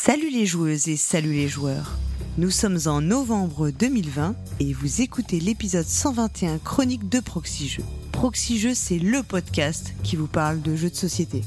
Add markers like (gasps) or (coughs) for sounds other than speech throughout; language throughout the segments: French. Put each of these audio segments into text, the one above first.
Salut les joueuses et salut les joueurs. Nous sommes en novembre 2020 et vous écoutez l'épisode 121 chronique de Proxy Jeux. C'est le podcast qui vous parle de jeux de société.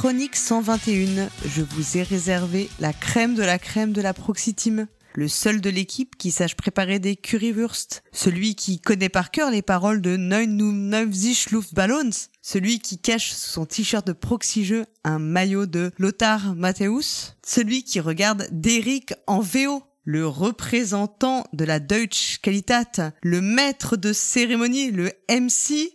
Chroniques 121, je vous ai réservé la crème de la crème de la Proxy Team. Le seul de l'équipe qui sache préparer des currywurst. Celui qui connaît par cœur les paroles de Neun Neuf Luftballons. Celui qui cache sous son t-shirt de proxy jeu un maillot de Lothar Matthäus. Celui qui regarde Derrick en VO le représentant de la Deutsche Qualität, le maître de cérémonie, le MC.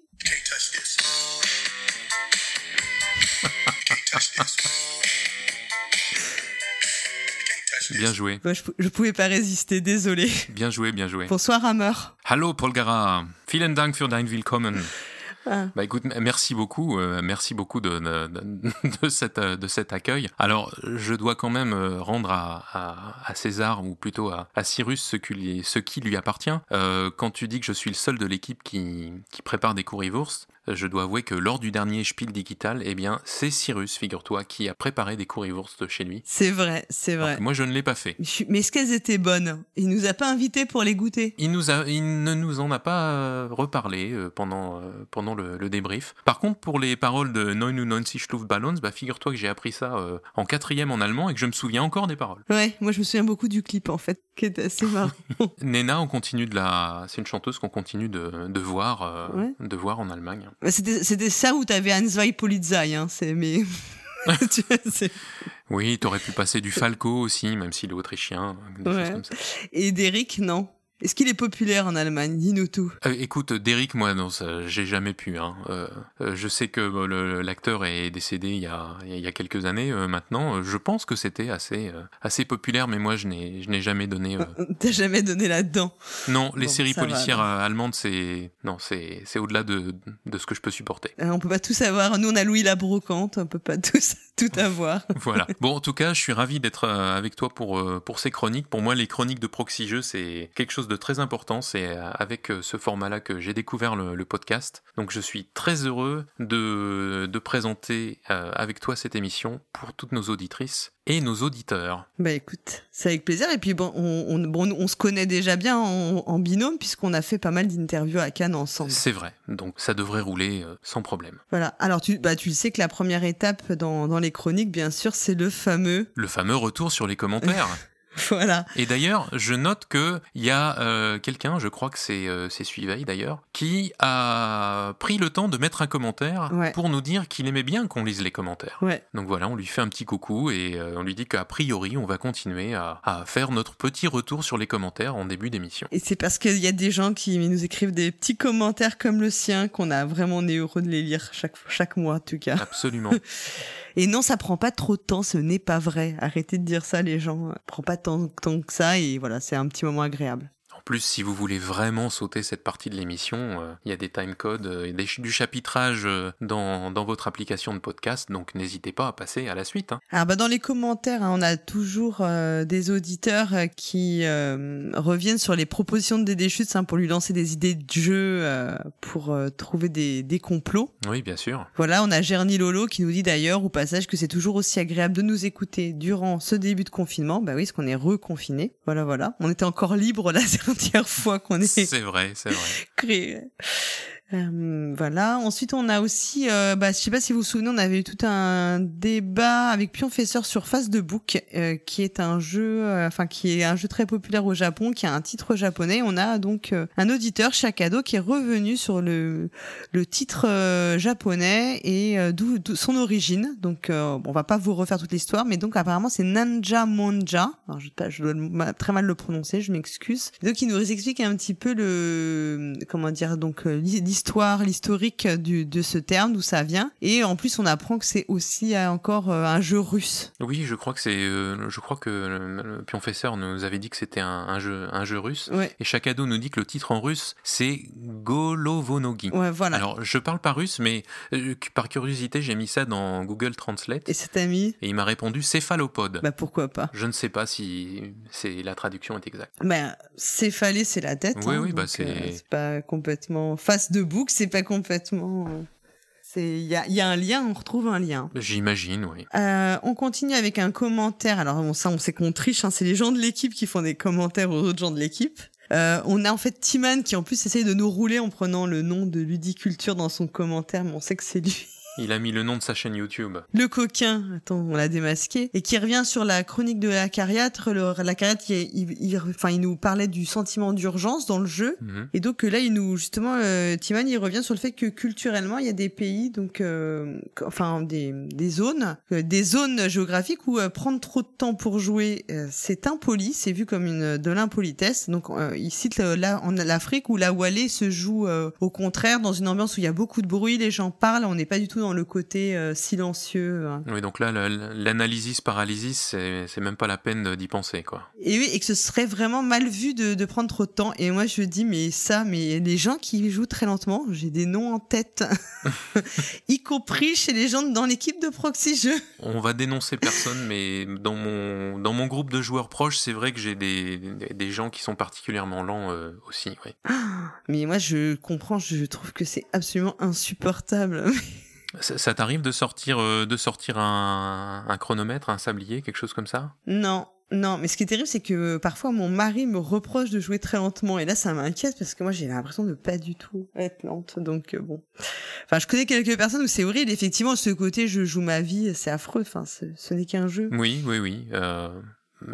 (laughs) Bien joué. Bah, je, je pouvais pas résister, désolé. Bien joué, bien joué. Bonsoir Hammer. Hallo Polgara. Vielen Dank für dein Willkommen. Ah. Bah écoute, merci beaucoup, euh, merci beaucoup de, de, de, (laughs) de, cette, de cet accueil. Alors, je dois quand même euh, rendre à, à, à César, ou plutôt à, à Cyrus, ce qui lui, ce qui lui appartient. Euh, quand tu dis que je suis le seul de l'équipe qui, qui prépare des currywurst, je dois avouer que lors du dernier Spiel Digital, eh bien, c'est Cyrus, figure-toi, qui a préparé des currywurst chez lui. C'est vrai, c'est vrai. moi, je ne l'ai pas fait. Mais est-ce qu'elles étaient bonnes? Il nous a pas invités pour les goûter. Il, nous a, il ne nous en a pas euh, reparlé euh, pendant, euh, pendant le, le, débrief. Par contre, pour les paroles de 99 Luftballons, bah, figure-toi que j'ai appris ça euh, en quatrième en allemand et que je me souviens encore des paroles. Ouais, moi je me souviens beaucoup du clip en fait, qui était assez marrant. (laughs) Nena, on continue de la, c'est une chanteuse qu'on continue de, de voir, euh, ouais. de voir en Allemagne. C'était, c'était ça où t'avais Hans Zwei Polizei, hein, c'est mais. (laughs) (laughs) oui, t'aurais pu passer du Falco aussi, même s'il est autrichien, des ouais. choses comme ça. Et Derrick, non. Est-ce qu'il est populaire en Allemagne? Dis-nous tout. Euh, écoute, Derrick, moi, non, ça, j'ai jamais pu. Hein. Euh, je sais que le, l'acteur est décédé il y a, il y a quelques années euh, maintenant. Je pense que c'était assez, assez populaire, mais moi, je n'ai, je n'ai jamais donné. (laughs) T'as jamais donné là-dedans? Non, les bon, séries policières va, allemandes, c'est non, c'est, c'est au-delà de, de ce que je peux supporter. on peut pas tout savoir. Nous, on a Louis la brocante, on peut pas (laughs) tous, tout avoir. (laughs) voilà. Bon, en tout cas, je suis ravi d'être avec toi pour pour ces chroniques. Pour moi, les chroniques de Proxy Jeux, c'est quelque chose de très important. C'est avec ce format-là que j'ai découvert le, le, podcast. Donc je suis très heureux de, de présenter euh, avec toi cette émission pour toutes nos auditrices et nos auditeurs. Bah écoute, c'est avec plaisir. Et puis bon, on, on, bon, on se connaît déjà bien en, en binôme puisqu'on a fait pas mal d'interviews à Cannes ensemble. C'est vrai. Donc ça devrait rouler euh, sans problème. Voilà. Alors tu, bah, tu sais que la première étape dans, dans les chroniques, bien sûr, c'est le fameux... Le fameux retour sur les commentaires. (laughs) (laughs) Voilà. Et d'ailleurs, je note que il y a euh, quelqu'un, je crois que c'est euh, d'ailleurs, qui a pris le temps de mettre un commentaire ouais. pour nous dire qu'il aimait bien qu'on lise les commentaires. Ouais. Donc voilà, on lui fait un petit coucou et euh, on lui dit qu'a priori, on va continuer à, à, faire notre petit retour sur les commentaires en début d'émission. Et c'est parce qu'il y a des gens qui nous écrivent des petits commentaires comme le sien qu'on a vraiment on est heureux de les lire chaque chaque mois en tout cas. Absolument. (laughs) Et non, ça prend pas trop de temps, ce n'est pas vrai. Arrêtez de dire ça, les gens. Ça prend pas tant, tant que ça, et voilà, c'est un petit moment agréable. Plus, si vous voulez vraiment sauter cette partie de l'émission, euh, il y a des timecodes et des, du chapitrage euh, dans, dans, votre application de podcast, donc n'hésitez pas à passer à la suite. Hein. Alors bah dans les commentaires, hein, on a toujours euh, des auditeurs qui euh, reviennent sur les propositions de Dédé Chutes hein, pour lui lancer des idées de jeu euh, pour trouver des, des, complots. Oui, bien sûr. Voilà, on a Gerny Lolo qui nous dit d'ailleurs au passage que c'est toujours aussi agréable de nous écouter durant ce début de confinement. Bah oui, parce qu'on est reconfiné. Voilà, voilà. On était encore libre là (laughs) fois qu'on est. C'est vrai, c'est vrai. Créé. Euh, voilà. Ensuite, on a aussi, euh, bah, je sais pas si vous vous souvenez, on avait eu tout un débat avec Pionfesseur sur Face de Book, euh, qui est un jeu, enfin qui est un jeu très populaire au Japon, qui a un titre japonais. On a donc euh, un auditeur, Shakado, qui est revenu sur le le titre euh, japonais et euh, d'où son origine. Donc, bon, on va pas vous refaire toute l'histoire, mais donc apparemment c'est Nanja Monja. Alors, je, je dois très mal le prononcer, je m'excuse. Donc, il nous explique un petit peu le, comment dire, donc l'histoire l'histoire, l'historique de ce terme, d'où ça vient. Et en plus, on apprend que c'est aussi encore un jeu russe. Oui, je crois que c'est, je crois que le Pionfesseur nous avait dit que c'était un, jeu, un jeu russe. Et chaque ado nous dit que le titre en russe, c'est Golovonogi. Ouais, voilà. Alors, je parle pas russe, mais par curiosité, j'ai mis ça dans Google Translate. Et c'est ami Et il m'a répondu céphalopode. Bah pourquoi pas Je ne sais pas si c'est la traduction est exacte. Bah céphalée c'est la tête. Oui hein, oui bah euh, c'est. c'est pas complètement face de bouc, c'est pas complètement. Euh, il y a, y a, un lien, on retrouve un lien. J'imagine, oui. Euh, on continue avec un commentaire. Alors bon, ça, on sait qu'on triche. Hein, c'est les gens de l'équipe qui font des commentaires aux autres gens de l'équipe. Euh, on a en fait Timan qui en plus essaye de nous rouler en prenant le nom de Ludiculture dans son commentaire, mais on sait que c'est lui. Il a mis le nom de sa chaîne YouTube. Le coquin, attends, on l'a démasqué, et qui revient sur la chronique de la cariatre. la cariatre, il, il, enfin, il nous parlait du sentiment d'urgence dans le jeu, Mhm. et donc là, il nous justement, euh, Timan, il revient sur le fait que culturellement, il y a des pays, donc, euh, enfin, des, des zones, euh, des zones géographiques où euh, prendre trop de temps pour jouer, euh, c'est impoli, c'est vu comme une de l'impolitesse. Donc, euh, il cite euh, là en l'Afrique où la Wallée se joue euh, au contraire dans une ambiance où il y a beaucoup de bruit, les gens parlent, on n'est pas du tout dans le côté euh, silencieux. hein. Oui, donc là, la- la- l'analysis paralysis, c'est même pas la peine d'y penser, quoi. Et oui, et que ce serait vraiment mal vu de, de prendre trop de temps. Et moi, je dis, mais ça, mais les gens qui jouent très lentement, j'ai des noms en tête, (laughs) (laughs) y compris chez les gens dans l'équipe de Proxy Jeux. On va dénoncer personne, mais dans mon, dans mon groupe de joueurs proches, c'est vrai que j'ai des, des, des gens qui sont particulièrement lents euh, aussi, oui. (gasps) Mais moi, je comprends, je trouve que c'est absolument insupportable. (laughs) Ça, ça t'arrive de sortir, euh, de sortir un, un chronomètre, un sablier, quelque chose comme ça? Non. Non, mais ce qui est terrible, c'est que parfois mon mari me reproche de jouer très lentement, et là ça m'inquiète parce que moi j'ai l'impression de pas du tout être lente, donc euh, bon. Enfin, je connais quelques personnes où c'est horrible, effectivement, ce côté je joue ma vie, c'est affreux, enfin, ce, ce n'est qu'un jeu. Oui, oui, oui. euh,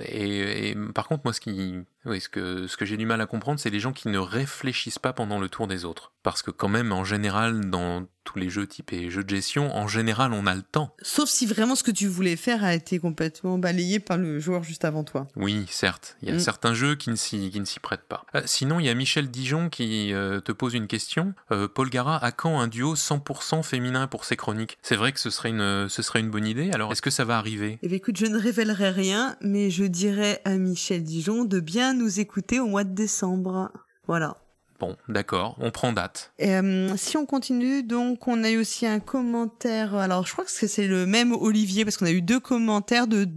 et, et par contre, moi, ce qui, oui, ce que, ce que j'ai du mal à comprendre, c'est les gens qui ne réfléchissent pas pendant le tour des autres. Parce que quand même, en général, dans tous les jeux type et jeux de gestion, en général, on a le temps. Sauf si vraiment ce que tu voulais faire a été complètement balayé par le joueur juste avant toi. Oui, certes. Il y a Mm. certains jeux qui ne s'y, qui ne s'y prêtent pas. Euh, sinon, il y a Michel Dijon qui euh, te pose une question. Euh, Paul Gara, à quand un duo 100% féminin pour ses chroniques? C'est vrai que ce serait une, ce serait une bonne idée. Alors, est-ce que ça va arriver? Eh bien, écoute, je ne révélerai rien, mais je dirais à Michel Dijon de bien nous écouter au mois de décembre. Voilà. Bon, d'accord, on prend date. Euh, si on continue, donc on a eu aussi un commentaire. Alors je crois que c'est le même Olivier parce qu'on a eu deux commentaires de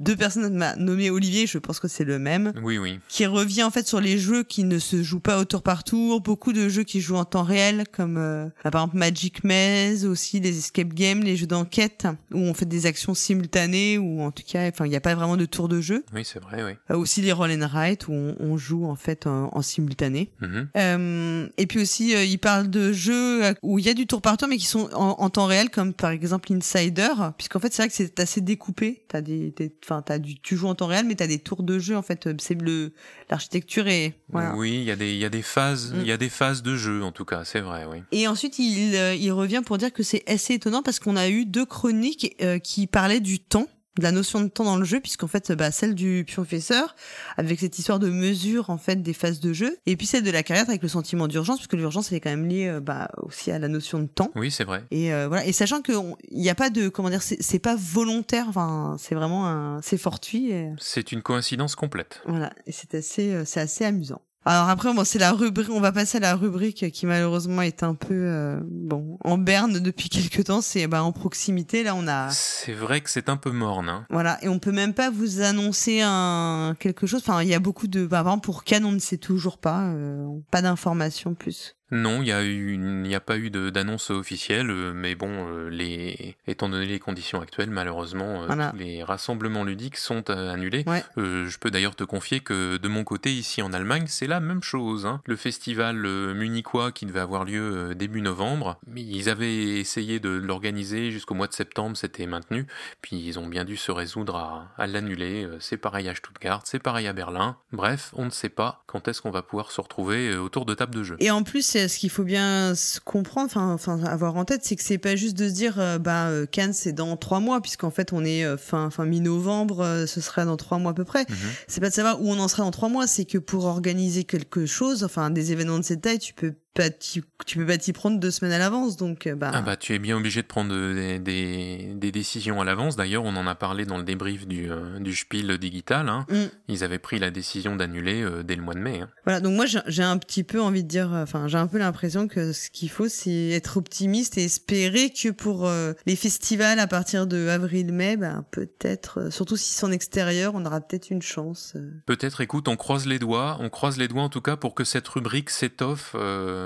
deux personnes m'a nommé Olivier. Je pense que c'est le même Oui, oui. qui revient en fait sur les jeux qui ne se jouent pas au tour par tour. Beaucoup de jeux qui jouent en temps réel comme euh, bah, par exemple Magic Maze, aussi les escape games, les jeux d'enquête où on fait des actions simultanées ou en tout cas, enfin il n'y a pas vraiment de tour de jeu. Oui, c'est vrai, oui. Euh, aussi les roll and write où on, on joue en fait en, en simultané. Mhm. Euh, et puis aussi, euh, il parle de jeux où il y a du tour par tour, mais qui sont en, en temps réel, comme par exemple Insider, puisqu'en fait, c'est vrai que c'est assez découpé. T'as des, des- enfin, t'as du, tu joues en temps réel, mais t'as des tours de jeu. En fait, Euh, c'est le l'architecture et voilà. Oui, il y a des, il y a des phases, Mm. il y a des phases de jeu en tout cas, c'est vrai, oui. Et ensuite, il, euh, il revient pour dire que c'est assez étonnant parce qu'on a eu deux chroniques euh, qui parlaient du temps de la notion de temps dans le jeu puisqu'en fait bah, celle du pionfesseur avec cette histoire de mesure en fait des phases de jeu et puis celle de la carrière avec le sentiment d'urgence puisque l'urgence elle est quand même liée euh, bah, aussi à la notion de temps Oui, c'est vrai. et euh, voilà et sachant que on- il n'y a pas de comment dire c'est c'est pas volontaire enfin c'est vraiment un c'est fortuit et, C'est une coïncidence complète. voilà et c'est assez euh, c'est assez amusant alors après bon c'est la rubrique on va passer à la rubrique qui malheureusement est un peu euh, bon en berne depuis (laughs) quelques temps c'est bah en proximité là on a C'est vrai que c'est un peu morne. Hein. voilà et on peut même pas vous annoncer un quelque chose enfin il y a beaucoup de bah, par exemple pour Cannes on ne sait toujours pas euh, pas d'informations plus Non, il a n'y a pas eu d'annonce officielle, euh, mais bon, euh, les, étant donné les conditions actuelles, malheureusement, euh, Voilà. tous les rassemblements ludiques sont annulés. Ouais. Euh, je peux d'ailleurs te confier que de mon côté, ici en Allemagne, c'est la même chose. hein. Le festival munichois qui devait avoir lieu début novembre, ils avaient essayé de l'organiser jusqu'au mois de septembre, c'était maintenu, puis ils ont bien dû se résoudre à, à l'annuler. C'est pareil à Stuttgart, c'est pareil à Berlin. Bref, on ne sait pas quand est-ce qu'on va pouvoir se retrouver autour de table de jeu. Et en plus, c'est ce qu'il faut bien se comprendre, enfin, avoir en tête, c'est que c'est pas juste de se dire, euh, bah, euh, Cannes, c'est dans trois mois, puisqu'en fait, on est euh, fin, fin mi-novembre, euh, ce sera dans trois mois à peu près. Mhm. C'est pas de savoir où on en sera dans trois mois, c'est que pour organiser quelque chose, enfin, des événements de cette taille, tu peux pas tu peux pas t'y prendre deux semaines à l'avance, donc bah. Ah bah tu es bien obligé de prendre des, des, décisions à l'avance. D'ailleurs, on en a parlé dans le débrief du, du Spiel digital. Hein. Mm. Ils avaient pris la décision d'annuler dès le mois de mai. Hein. Voilà, donc moi j'ai un petit peu envie de dire, enfin j'ai un peu l'impression que ce qu'il faut c'est être optimiste et espérer que pour les festivals à partir de avril-mai, bah, peut-être, surtout si c'est en extérieur, on aura peut-être une chance. Peut-être, écoute, on croise les doigts, on croise les doigts en tout cas pour que cette rubrique s'étoffe euh,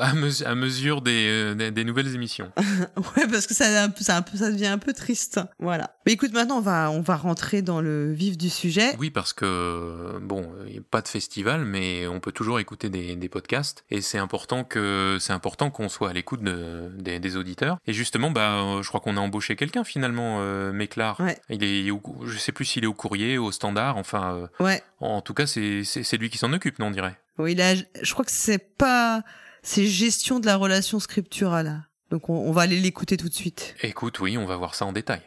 à, mesure euh, des, des, nouvelles émissions. (laughs) ouais, parce que ça, ça, ça, devient un peu triste. Voilà. Mais écoute, maintenant on va, on va rentrer dans le vif du sujet. Oui, parce que bon, il n'y a pas de festival, mais on peut toujours écouter des, des podcasts et c'est important que c'est important qu'on soit à l'écoute de, des, auditeurs. Et justement, bah, je crois qu'on a embauché quelqu'un finalement, euh, Méclar. Il est, je sais plus s'il est au courrier, au standard, enfin. Euh, ouais. En tout cas, c'est lui qui s'en occupe, non, on dirait. Oui, là, je crois que c'est pas. C'est gestion de la relation scripturale. Donc on, va aller l'écouter tout de suite. Écoute, oui, on va voir ça en détail.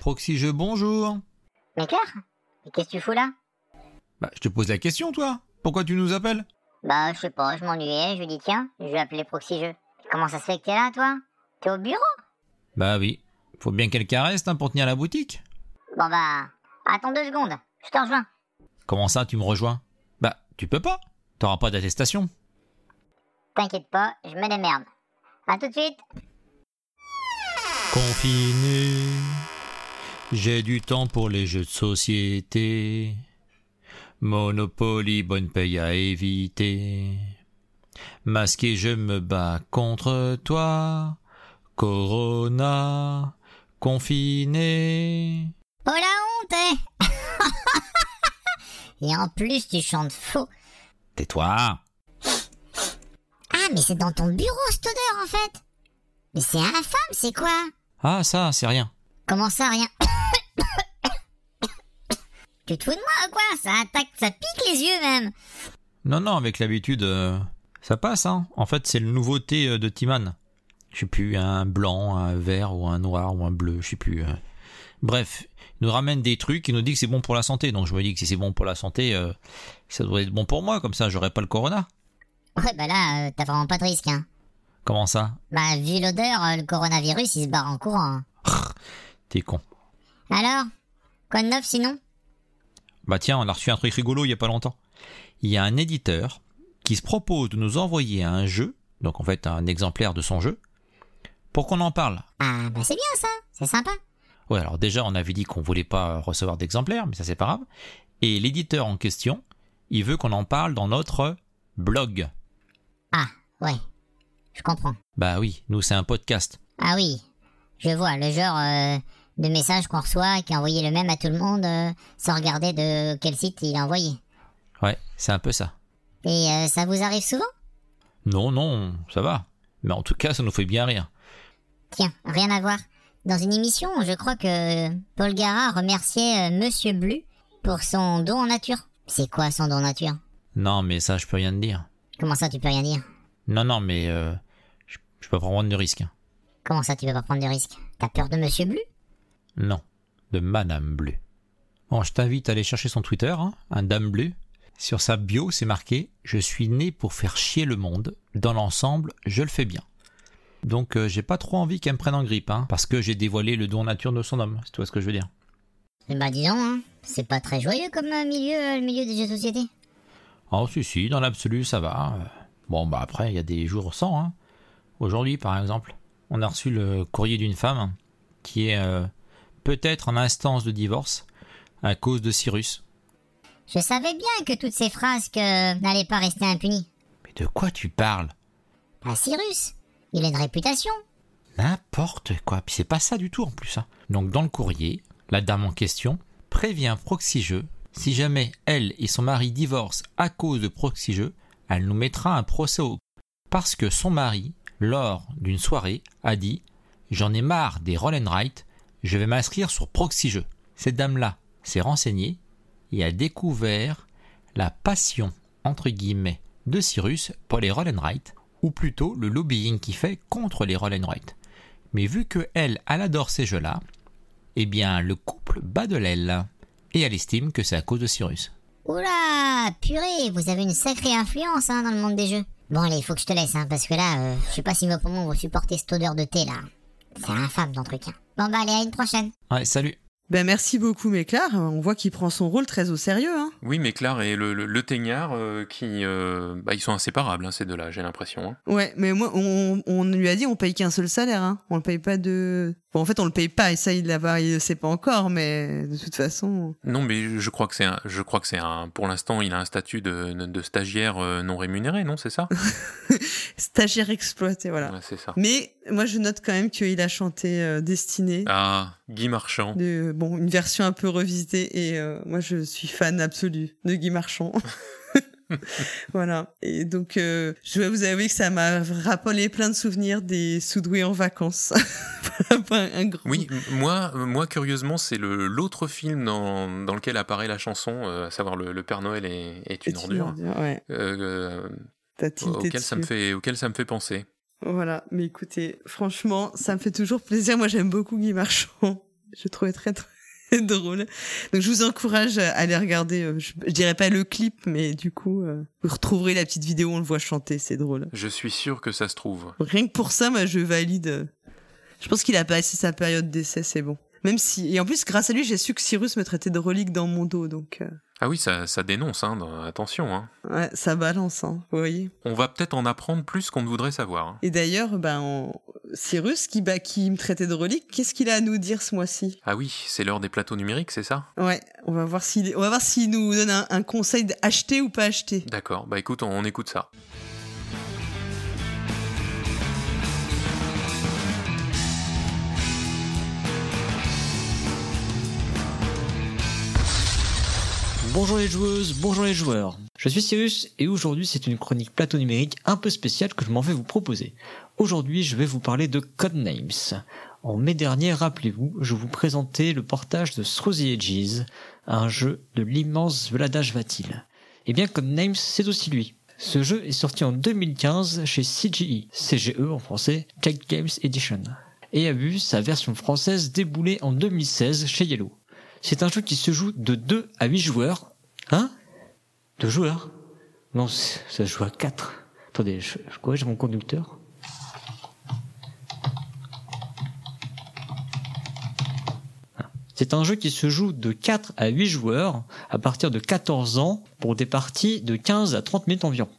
Proxy jeu, bonjour. Mais Claire Qu'est-ce que tu fous là? Bah, je te pose la question, toi. Pourquoi tu nous appelles? Bah, je sais pas, je m'ennuyais, je lui dis tiens, je vais appeler Proxy jeu. Comment ça se fait que t'es là, toi? T'es au bureau? Bah oui. Faut bien quelqu'un reste hein, pour tenir la boutique. Bon bah, attends deux secondes, je te rejoins. Comment ça, tu me rejoins? Bah, tu peux pas. T'auras pas d'attestation. T'inquiète pas, je mets des merdes. À tout de suite. Confiné, j'ai du temps pour les jeux de société. Monopoly, bonne paye à éviter. Masqué, je me bats contre toi. Corona, confiné. Oh la honte, hein (laughs) Et en plus, tu chantes faux. Tais-toi. Ah, mais c'est dans ton bureau, cette odeur, en fait. Mais c'est infâme, c'est quoi? Ah, ça, c'est rien. Comment ça, rien? (coughs) Tu te fous de moi, quoi? Ça attaque, ça pique les yeux, même. Non, non, avec l'habitude, euh, ça passe, hein. En fait, c'est le nouveau thé euh, de Timan. Je sais plus, un blanc, un vert ou un noir ou un bleu, je sais plus. Euh. Bref, il nous ramène des trucs, il nous dit que c'est bon pour la santé. Donc je me dis que si c'est bon pour la santé, euh, ça devrait être bon pour moi, comme ça j'aurais pas le corona. Ouais, bah là, euh, t'as vraiment pas de risque, hein. Comment ça? Bah, vu l'odeur, le coronavirus, il se barre en courant. Hein. T'es con. Alors? Quoi de neuf sinon? Bah tiens, on a reçu un truc rigolo il y a pas longtemps. Il y a un éditeur qui se propose de nous envoyer un jeu, donc en fait un exemplaire de son jeu, pour qu'on en parle. Ah bah c'est bien ça, c'est sympa. Ouais, alors déjà on avait dit qu'on voulait pas recevoir d'exemplaires, mais ça c'est pas grave. Et l'éditeur en question, il veut qu'on en parle dans notre blog. Ah, ouais. Je comprends. Bah oui, nous c'est un podcast. Ah oui, je vois, le genre euh, de message qu'on reçoit et qui est envoyé le même à tout le monde euh, sans regarder de quel site il a envoyé. Ouais, c'est un peu ça. Et euh, ça vous arrive souvent? Non, non, ça va. Mais en tout cas, ça nous fait bien rire. Tiens, rien à voir. Dans une émission, je crois que Paul Gara remerciait euh, Monsieur Blu pour son don en nature. C'est quoi son don en nature? Non, mais ça, je peux rien te dire. Comment ça, tu peux rien dire? Non, non, mais euh, je, peux pas prendre de risque. Comment ça, tu peux pas prendre de risque? T'as peur de Monsieur Blu? Non, de Madame Blu. Bon, je t'invite à aller chercher son Twitter, hein, un Dame Bleu. Sur sa bio, c'est marqué Je suis né pour faire chier le monde. Dans l'ensemble, je le fais bien. Donc euh, j'ai pas trop envie qu'elle me prenne en grippe, hein, parce que j'ai dévoilé le don nature de son homme, c'est tout ce que je veux dire? Eh bah disons, hein, c'est pas très joyeux comme euh, milieu, euh, le milieu des jeux de société. Oh si si, dans l'absolu ça va. Bon bah après, il y a des jours sans. Hein. Aujourd'hui par exemple, on a reçu le courrier d'une femme qui est peut-être en instance de divorce à cause de Cyrus. Je savais bien que toutes ces phrases n'allaient pas rester impunies. Mais de quoi tu parles? Bah Cyrus il a une réputation. N'importe quoi. Puis c'est pas ça du tout en plus. Hein. Donc dans le courrier, la dame en question prévient Proxy si jamais elle et son mari divorcent à cause de Proxy elle nous mettra un procès au parce que son mari, lors d'une soirée, a dit J'en ai marre des roll and write, je vais m'inscrire sur Proxy Cette dame-là s'est renseignée et a découvert la passion, entre guillemets, de Cyrus pour les roll and write ou plutôt le lobbying qu'il fait contre les roll and write. Mais vu que elle, elle adore ces jeux-là, eh bien le couple bat de l'aile. et elle estime que c'est à cause de Cyrus. Oula, purée, vous avez une sacrée influence hein, dans le monde des jeux. Bon allez, il faut que je te laisse, hein, parce que là, euh, je sais pas si vos poumons vont supporter cette odeur de thé là. C'est infâme ton truc. Hein. Bon bah allez, à une prochaine. Ouais, salut. Ben merci beaucoup Méclar, on voit qu'il prend son rôle très au sérieux. Hein. Oui, mais Claire et le, le, le teignard, euh, qui, euh, bah, ils sont inséparables, hein, ces deux-là, j'ai l'impression. hein. Ouais, mais moi, on, on lui a dit on paye qu'un seul salaire, hein. on le paye pas de... Bon, en fait, on le paye pas, et ça, il l'a il le sait pas encore, mais de toute façon... Non, mais je crois que c'est un, je crois que c'est un, pour l'instant, il a un statut de, stagiaire euh, non rémunéré, non, c'est ça? (laughs) Stagiaire exploité, voilà. Ouais, c'est ça. Mais moi, je note quand même qu'il a chanté euh, Destiné. Ah, Guy Marchand. De, bon, une version un peu revisitée, et euh, moi, je suis fan absolu de Guy Marchand. (laughs) (laughs) voilà. Et donc, euh, je vais vous avouer que ça m'a rappelé plein de souvenirs des Soudoués en vacances. (laughs) un gros... Oui, moi, moi curieusement, c'est le l'autre film dans, dans lequel apparaît la chanson, euh, à savoir le, le Père Noël est, est une Et tu ordure, m'en dis, Ouais, euh, auquel ça me fait, auquel ça me fait penser. Voilà, mais écoutez, franchement, ça me fait toujours plaisir. Moi, j'aime beaucoup Guy Marchand. (laughs) Je le trouvais très très (laughs) drôle. Donc, je vous encourage à aller regarder. euh, Je, je dirais pas le clip, mais du coup, euh, vous retrouverez la petite vidéo. On le voit chanter, c'est drôle. Je suis sûr que ça se trouve. Rien que pour ça, moi, je valide. euh, Je pense qu'il a passé sa période d'essai, c'est bon. Même si, et en plus, grâce à lui, j'ai su que Cyrus me traitait de relique dans mon dos, donc euh, Ah oui, ça, ça dénonce, hein, attention. Hein. ouais, ça balance, hein, vous voyez. On va peut-être en apprendre plus qu'on ne voudrait savoir. hein. Et d'ailleurs, ben, on- Cyrus, qui, bah, qui me traitait de relique, qu'est-ce qu'il a à nous dire ce mois-ci? Ah oui, c'est l'heure des plateaux numériques, c'est ça? Ouais, on va voir s'il, on va voir s'il nous donne un, un conseil d'acheter ou pas acheter. D'accord, bah écoute, on, on écoute ça. Bonjour les joueuses, bonjour les joueurs. Je suis Cyrus et aujourd'hui c'est une chronique plateau numérique un peu spéciale que je m'en vais vous proposer. Aujourd'hui je vais vous parler de Codenames. En mai dernier, rappelez-vous, je vous présentais le portage de Through Edges, un jeu de l'immense Vladash Vatil. Eh bien Codenames c'est aussi lui. Ce jeu est sorti en 2015 chez CGE, CGE en français, Tech Games Edition, et a vu sa version française débouler en 2016 chez Yellow. C'est un jeu qui se joue de 2 à 8 joueurs. Hein? 2 joueurs? Non, ça se joue à 4. Attendez, je, je corrige mon conducteur. C'est un jeu qui se joue de 4 à 8 joueurs à partir de 14 ans pour des parties de 15 à 30 minutes environ.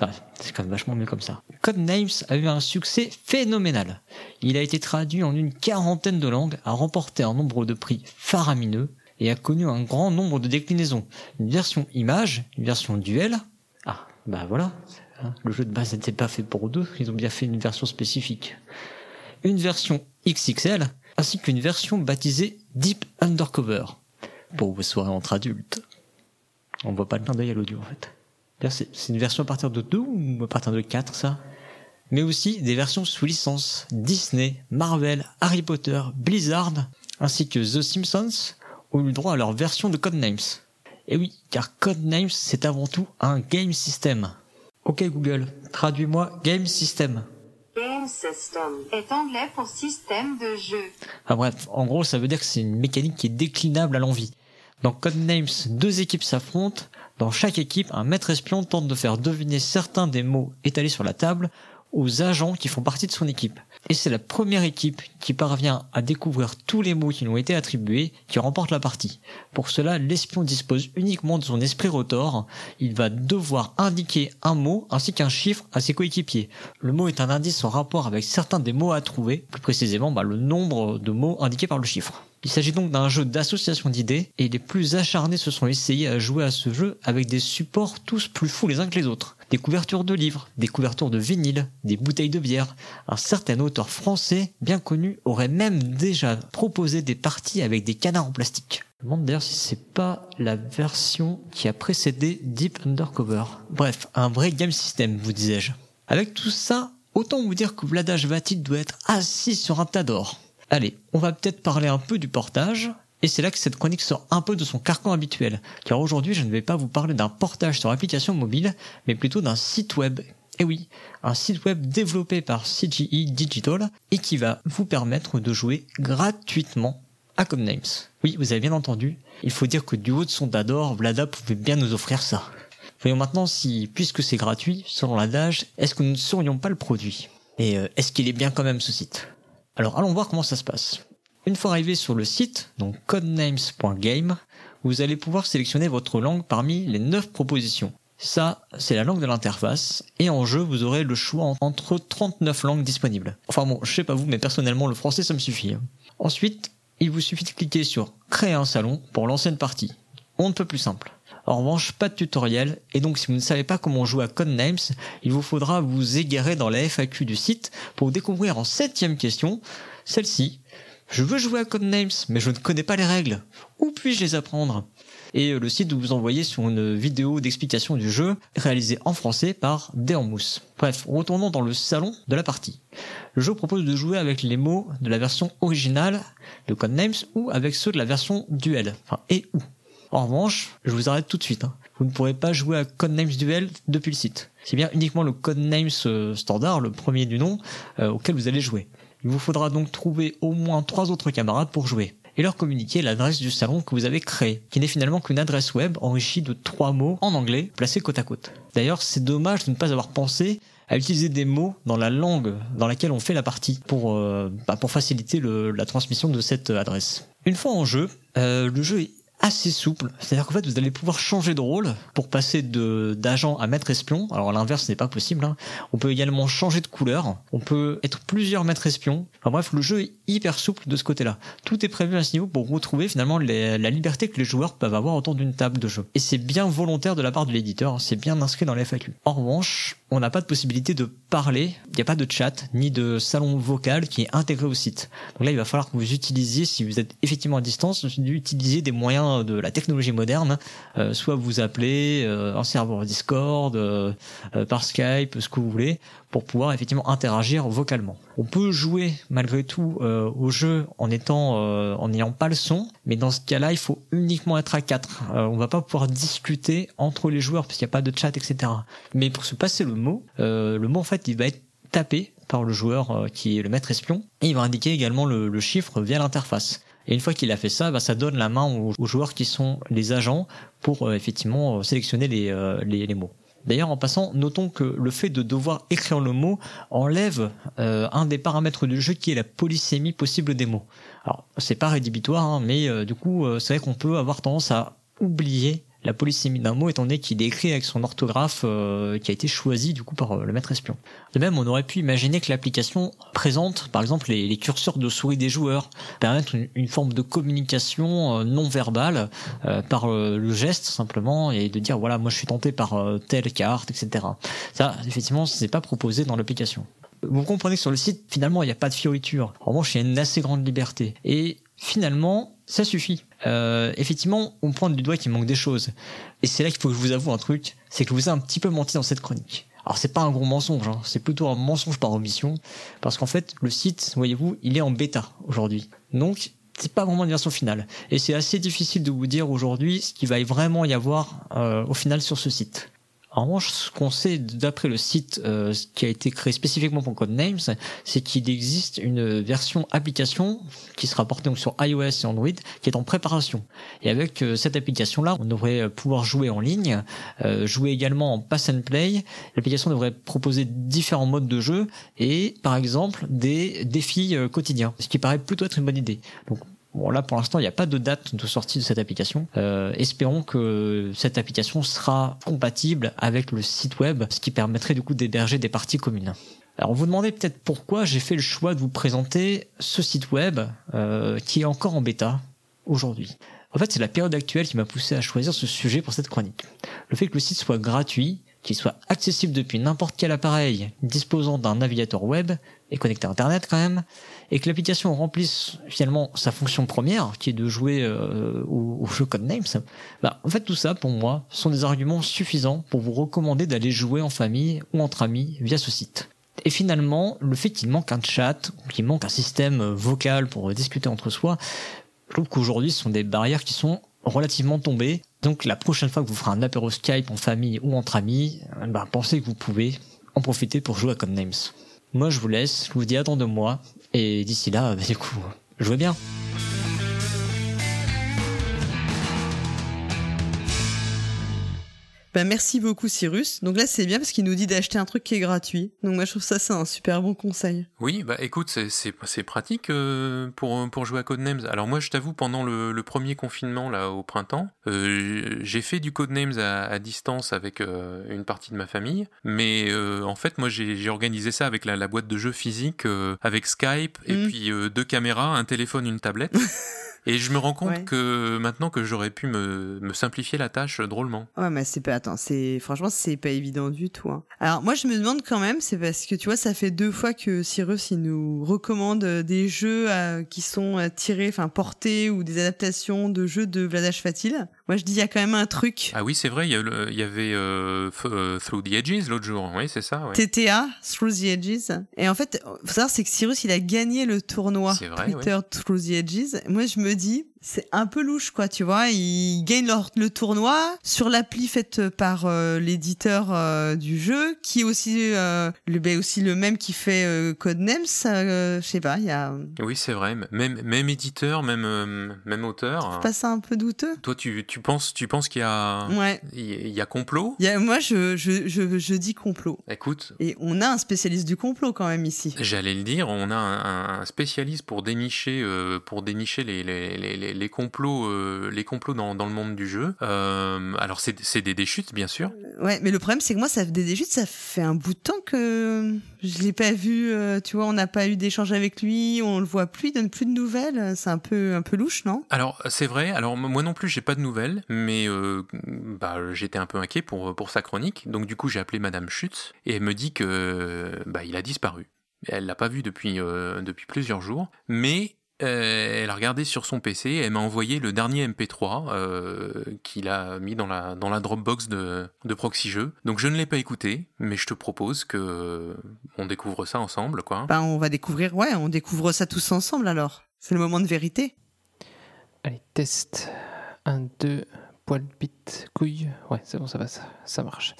Ah, c'est quand même vachement mieux comme ça. Codenames a eu un succès phénoménal. Il a été traduit en une quarantaine de langues, a remporté un nombre de prix faramineux et a connu un grand nombre de déclinaisons. Une version image, une version duel. Ah, bah voilà. hein, Le jeu de base n'était pas fait pour deux, ils ont bien fait une version spécifique. Une version XXL, ainsi qu'une version baptisée Deep Undercover, pour vos soirées entre adultes. On voit pas le clin d'œil à l'audio en fait. C'est une version à partir de 2 ou à partir de 4 ça? Mais aussi des versions sous licence Disney, Marvel, Harry Potter, Blizzard, ainsi que The Simpsons ont eu le droit à leur version de Codenames. Et oui, car Codenames c'est avant tout un game system. Ok Google, traduis-moi game system. Game System est anglais pour système de jeu. Ah bref, en gros ça veut dire que c'est une mécanique qui est déclinable à l'envie. Dans Codenames, deux équipes s'affrontent. Dans chaque équipe, un maître espion tente de faire deviner certains des mots étalés sur la table aux agents qui font partie de son équipe. Et c'est la première équipe qui parvient à découvrir tous les mots qui lui ont été attribués qui remporte la partie. Pour cela, l'espion dispose uniquement de son esprit rotor. Il va devoir indiquer un mot ainsi qu'un chiffre à ses coéquipiers. Le mot est un indice en rapport avec certains des mots à trouver, plus précisément bah, le nombre de mots indiqués par le chiffre. Il s'agit donc d'un jeu d'association d'idées et les plus acharnés se sont essayés à jouer à ce jeu avec des supports tous plus fous les uns que les autres. Des couvertures de livres, des couvertures de vinyle, des bouteilles de bière. Un certain auteur français bien connu aurait même déjà proposé des parties avec des canards en plastique. Je me demande d'ailleurs si c'est pas la version qui a précédé Deep Undercover. Bref, un vrai game system, vous disais-je. Avec tout ça, autant vous dire que Vladash Vatil doit être assis sur un tas d'or. Allez, on va peut-être parler un peu du portage, et c'est là que cette chronique sort un peu de son carcan habituel, car aujourd'hui je ne vais pas vous parler d'un portage sur application mobile, mais plutôt d'un site web. Et oui, un site web développé par CGE Digital et qui va vous permettre de jouer gratuitement à Codenames. Oui, vous avez bien entendu. Il faut dire que du haut de son dador, Vlada pouvait bien nous offrir ça. Voyons maintenant si, puisque c'est gratuit, selon l'adage, est-ce que nous ne saurions pas le produit? Et euh, est-ce qu'il est bien quand même ce site? Alors allons voir comment ça se passe. Une fois arrivé sur le site, donc codenames.game, vous allez pouvoir sélectionner votre langue parmi les 9 propositions. Ça, c'est la langue de l'interface, et en jeu, vous aurez le choix entre 39 langues disponibles. Enfin bon, je sais pas vous, mais personnellement, le français, ça me suffit. hein. Ensuite, il vous suffit de cliquer sur Créer un salon pour lancer une partie. On ne peut plus simple. En revanche, pas de tutoriel, et donc si vous ne savez pas comment jouer à Codenames, il vous faudra vous égarer dans la FAQ du site pour découvrir en septième question celle-ci. Je veux jouer à Codenames, mais je ne connais pas les règles. Où puis-je les apprendre? Et euh, le site vous envoyez sur une vidéo d'explication du jeu réalisée en français par Déanmousse. Bref, retournons dans le salon de la partie. Le jeu propose de jouer avec les mots de la version originale de Codenames ou avec ceux de la version duel, enfin et ou. En revanche, je vous arrête tout de suite. hein. Vous ne pourrez pas jouer à Codenames Duel depuis le site. C'est bien uniquement le Codenames euh, standard, le premier du nom, euh, auquel vous allez jouer. Il vous faudra donc trouver au moins trois autres camarades pour jouer et leur communiquer l'adresse du salon que vous avez créé, qui n'est finalement qu'une adresse web enrichie de trois mots en anglais placés côte à côte. D'ailleurs, c'est dommage de ne pas avoir pensé à utiliser des mots dans la langue dans laquelle on fait la partie pour, euh, bah, faciliter la transmission de cette adresse. Une fois en jeu, le jeu est assez souple. C'est-à-dire qu'en fait, vous allez pouvoir changer de rôle pour passer de d'agent à maître espion. Alors l'inverse, n'est pas possible. hein. On peut également changer de couleur. On peut être plusieurs maîtres espions. Enfin bref, le jeu est hyper souple de ce côté-là. Tout est prévu à ce niveau pour retrouver finalement la liberté que les joueurs peuvent avoir autour d'une table de jeu. Et c'est bien volontaire de la part de l'éditeur. hein. C'est bien inscrit dans les FAQ. En revanche, on n'a pas de possibilité de parler. Il n'y a pas de chat ni de salon vocal qui est intégré au site. Donc là, il va falloir que vous utilisiez, si vous êtes effectivement à distance, d'utiliser des moyens de la technologie moderne. Euh, soit vous appelez euh, un serveur Discord, euh, euh, par Skype, ce que vous voulez, pour pouvoir effectivement interagir vocalement. On peut jouer malgré tout euh, au jeu en étant, euh, en n'ayant pas le son, mais dans ce cas-là, il faut uniquement être à 4. Euh, on va pas pouvoir discuter entre les joueurs parce qu'il n'y a pas de chat, etc. Mais pour se passer le mot, euh, le mot en fait, il va être tapé par le joueur euh, qui est le maître espion et il va indiquer également le, le chiffre via l'interface. Et une fois qu'il a fait ça, bah, ça donne la main aux, joueurs qui sont les agents pour euh, effectivement euh, sélectionner les, euh, les, mots. D'ailleurs, en passant, notons que le fait de devoir écrire le mot enlève un des paramètres du jeu qui est la polysémie possible des mots. Alors, c'est pas rédhibitoire, hein, mais du coup, c'est vrai qu'on peut avoir tendance à oublier la polysémie d'un mot étant donné qu'il est écrit avec son orthographe euh, qui a été choisi du coup par euh, le maître espion. De même, on aurait pu imaginer que l'application présente par exemple les, curseurs de souris des joueurs, permettre une, forme de communication euh, non verbale par le geste simplement et de dire voilà moi je suis tenté par telle carte etc. Ça effectivement c'est pas proposé dans l'application. Vous comprenez que sur le site finalement il n'y a pas de fioriture. En revanche il y a une assez grande liberté et finalement ça suffit. Euh, effectivement, on pointe du doigt qu'il manque des choses. Et c'est là qu'il faut que je vous avoue un truc, c'est que je vous ai un petit peu menti dans cette chronique. Alors c'est pas un gros mensonge, hein, c'est plutôt un mensonge par omission, parce qu'en fait le site, voyez-vous, il est en bêta aujourd'hui. Donc c'est pas vraiment une version finale. Et c'est assez difficile de vous dire aujourd'hui ce qu'il va vraiment y avoir euh, au final sur ce site. En revanche, ce qu'on sait d'après le site euh, qui a été créé spécifiquement pour Codenames, c'est qu'il existe une version application qui sera portée donc sur iOS et Android qui est en préparation. Et avec euh, cette application-là, on devrait pouvoir jouer en ligne, euh, jouer également en pass and play. L'application devrait proposer différents modes de jeu et par exemple des défis euh, quotidiens, ce qui paraît plutôt être une bonne idée. Bon là pour l'instant il n'y a pas de date de sortie de cette application. Euh, espérons que cette application sera compatible avec le site web, ce qui permettrait du coup d'héberger des parties communes. Alors vous vous demandez peut-être pourquoi j'ai fait le choix de vous présenter ce site web euh, qui est encore en bêta aujourd'hui. En fait c'est la période actuelle qui m'a poussé à choisir ce sujet pour cette chronique. Le fait que le site soit gratuit, qu'il soit accessible depuis n'importe quel appareil disposant d'un navigateur web et connecté à internet quand même, et que l'application remplisse finalement sa fonction première, qui est de jouer euh, au, jeu Codenames, bah, en fait tout ça pour moi sont des arguments suffisants pour vous recommander d'aller jouer en famille ou entre amis via ce site. Et finalement, le fait qu'il manque un chat, qu'il manque un système vocal pour discuter entre soi, je trouve qu'aujourd'hui ce sont des barrières qui sont relativement tombées. Donc la prochaine fois que vous ferez un apéro Skype en famille ou entre amis, bah, pensez que vous pouvez en profiter pour jouer à Codenames. Moi je vous laisse, je vous dis à dans deux mois, et d'ici là, bah, du coup, jouez bien. Bah, merci beaucoup Cyrus. Donc là c'est bien parce qu'il nous dit d'acheter un truc qui est gratuit. Donc moi je trouve ça c'est un super bon conseil. Oui, bah écoute, c'est- pratique euh, pour, pour jouer à Codenames. Alors moi, je t'avoue, pendant le, le premier confinement, là, au printemps, euh, j'ai fait du Codenames à, à distance avec euh, une partie de ma famille. Mais en fait, moi, j'ai organisé ça avec la, la boîte de jeux physique, avec Skype, et Mm. puis deux caméras, un téléphone, une tablette. (laughs) Et je me rends compte Ouais. que maintenant que j'aurais pu me, me simplifier la tâche drôlement. Ouais mais c'est pas attends c'est franchement c'est pas évident du tout. hein. Alors moi je me demande quand même c'est parce que tu vois ça fait deux fois que Cyrus il nous recommande euh, des jeux euh, qui sont euh, tirés enfin portés ou des adaptations de jeux de Vladash Fatil. Moi je dis il y a quand même un truc. Ah oui, c'est vrai, il y, avait euh, euh, Through the Edges l'autre jour. Oui, c'est ça. ouais. TTA, Through the Edges. Et en fait, faut savoir, c'est que Cyrus, il a gagné le tournoi vrai, Twitter Through the Edges. Moi, je me dis, c'est un peu louche, quoi, tu vois. Il gagne leur- le tournoi sur l'appli faite par euh, l'éditeur euh, du jeu, qui est aussi, euh, le, ben, aussi le même qui fait Codenames. Je sais pas, il y a Oui, c'est vrai. Même, même éditeur, même, même auteur. pas ça un peu douteux. Toi, tu, tu penses, tu penses qu'il y a, Ouais. il y a complot? Il y a, moi, je, je, je, je dis complot. Écoute, Et on a un spécialiste du complot quand même ici. j'allais le dire, on a un, un spécialiste pour dénicher, pour dénicher les, les, les, les- les complots, euh, les complots dans, dans le monde du jeu. Euh, alors, c'est des déchutes, bien sûr. Ouais, mais le problème c'est que moi, ça fait des chutes, ça fait un bout de temps que je l'ai pas vu. euh, tu vois, on n'a pas eu d'échange avec lui, on le voit plus, il donne plus de nouvelles. C'est un peu un peu louche, non? Alors c'est vrai. Alors moi non plus j'ai pas de nouvelles, mais euh, bah, j'étais un peu inquiet pour pour sa chronique. Donc du coup j'ai appelé Madame Schutz et elle me dit que bah il a disparu. Elle l'a pas vu depuis euh, depuis plusieurs jours, mais euh, elle a regardé sur son PC et elle m'a envoyé le dernier MP3 euh, qu'il a mis dans la, dans la Dropbox de, de Proxy Jeux. Donc je ne l'ai pas écouté, mais je te propose que euh, on découvre ça ensemble, quoi. Ben, on va découvrir. Ouais, on découvre ça tous ensemble alors. C'est le moment de vérité. Allez, test. 1, 2, poil, bite, couille. Ouais, c'est bon, ça va, ça, ça marche.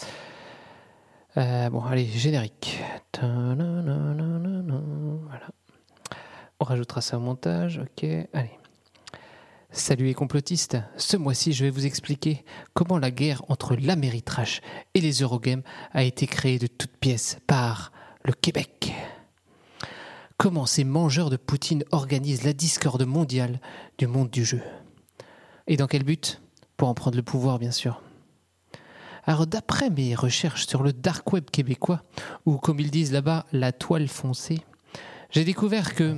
Euh, bon, allez, générique. Voilà. On rajoutera ça au montage, ok. Allez. Salut les complotistes, ce mois-ci je vais vous expliquer comment la guerre entre l'Améritrash et les Eurogames a été créée de toutes pièces par le Québec. Comment ces mangeurs de Poutine organisent la discorde mondiale du monde du jeu. Et dans quel but? Pour en prendre le pouvoir, bien sûr. Alors, d'après mes recherches sur le dark web québécois, ou comme ils disent là-bas, la toile foncée, j'ai découvert que.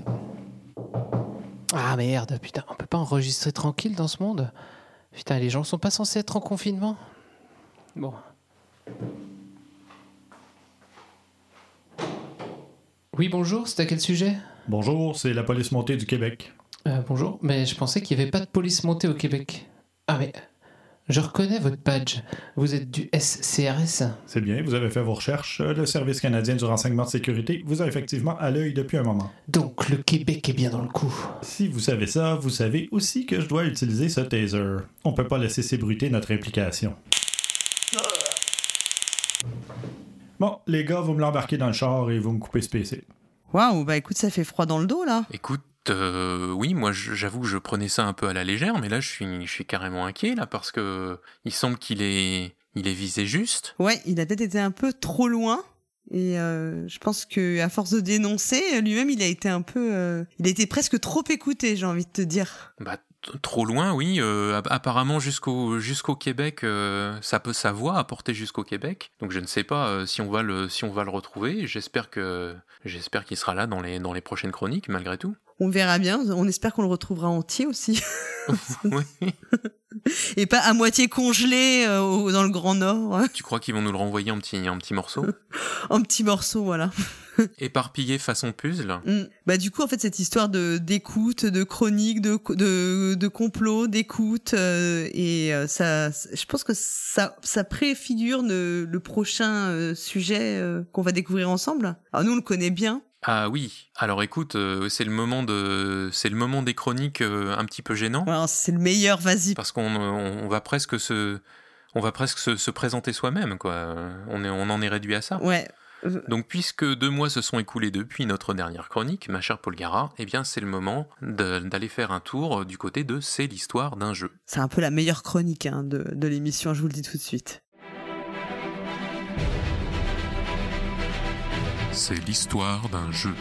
Ah merde, putain, on peut pas enregistrer tranquille dans ce monde? Putain, les gens sont pas censés être en confinement? Bon. Oui, bonjour, c'est à quel sujet? Bonjour, c'est la police montée du Québec. Euh, bonjour, mais je pensais qu'il n'y avait pas de police montée au Québec. Ah mais, je reconnais votre badge. Vous êtes du SCRS C'est bien, vous avez fait vos recherches. Le Service canadien du renseignement de sécurité vous a effectivement à l'œil depuis un moment. Donc le Québec est bien dans le coup. Si vous savez ça, vous savez aussi que je dois utiliser ce taser. On peut pas laisser s'ébruiter notre implication. Bon, les gars, vous me l'embarquez dans le char et vous me coupez ce PC. Waouh, bah écoute, ça fait froid dans le dos là. Écoute, euh, oui, moi j'avoue que je prenais ça un peu à la légère, mais là je suis, je suis carrément inquiet là parce que il semble qu'il est, il est visé juste. Ouais, il a peut-être été un peu trop loin. Et euh, je pense que à force de dénoncer, lui-même, il a été un peu, euh, il a été presque trop écouté, j'ai envie de te dire. Bah trop loin, oui. euh, app- apparemment jusqu'au jusqu'au Québec, ça peut sa voix apporter jusqu'au Québec. Donc je ne sais pas si on va le si on va le retrouver. J'espère que j'espère qu'il sera là dans les dans les prochaines chroniques malgré tout. On verra bien. On espère qu'on le retrouvera entier aussi, (laughs) oui. (laughs) et pas à moitié congelé euh, dans le Grand Nord, Tu crois qu'ils vont nous le renvoyer en petits en petits morceaux, (laughs) en petits morceaux, voilà. éparpillés façon puzzle Mm. Bah du coup en fait cette histoire de d'écoute, de chronique, de de, de complot, d'écoute euh, et euh, ça, je pense que ça ça préfigure le, le prochain euh, sujet euh, qu'on va découvrir ensemble. Alors nous on le connaît bien. Ah oui. Alors écoute, euh, c'est le moment de c'est le moment des chroniques euh, un petit peu gênant. C'est le meilleur, vas-y. parce qu'on on, on va presque se on va presque se, se présenter soi-même quoi on est on en est réduit à ça Ouais. donc puisque deux mois se sont écoulés depuis notre dernière chronique ma chère Polgara eh bien c'est le moment d'aller faire un tour du côté de c'est l'histoire d'un jeu C'est un peu la meilleure chronique hein, de, de l'émission, je vous le dis tout de suite. C'est l'histoire d'un jeu.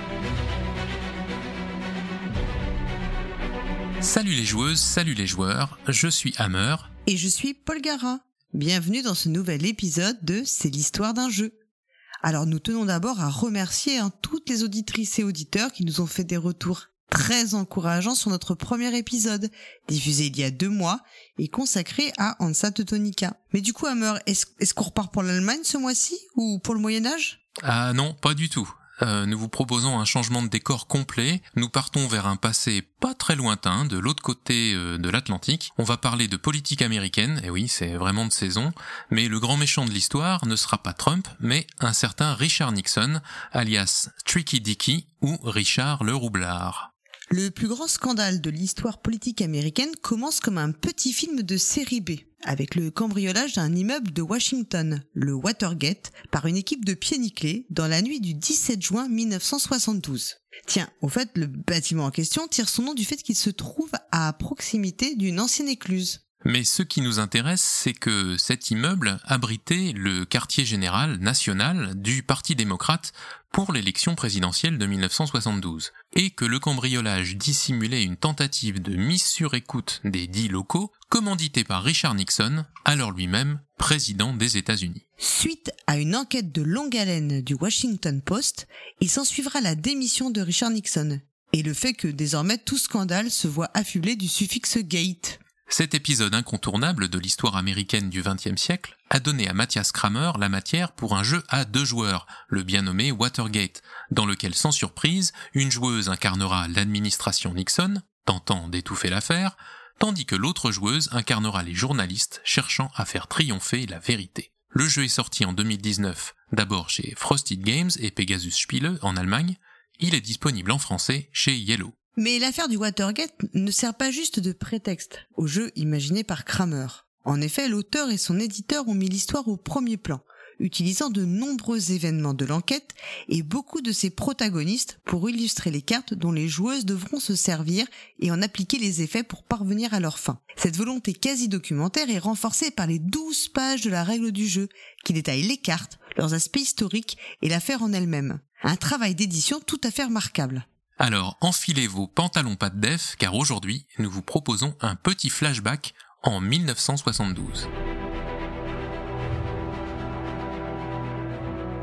Salut les joueuses, salut les joueurs, je suis Hammer. Et je suis Paul Gara. Bienvenue dans ce nouvel épisode de C'est l'histoire d'un jeu. Alors nous tenons d'abord à remercier hein, toutes les auditrices et auditeurs qui nous ont fait des retours très encourageants sur notre premier épisode, diffusé il y a deux mois et consacré à Hansa Teutonica. Mais du coup, Hammer, est-ce qu'on repart pour l'Allemagne ce mois-ci ou pour le Moyen Âge? Ah non, pas du tout. Euh, nous vous proposons un changement de décor complet. Nous partons vers un passé pas très lointain, de l'autre côté euh, de l'Atlantique. On va parler de politique américaine, et oui, c'est vraiment de saison. Mais le grand méchant de l'histoire ne sera pas Trump, mais un certain Richard Nixon, alias Tricky Dicky ou Richard le Roublard. Le plus grand scandale de l'histoire politique américaine commence comme un petit film de série B, avec le cambriolage d'un immeuble de Washington, le Watergate, par une équipe de pieds dans la nuit du 17 juin 1972. Tiens, au fait, le bâtiment en question tire son nom du fait qu'il se trouve à proximité d'une ancienne écluse. Mais ce qui nous intéresse, c'est que cet immeuble abritait le quartier général national du Parti démocrate pour l'élection présidentielle de 1972, et que le cambriolage dissimulait une tentative de mise sur écoute des dits locaux, commandité par Richard Nixon, alors lui-même président des États-Unis. Suite à une enquête de longue haleine du Washington Post, il s'ensuivra la démission de Richard Nixon, et le fait que désormais tout scandale se voit affublé du suffixe gate. Cet épisode incontournable de l'histoire américaine du XXe siècle a donné à Matthias Kramer la matière pour un jeu à deux joueurs, le bien nommé Watergate, dans lequel sans surprise, une joueuse incarnera l'administration Nixon, tentant d'étouffer l'affaire, tandis que l'autre joueuse incarnera les journalistes cherchant à faire triompher la vérité. Le jeu est sorti en 2019, d'abord chez Frosted Games et Pegasus Spiele en Allemagne, il est disponible en français chez Yellow. Mais l'affaire du Watergate ne sert pas juste de prétexte au jeu imaginé par Kramer. En effet, l'auteur et son éditeur ont mis l'histoire au premier plan, utilisant de nombreux événements de l'enquête et beaucoup de ses protagonistes pour illustrer les cartes dont les joueuses devront se servir et en appliquer les effets pour parvenir à leur fin. Cette volonté quasi documentaire est renforcée par les 12 pages de la règle du jeu, qui détaillent les cartes, leurs aspects historiques et l'affaire en elle-même. Un travail d'édition tout à fait remarquable. Alors enfilez vos pantalons pas de def car aujourd'hui nous vous proposons un petit flashback en 1972.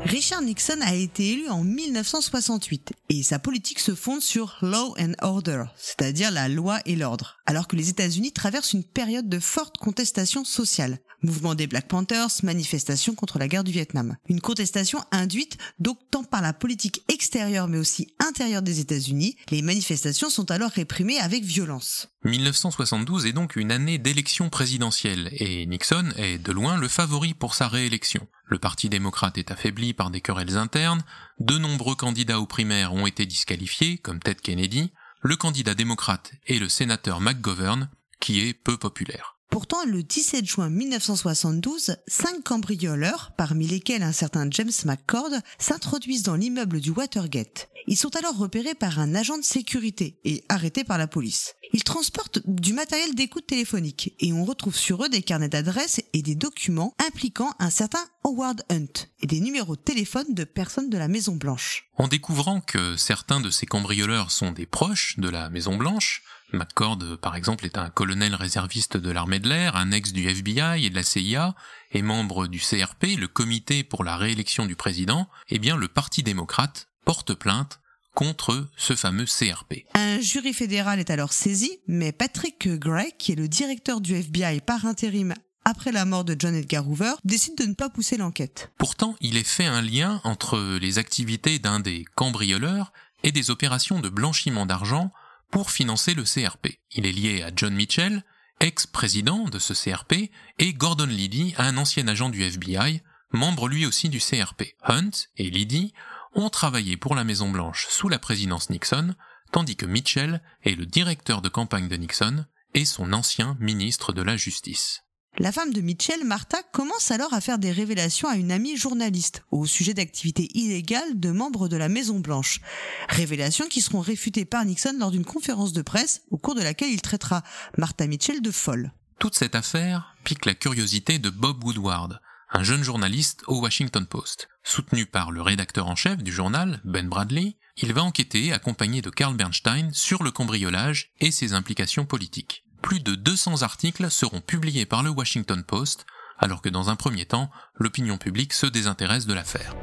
Richard Nixon a été élu en 1968 et sa politique se fonde sur law and order, c'est-à-dire la loi et l'ordre, alors que les États-Unis traversent une période de forte contestation sociale. Mouvement des Black Panthers, manifestations contre la guerre du Vietnam. Une contestation induite donc tant par la politique extérieure mais aussi intérieure des États-Unis. Les manifestations sont alors réprimées avec violence. 1972 est donc une année d'élection présidentielle et Nixon est de loin le favori pour sa réélection. Le Parti démocrate est affaibli par des querelles internes, de nombreux candidats aux primaires ont été disqualifiés, comme Ted Kennedy, le candidat démocrate est le sénateur McGovern, qui est peu populaire. Pourtant, le 17 juin 1972, cinq cambrioleurs, parmi lesquels un certain James McCord, s'introduisent dans l'immeuble du Watergate. Ils sont alors repérés par un agent de sécurité et arrêtés par la police. Ils transportent du matériel d'écoute téléphonique et on retrouve sur eux des carnets d'adresses et des documents impliquant un certain Howard Hunt et des numéros de téléphone de personnes de la Maison Blanche. En découvrant que certains de ces cambrioleurs sont des proches de la Maison Blanche, McCord, par exemple, est un colonel réserviste de l'armée de l'air, un ex du FBI et de la CIA, et membre du CRP, le comité pour la réélection du président, eh bien le Parti démocrate porte plainte contre ce fameux CRP. Un jury fédéral est alors saisi, mais Patrick Gray, qui est le directeur du FBI par intérim après la mort de John Edgar Hoover, décide de ne pas pousser l'enquête. Pourtant, il est fait un lien entre les activités d'un des cambrioleurs et des opérations de blanchiment d'argent pour financer le CRP. Il est lié à John Mitchell, ex-président de ce CRP, et Gordon Liddy, un ancien agent du FBI, membre lui aussi du CRP. Hunt et Liddy ont travaillé pour la Maison Blanche sous la présidence Nixon, tandis que Mitchell est le directeur de campagne de Nixon et son ancien ministre de la Justice. La femme de Mitchell, Martha, commence alors à faire des révélations à une amie journaliste au sujet d'activités illégales de membres de la Maison Blanche. Révélations qui seront réfutées par Nixon lors d'une conférence de presse au cours de laquelle il traitera Martha Mitchell de folle. Toute cette affaire pique la curiosité de Bob Woodward, un jeune journaliste au Washington Post. Soutenu par le rédacteur en chef du journal, Ben Bradley, il va enquêter accompagné de Carl Bernstein sur le cambriolage et ses implications politiques. Plus de 200 articles seront publiés par le Washington Post, alors que dans un premier temps, l'opinion publique se désintéresse de l'affaire.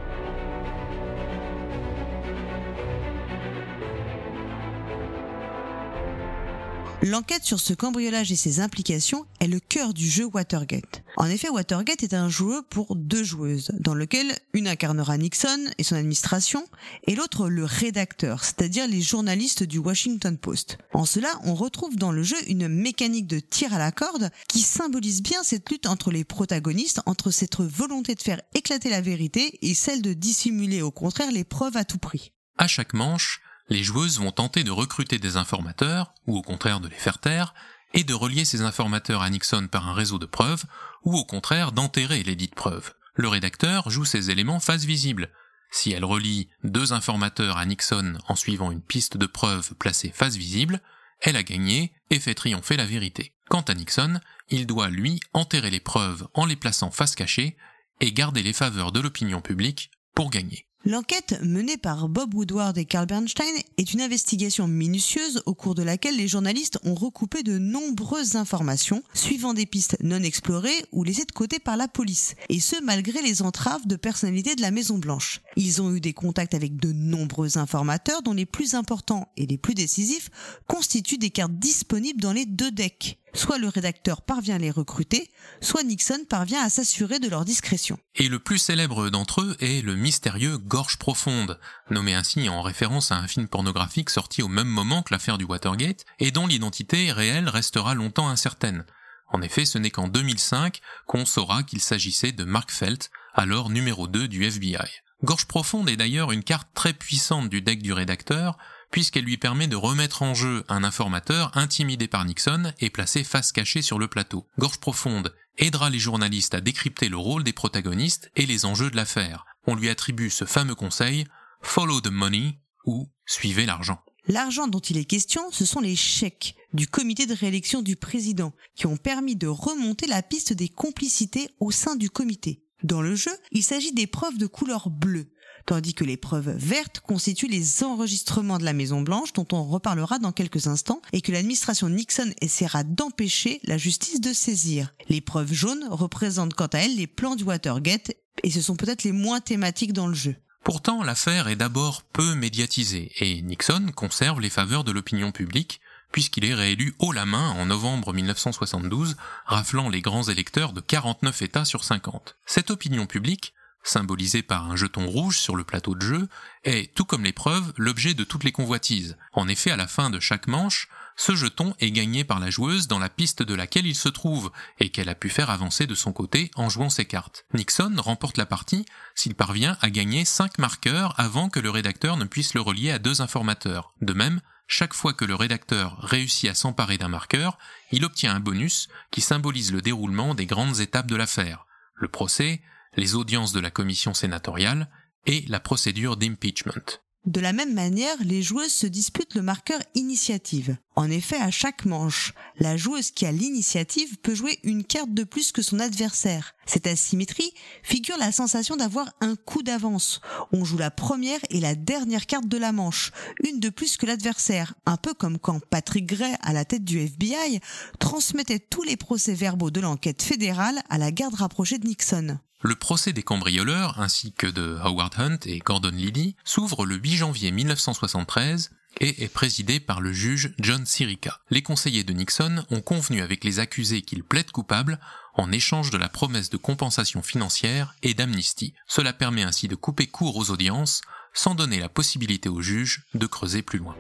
L'enquête sur ce cambriolage et ses implications est le cœur du jeu Watergate. En effet, Watergate est un jeu pour deux joueuses, dans lequel une incarnera Nixon et son administration, et l'autre le rédacteur, c'est-à-dire les journalistes du Washington Post. En cela, on retrouve dans le jeu une mécanique de tir à la corde qui symbolise bien cette lutte entre les protagonistes, entre cette volonté de faire éclater la vérité et celle de dissimuler au contraire les preuves à tout prix. À chaque manche, les joueuses vont tenter de recruter des informateurs, ou au contraire de les faire taire, et de relier ces informateurs à Nixon par un réseau de preuves, ou au contraire d'enterrer les dites preuves. Le rédacteur joue ces éléments face visible. Si elle relie deux informateurs à Nixon en suivant une piste de preuves placée face visible, elle a gagné et fait triompher la vérité. Quant à Nixon, il doit, lui, enterrer les preuves en les plaçant face cachée et garder les faveurs de l'opinion publique pour gagner. L'enquête menée par Bob Woodward et Carl Bernstein est une investigation minutieuse au cours de laquelle les journalistes ont recoupé de nombreuses informations suivant des pistes non explorées ou laissées de côté par la police, et ce malgré les entraves de personnalités de la Maison Blanche. Ils ont eu des contacts avec de nombreux informateurs dont les plus importants et les plus décisifs constituent des cartes disponibles dans les deux decks. Soit le rédacteur parvient à les recruter, soit Nixon parvient à s'assurer de leur discrétion. Et le plus célèbre d'entre eux est le mystérieux Gorge Profonde, nommé ainsi en référence à un film pornographique sorti au même moment que l'affaire du Watergate, et dont l'identité réelle restera longtemps incertaine. En effet, ce n'est qu'en 2005 qu'on saura qu'il s'agissait de Mark Felt, alors numéro 2 du FBI. Gorge Profonde est d'ailleurs une carte très puissante du deck du rédacteur, puisqu'elle lui permet de remettre en jeu un informateur intimidé par Nixon et placé face cachée sur le plateau. Gorge profonde aidera les journalistes à décrypter le rôle des protagonistes et les enjeux de l'affaire. On lui attribue ce fameux conseil Follow the money ou Suivez l'argent. L'argent dont il est question, ce sont les chèques du comité de réélection du président qui ont permis de remonter la piste des complicités au sein du comité. Dans le jeu, il s'agit des preuves de couleur bleue, tandis que les preuves vertes constituent les enregistrements de la Maison Blanche dont on reparlera dans quelques instants et que l'administration Nixon essaiera d'empêcher la justice de saisir. Les preuves jaunes représentent quant à elles les plans du Watergate et ce sont peut-être les moins thématiques dans le jeu. Pourtant, l'affaire est d'abord peu médiatisée et Nixon conserve les faveurs de l'opinion publique puisqu'il est réélu haut la main en novembre 1972, raflant les grands électeurs de 49 États sur 50. Cette opinion publique symbolisé par un jeton rouge sur le plateau de jeu, est, tout comme l'épreuve, l'objet de toutes les convoitises. En effet, à la fin de chaque manche, ce jeton est gagné par la joueuse dans la piste de laquelle il se trouve, et qu'elle a pu faire avancer de son côté en jouant ses cartes. Nixon remporte la partie s'il parvient à gagner 5 marqueurs avant que le rédacteur ne puisse le relier à deux informateurs. De même, chaque fois que le rédacteur réussit à s'emparer d'un marqueur, il obtient un bonus qui symbolise le déroulement des grandes étapes de l'affaire. Le procès, les audiences de la commission sénatoriale et la procédure d'impeachment. De la même manière, les joueuses se disputent le marqueur initiative. En effet, à chaque manche, la joueuse qui a l'initiative peut jouer une carte de plus que son adversaire. Cette asymétrie figure la sensation d'avoir un coup d'avance. On joue la première et la dernière carte de la manche, une de plus que l'adversaire, un peu comme quand Patrick Gray, à la tête du FBI, transmettait tous les procès-verbaux de l'enquête fédérale à la garde rapprochée de Nixon. Le procès des cambrioleurs, ainsi que de Howard Hunt et Gordon Liddy, s'ouvre le 8 janvier 1973 et est présidé par le juge John Sirica. Les conseillers de Nixon ont convenu avec les accusés qu'ils plaident coupables en échange de la promesse de compensation financière et d'amnistie. Cela permet ainsi de couper court aux audiences sans donner la possibilité au juge de creuser plus loin.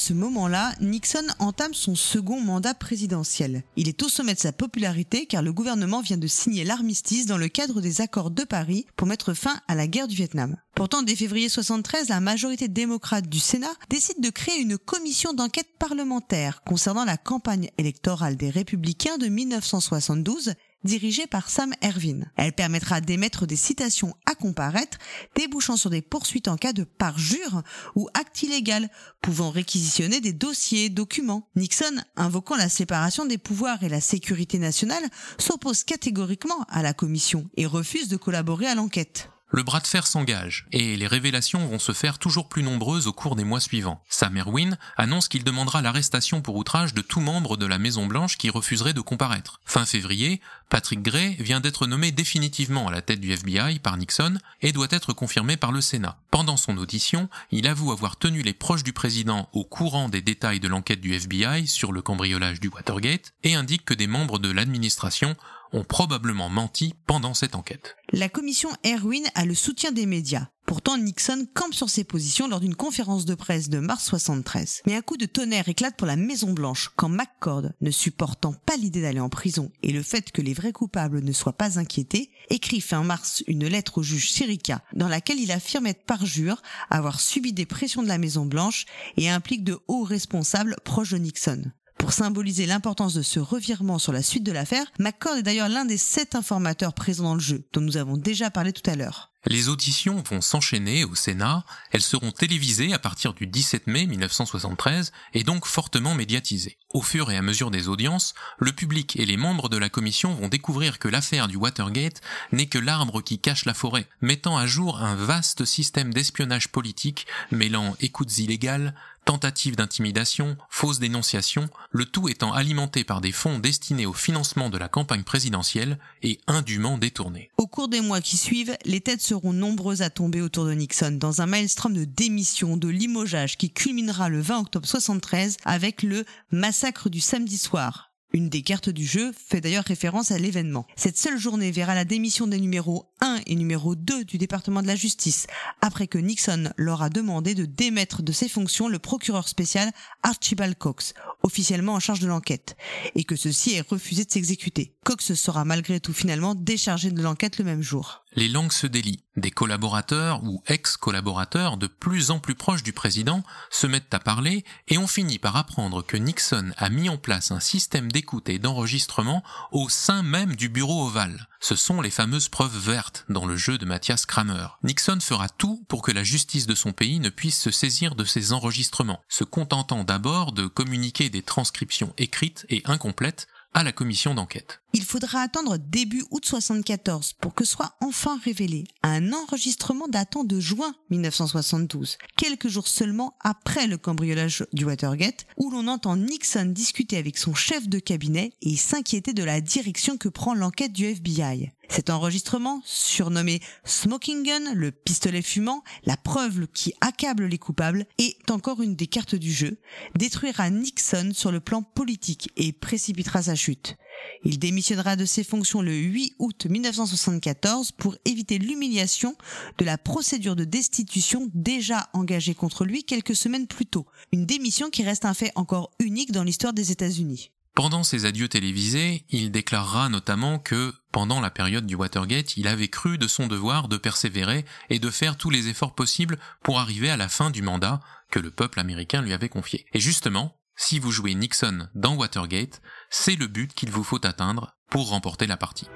Ce moment-là, Nixon entame son second mandat présidentiel. Il est au sommet de sa popularité car le gouvernement vient de signer l'armistice dans le cadre des accords de Paris pour mettre fin à la guerre du Vietnam. Pourtant, dès février 73, la majorité démocrate du Sénat décide de créer une commission d'enquête parlementaire concernant la campagne électorale des républicains de 1972 dirigée par Sam Ervin. Elle permettra d'émettre des citations à comparaître, débouchant sur des poursuites en cas de parjure ou acte illégal, pouvant réquisitionner des dossiers, documents. Nixon, invoquant la séparation des pouvoirs et la sécurité nationale, s'oppose catégoriquement à la commission et refuse de collaborer à l'enquête. Le bras de fer s'engage, et les révélations vont se faire toujours plus nombreuses au cours des mois suivants. Sam Erwin annonce qu'il demandera l'arrestation pour outrage de tout membre de la Maison Blanche qui refuserait de comparaître. Fin février, Patrick Gray vient d'être nommé définitivement à la tête du FBI par Nixon et doit être confirmé par le Sénat. Pendant son audition, il avoue avoir tenu les proches du président au courant des détails de l'enquête du FBI sur le cambriolage du Watergate et indique que des membres de l'administration ont probablement menti pendant cette enquête. La commission Erwin a le soutien des médias. Pourtant, Nixon campe sur ses positions lors d'une conférence de presse de mars 73. Mais un coup de tonnerre éclate pour la Maison Blanche quand McCord, ne supportant pas l'idée d'aller en prison et le fait que les vrais coupables ne soient pas inquiétés, écrit fin mars une lettre au juge Sirica dans laquelle il affirme être parjure, avoir subi des pressions de la Maison Blanche et implique de hauts responsables proches de Nixon. Pour symboliser l'importance de ce revirement sur la suite de l'affaire, McCord est d'ailleurs l'un des sept informateurs présents dans le jeu, dont nous avons déjà parlé tout à l'heure. Les auditions vont s'enchaîner au Sénat, elles seront télévisées à partir du 17 mai 1973 et donc fortement médiatisées. Au fur et à mesure des audiences, le public et les membres de la commission vont découvrir que l'affaire du Watergate n'est que l'arbre qui cache la forêt, mettant à jour un vaste système d'espionnage politique mêlant écoutes illégales, tentatives d'intimidation, fausses dénonciations, le tout étant alimenté par des fonds destinés au financement de la campagne présidentielle et indûment détournés. Au cours des mois qui suivent, les têtes seront nombreuses à tomber autour de Nixon dans un maelstrom de démission, de limogeage qui culminera le 20 octobre 73 avec le massacre du samedi soir, une des cartes du jeu fait d'ailleurs référence à l'événement. Cette seule journée verra la démission des numéros 1 et numéro 2 du département de la justice, après que Nixon leur a demandé de démettre de ses fonctions le procureur spécial Archibald Cox, officiellement en charge de l'enquête, et que ceci ait refusé de s'exécuter. Cox sera malgré tout finalement déchargé de l'enquête le même jour les langues se délient. Des collaborateurs ou ex-collaborateurs de plus en plus proches du président se mettent à parler et on finit par apprendre que Nixon a mis en place un système d'écoute et d'enregistrement au sein même du bureau ovale. Ce sont les fameuses preuves vertes dans le jeu de Mathias Kramer. Nixon fera tout pour que la justice de son pays ne puisse se saisir de ces enregistrements, se contentant d'abord de communiquer des transcriptions écrites et incomplètes à la commission d'enquête. Il faudra attendre début août 74 pour que soit enfin révélé un enregistrement datant de juin 1972, quelques jours seulement après le cambriolage du Watergate, où l'on entend Nixon discuter avec son chef de cabinet et s'inquiéter de la direction que prend l'enquête du FBI. Cet enregistrement, surnommé Smoking Gun, le pistolet fumant, la preuve qui accable les coupables, est encore une des cartes du jeu, détruira Nixon sur le plan politique et précipitera sa chute. Il démissionnera de ses fonctions le 8 août 1974 pour éviter l'humiliation de la procédure de destitution déjà engagée contre lui quelques semaines plus tôt. Une démission qui reste un fait encore unique dans l'histoire des États-Unis. Pendant ses adieux télévisés, il déclarera notamment que, pendant la période du Watergate, il avait cru de son devoir de persévérer et de faire tous les efforts possibles pour arriver à la fin du mandat que le peuple américain lui avait confié. Et justement, si vous jouez Nixon dans Watergate, c'est le but qu'il vous faut atteindre pour remporter la partie.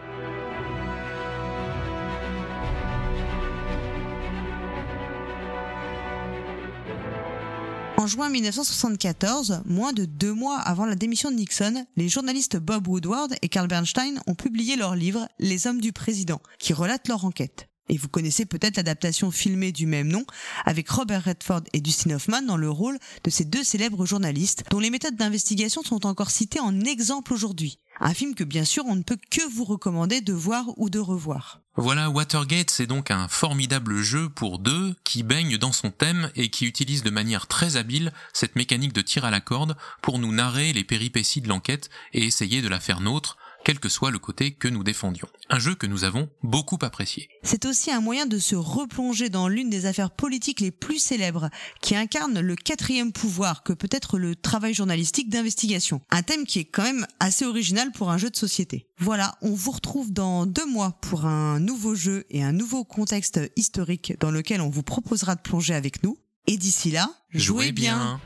En juin 1974, moins de deux mois avant la démission de Nixon, les journalistes Bob Woodward et Carl Bernstein ont publié leur livre Les hommes du président, qui relate leur enquête. Et vous connaissez peut-être l'adaptation filmée du même nom, avec Robert Redford et Dustin Hoffman dans le rôle de ces deux célèbres journalistes, dont les méthodes d'investigation sont encore citées en exemple aujourd'hui. Un film que bien sûr on ne peut que vous recommander de voir ou de revoir. Voilà, Watergate, c'est donc un formidable jeu pour deux qui baigne dans son thème et qui utilise de manière très habile cette mécanique de tir à la corde pour nous narrer les péripéties de l'enquête et essayer de la faire nôtre quel que soit le côté que nous défendions. Un jeu que nous avons beaucoup apprécié. C'est aussi un moyen de se replonger dans l'une des affaires politiques les plus célèbres, qui incarne le quatrième pouvoir que peut être le travail journalistique d'investigation. Un thème qui est quand même assez original pour un jeu de société. Voilà, on vous retrouve dans deux mois pour un nouveau jeu et un nouveau contexte historique dans lequel on vous proposera de plonger avec nous. Et d'ici là, jouez, bien.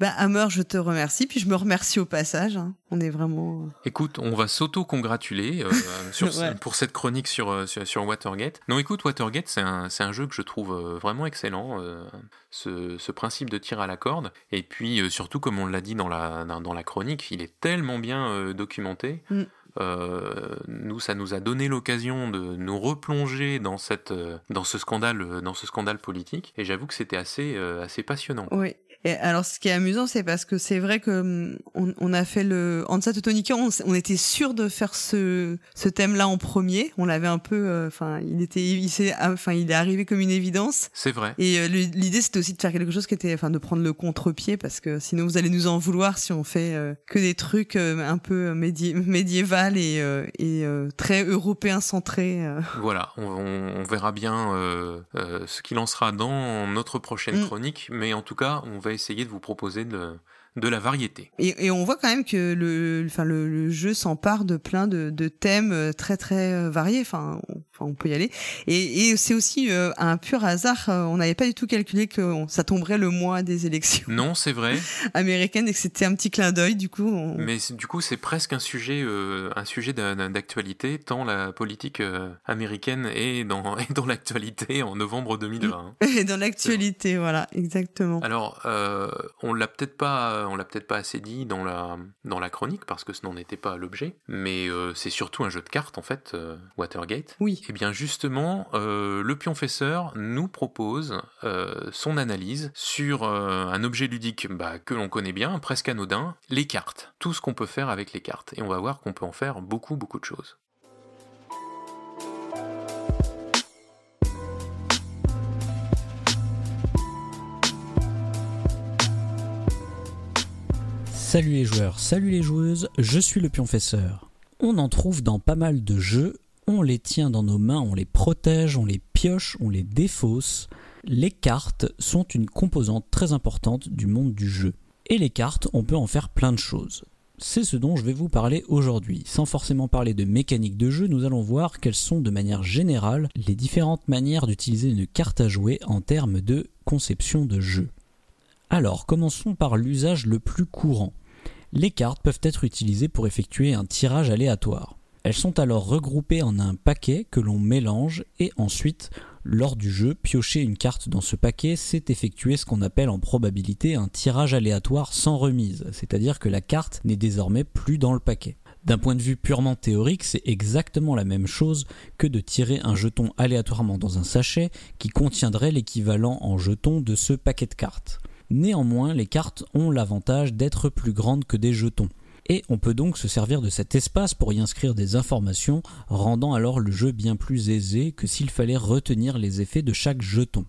Bah Hammer, je te remercie, puis je me remercie au passage. hein. On est vraiment. Écoute, on va s'auto-congratuler euh, (laughs) Ouais. pour cette chronique sur, euh, sur, sur Watergate. Non, écoute, Watergate, c'est un, un jeu que je trouve euh, vraiment excellent, euh, ce, ce principe de tir à la corde. Et puis, euh, surtout, comme on l'a dit dans la, dans, dans la chronique, il est tellement bien euh, documenté. Mm. Euh, nous, ça nous a donné l'occasion de nous replonger dans, cette, euh, dans, ce scandale, euh, dans ce scandale politique. Et j'avoue que c'était assez, euh, assez passionnant. Oui. Et alors, ce qui est amusant, c'est parce que c'est vrai que hum, on, on a fait le Ansa Teutonica, on, on était sûr de faire ce, ce thème-là en premier. On l'avait un peu, euh, enfin, il était, il s'est, enfin, il est arrivé comme une évidence. C'est vrai. Et euh, l'idée, c'était aussi de faire quelque chose qui était, enfin, de prendre le contre-pied, parce que sinon, vous allez nous en vouloir si on fait euh, que des trucs un peu médi médiéval et, euh, et euh, très européen centré. Voilà, on, on- verra bien ce qu'il en sera dans notre prochaine Mm. chronique, mais en tout cas, on va essayer de vous proposer de, de la variété. Et, on voit quand même que le, le, jeu s'empare de plein de, de thèmes euh, très très euh, variés. Enfin, on peut y aller. Et, et c'est aussi euh, un pur hasard. euh, On n'avait pas du tout calculé que on- ça tomberait le mois des élections Non, c'est vrai, (laughs) américaines et que c'était un petit clin d'œil. Du coup, on... mais du coup, c'est presque un sujet, euh, un sujet d'a- d'actualité, tant la politique américaine est dans, (laughs) est dans l'actualité en novembre 2020. (laughs) et dans l'actualité, voilà, exactement. Alors, on l'a peut-être pas, on l'a peut-être pas assez dit dans la dans la chronique parce que ce n'en était pas l'objet, mais c'est surtout un jeu de cartes en fait, Watergate. Oui. Eh bien justement, euh, le pionfesseur nous propose euh, son analyse sur euh, un objet ludique bah, que l'on connaît bien, presque anodin, les cartes. Tout ce qu'on peut faire avec les cartes. Et on va voir qu'on peut en faire beaucoup beaucoup de choses. Salut les joueurs, salut les joueuses, je suis le pionfesseur. On en trouve dans pas mal de jeux, on les tient dans nos mains, on les protège, on les pioche, on les défausse. Les cartes sont une composante très importante du monde du jeu. Et les cartes, on peut en faire plein de choses. C'est ce dont je vais vous parler aujourd'hui. Sans forcément parler de mécanique de jeu, nous allons voir quelles sont de manière générale les différentes manières d'utiliser une carte à jouer en termes de conception de jeu. Alors, commençons par l'usage le plus courant. Les cartes peuvent être utilisées pour effectuer un tirage aléatoire. Elles sont alors regroupées en un paquet que l'on mélange et ensuite, lors du jeu, piocher une carte dans ce paquet, c'est effectuer ce qu'on appelle en probabilité un tirage aléatoire sans remise, c'est-à-dire que la carte n'est désormais plus dans le paquet. D'un point de vue purement théorique, c'est exactement la même chose que de tirer un jeton aléatoirement dans un sachet qui contiendrait l'équivalent en jetons de ce paquet de cartes. Néanmoins, les cartes ont l'avantage d'être plus grandes que des jetons. Et on peut donc se servir de cet espace pour y inscrire des informations, rendant alors le jeu bien plus aisé que s'il fallait retenir les effets de chaque jeton.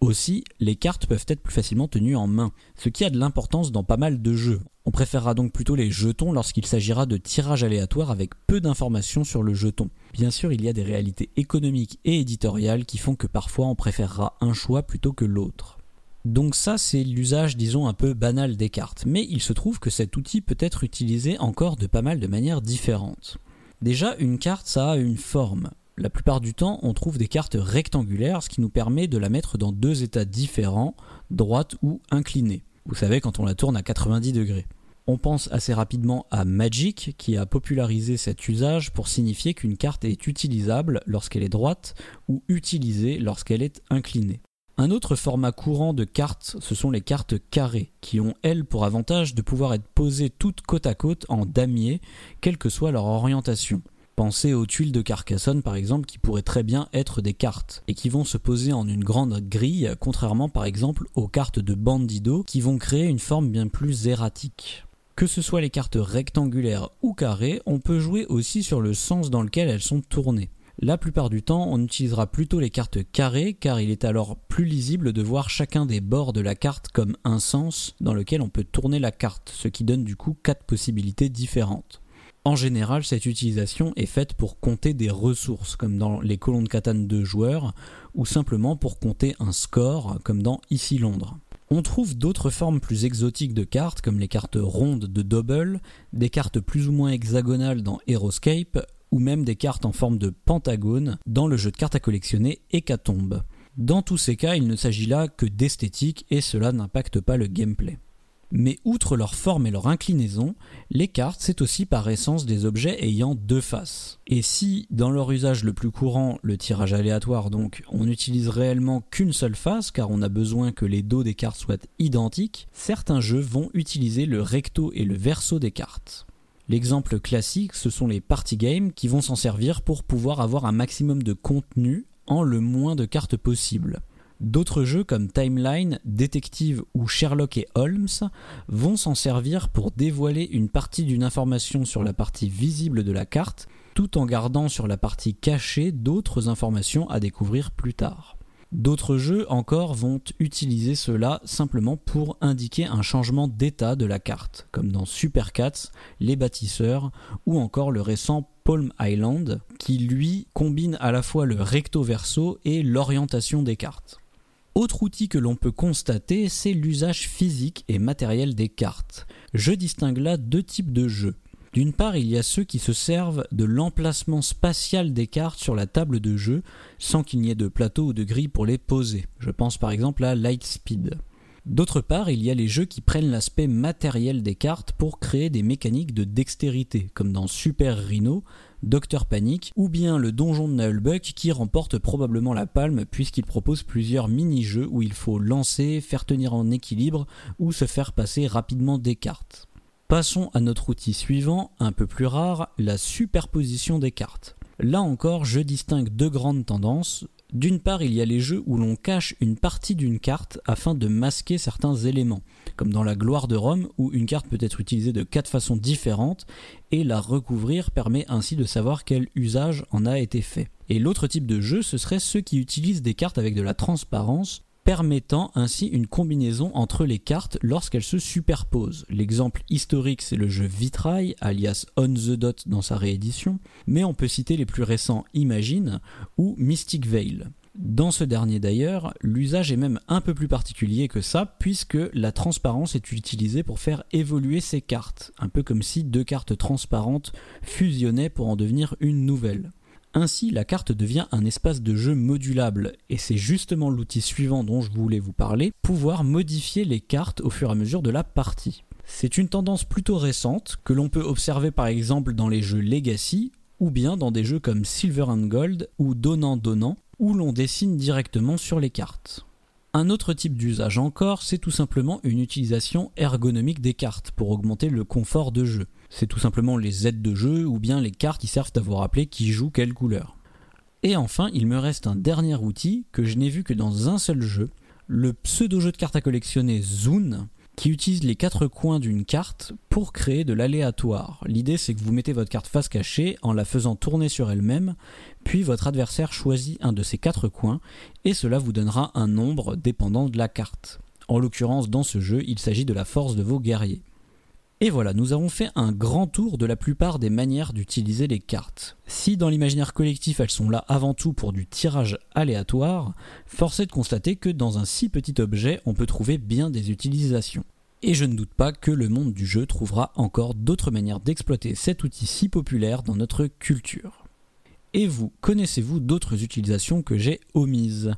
Aussi, les cartes peuvent être plus facilement tenues en main, ce qui a de l'importance dans pas mal de jeux. On préférera donc plutôt les jetons lorsqu'il s'agira de tirage aléatoire avec peu d'informations sur le jeton. Bien sûr, il y a des réalités économiques et éditoriales qui font que parfois on préférera un choix plutôt que l'autre. Donc ça, c'est l'usage, disons, un peu banal des cartes. Mais il se trouve que cet outil peut être utilisé encore de pas mal de manières différentes. Déjà, une carte, ça a une forme. La plupart du temps, on trouve des cartes rectangulaires, ce qui nous permet de la mettre dans deux états différents, droite ou inclinée. Vous savez, quand on la tourne à 90 degrés. On pense assez rapidement à Magic, qui a popularisé cet usage pour signifier qu'une carte est utilisable lorsqu'elle est droite ou utilisée lorsqu'elle est inclinée. Un autre format courant de cartes, ce sont les cartes carrées, qui ont elles pour avantage de pouvoir être posées toutes côte à côte en damier, quelle que soit leur orientation. Pensez aux tuiles de Carcassonne par exemple qui pourraient très bien être des cartes et qui vont se poser en une grande grille contrairement par exemple aux cartes de Bandido qui vont créer une forme bien plus erratique. Que ce soit les cartes rectangulaires ou carrées, on peut jouer aussi sur le sens dans lequel elles sont tournées. La plupart du temps, on utilisera plutôt les cartes carrées car il est alors plus lisible de voir chacun des bords de la carte comme un sens dans lequel on peut tourner la carte, ce qui donne du coup quatre possibilités différentes. En général, cette utilisation est faite pour compter des ressources, comme dans les colons de Catane de joueurs, ou simplement pour compter un score, comme dans Ici Londres. On trouve d'autres formes plus exotiques de cartes, comme les cartes rondes de Double, des cartes plus ou moins hexagonales dans Heroescape, ou même des cartes en forme de pentagone dans le jeu de cartes à collectionner Hécatombe. Dans tous ces cas, il ne s'agit là que d'esthétique et cela n'impacte pas le gameplay. Mais outre leur forme et leur inclinaison, les cartes c'est aussi par essence des objets ayant deux faces. Et si, dans leur usage le plus courant, le tirage aléatoire donc, on n'utilise réellement qu'une seule face car on a besoin que les dos des cartes soient identiques, certains jeux vont utiliser le recto et le verso des cartes. L'exemple classique, ce sont les party games qui vont s'en servir pour pouvoir avoir un maximum de contenu en le moins de cartes possible. D'autres jeux comme Timeline, Detective ou Sherlock et Holmes vont s'en servir pour dévoiler une partie d'une information sur la partie visible de la carte, tout en gardant sur la partie cachée d'autres informations à découvrir plus tard. D'autres jeux encore vont utiliser cela simplement pour indiquer un changement d'état de la carte, comme dans Super Cats, Les Bâtisseurs ou encore le récent Palm Island, qui lui combine à la fois le recto verso et l'orientation des cartes. Autre outil que l'on peut constater, c'est l'usage physique et matériel des cartes. Je distingue là deux types de jeux. D'une part, il y a ceux qui se servent de l'emplacement spatial des cartes sur la table de jeu sans qu'il n'y ait de plateau ou de grille pour les poser. Je pense par exemple à Lightspeed. D'autre part, il y a les jeux qui prennent l'aspect matériel des cartes pour créer des mécaniques de dextérité, comme dans Super Rhino, Docteur Panic, ou bien le donjon de Nullbuck qui remporte probablement la palme puisqu'il propose plusieurs mini-jeux où il faut lancer, faire tenir en équilibre ou se faire passer rapidement des cartes. Passons à notre outil suivant, un peu plus rare, la superposition des cartes. Là encore, je distingue deux grandes tendances. D'une part, il y a les jeux où l'on cache une partie d'une carte afin de masquer certains éléments, comme dans la gloire de Rome où une carte peut être utilisée de quatre façons différentes et la recouvrir permet ainsi de savoir quel usage en a été fait. Et l'autre type de jeu, ce serait ceux qui utilisent des cartes avec de la transparence permettant ainsi une combinaison entre les cartes lorsqu'elles se superposent. L'exemple historique c'est le jeu Vitrail, alias On the Dot dans sa réédition, mais on peut citer les plus récents Imagine ou Mystic Veil. Dans ce dernier d'ailleurs, l'usage est même un peu plus particulier que ça, puisque la transparence est utilisée pour faire évoluer ces cartes, un peu comme si deux cartes transparentes fusionnaient pour en devenir une nouvelle. Ainsi, la carte devient un espace de jeu modulable, et c'est justement l'outil suivant dont je voulais vous parler, pouvoir modifier les cartes au fur et à mesure de la partie. C'est une tendance plutôt récente que l'on peut observer par exemple dans les jeux Legacy ou bien dans des jeux comme Silver and Gold ou Donnant Donnant où l'on dessine directement sur les cartes. Un autre type d'usage encore, c'est tout simplement une utilisation ergonomique des cartes pour augmenter le confort de jeu. C'est tout simplement les aides de jeu ou bien les cartes qui servent à vous rappeler qui joue quelle couleur. Et enfin, il me reste un dernier outil que je n'ai vu que dans un seul jeu, le pseudo-jeu de cartes à collectionner Zoon, qui utilise les quatre coins d'une carte pour créer de l'aléatoire. L'idée c'est que vous mettez votre carte face cachée en la faisant tourner sur elle-même, puis votre adversaire choisit un de ces quatre coins, et cela vous donnera un nombre dépendant de la carte. En l'occurrence, dans ce jeu, il s'agit de la force de vos guerriers. Et voilà, nous avons fait un grand tour de la plupart des manières d'utiliser les cartes. Si dans l'imaginaire collectif elles sont là avant tout pour du tirage aléatoire, force est de constater que dans un si petit objet on peut trouver bien des utilisations. Et je ne doute pas que le monde du jeu trouvera encore d'autres manières d'exploiter cet outil si populaire dans notre culture. Et vous, connaissez-vous d'autres utilisations que j'ai omises?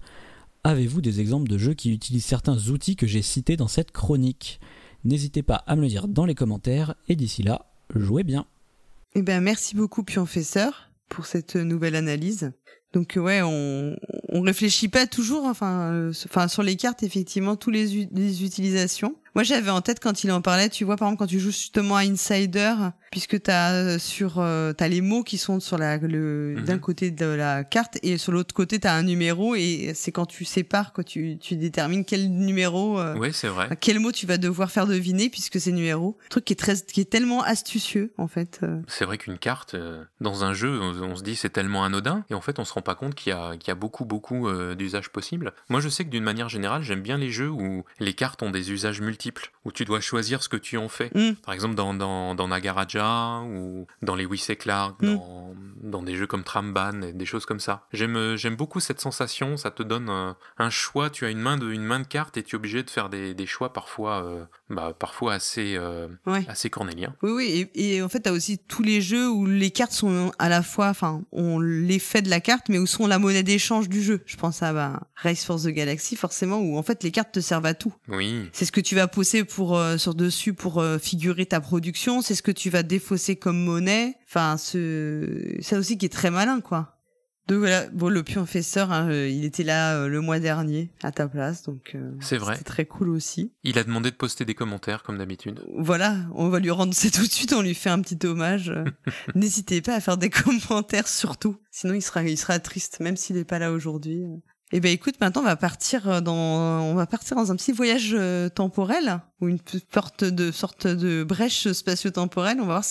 Avez-vous des exemples de jeux qui utilisent certains outils que j'ai cités dans cette chronique? N'hésitez pas à me le dire dans les commentaires et d'ici là, jouez bien. Eh ben merci beaucoup Pionfesseur pour cette nouvelle analyse. Donc ouais, on réfléchit pas toujours enfin euh, enfin sur les cartes effectivement tous les, les utilisations. Moi, j'avais en tête quand il en parlait, tu vois, par exemple, quand tu joues justement à Insider, puisque t'as euh, sur, euh, t'as les mots qui sont sur la, le, Mhm. d'un côté de la carte et sur l'autre côté t'as un numéro et c'est quand tu sépares que tu, tu détermines quel numéro, euh, Oui, c'est vrai. quel mot tu vas devoir faire deviner puisque c'est numéro. Un truc qui est très, qui est tellement astucieux, en fait. C'est vrai qu'une carte, euh, dans un jeu, on, on se dit c'est tellement anodin, et en fait on se rend pas compte qu'il y a, qu'il y a beaucoup beaucoup euh, d'usages possibles. Moi je sais que d'une manière générale, j'aime bien les jeux où les cartes ont des usages multiples, où tu dois choisir ce que tu en fais. Mm. Par exemple dans, dans, dans Nagaraja, ou dans les Wisse Clark, Mm. dans, dans des jeux comme Tramban et des choses comme ça. J'aime j'aime beaucoup cette sensation, ça te donne un, choix, tu as une main de, une main de carte et tu es obligé de faire des, des choix parfois, euh, bah, parfois assez, euh, Ouais. assez cornéliens. Oui, oui, et, et en fait, t'as aussi tous les jeux où les cartes sont à la fois, enfin, on l'effet de la carte, mais où sont la monnaie d'échange du jeu. Je pense à bah, Race for the Galaxy, forcément, où en fait les cartes te servent à tout. Oui, C'est ce que tu vas poser pour euh, sur dessus pour euh, figurer ta production, c'est ce que tu vas défausser comme monnaie. Enfin, ce ça aussi qui est très malin, quoi. Donc voilà, bon, le pionfesseur, hein, euh, il était là euh, le mois dernier à ta place, donc euh, C'est vrai. Très cool aussi. il a demandé de poster des commentaires comme d'habitude. Voilà, on va lui rendre ça tout de suite, on lui fait un petit hommage. (laughs) N'hésitez pas à faire des commentaires surtout, sinon il sera, il sera triste, même s'il n'est pas là aujourd'hui. Eh ben écoute, maintenant on va partir dans, on va partir dans un petit voyage euh, temporel ou une p- sorte de sorte de brèche spatio-temporelle. On va voir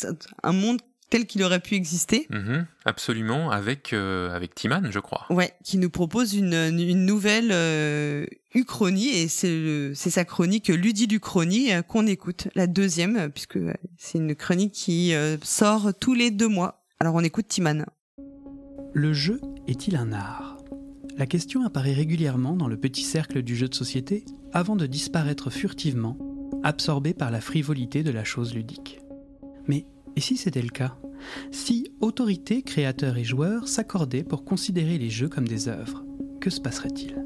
un monde tel qu'il aurait pu exister. Mhm, absolument, avec, euh, avec Timan, je crois. Ouais, qui nous propose une, une nouvelle euh, uchronie et c'est sa chronique Ludi l'Uchronie euh, qu'on écoute, la deuxième, puisque euh, c'est une chronique qui euh, sort tous les deux mois. Alors on écoute Timan. Le jeu est-il un art? La question apparaît régulièrement dans le petit cercle du jeu de société avant de disparaître furtivement, absorbé par la frivolité de la chose ludique. Et si c'était le cas? Si autorités, créateurs et joueurs s'accordaient pour considérer les jeux comme des œuvres, que se passerait-il?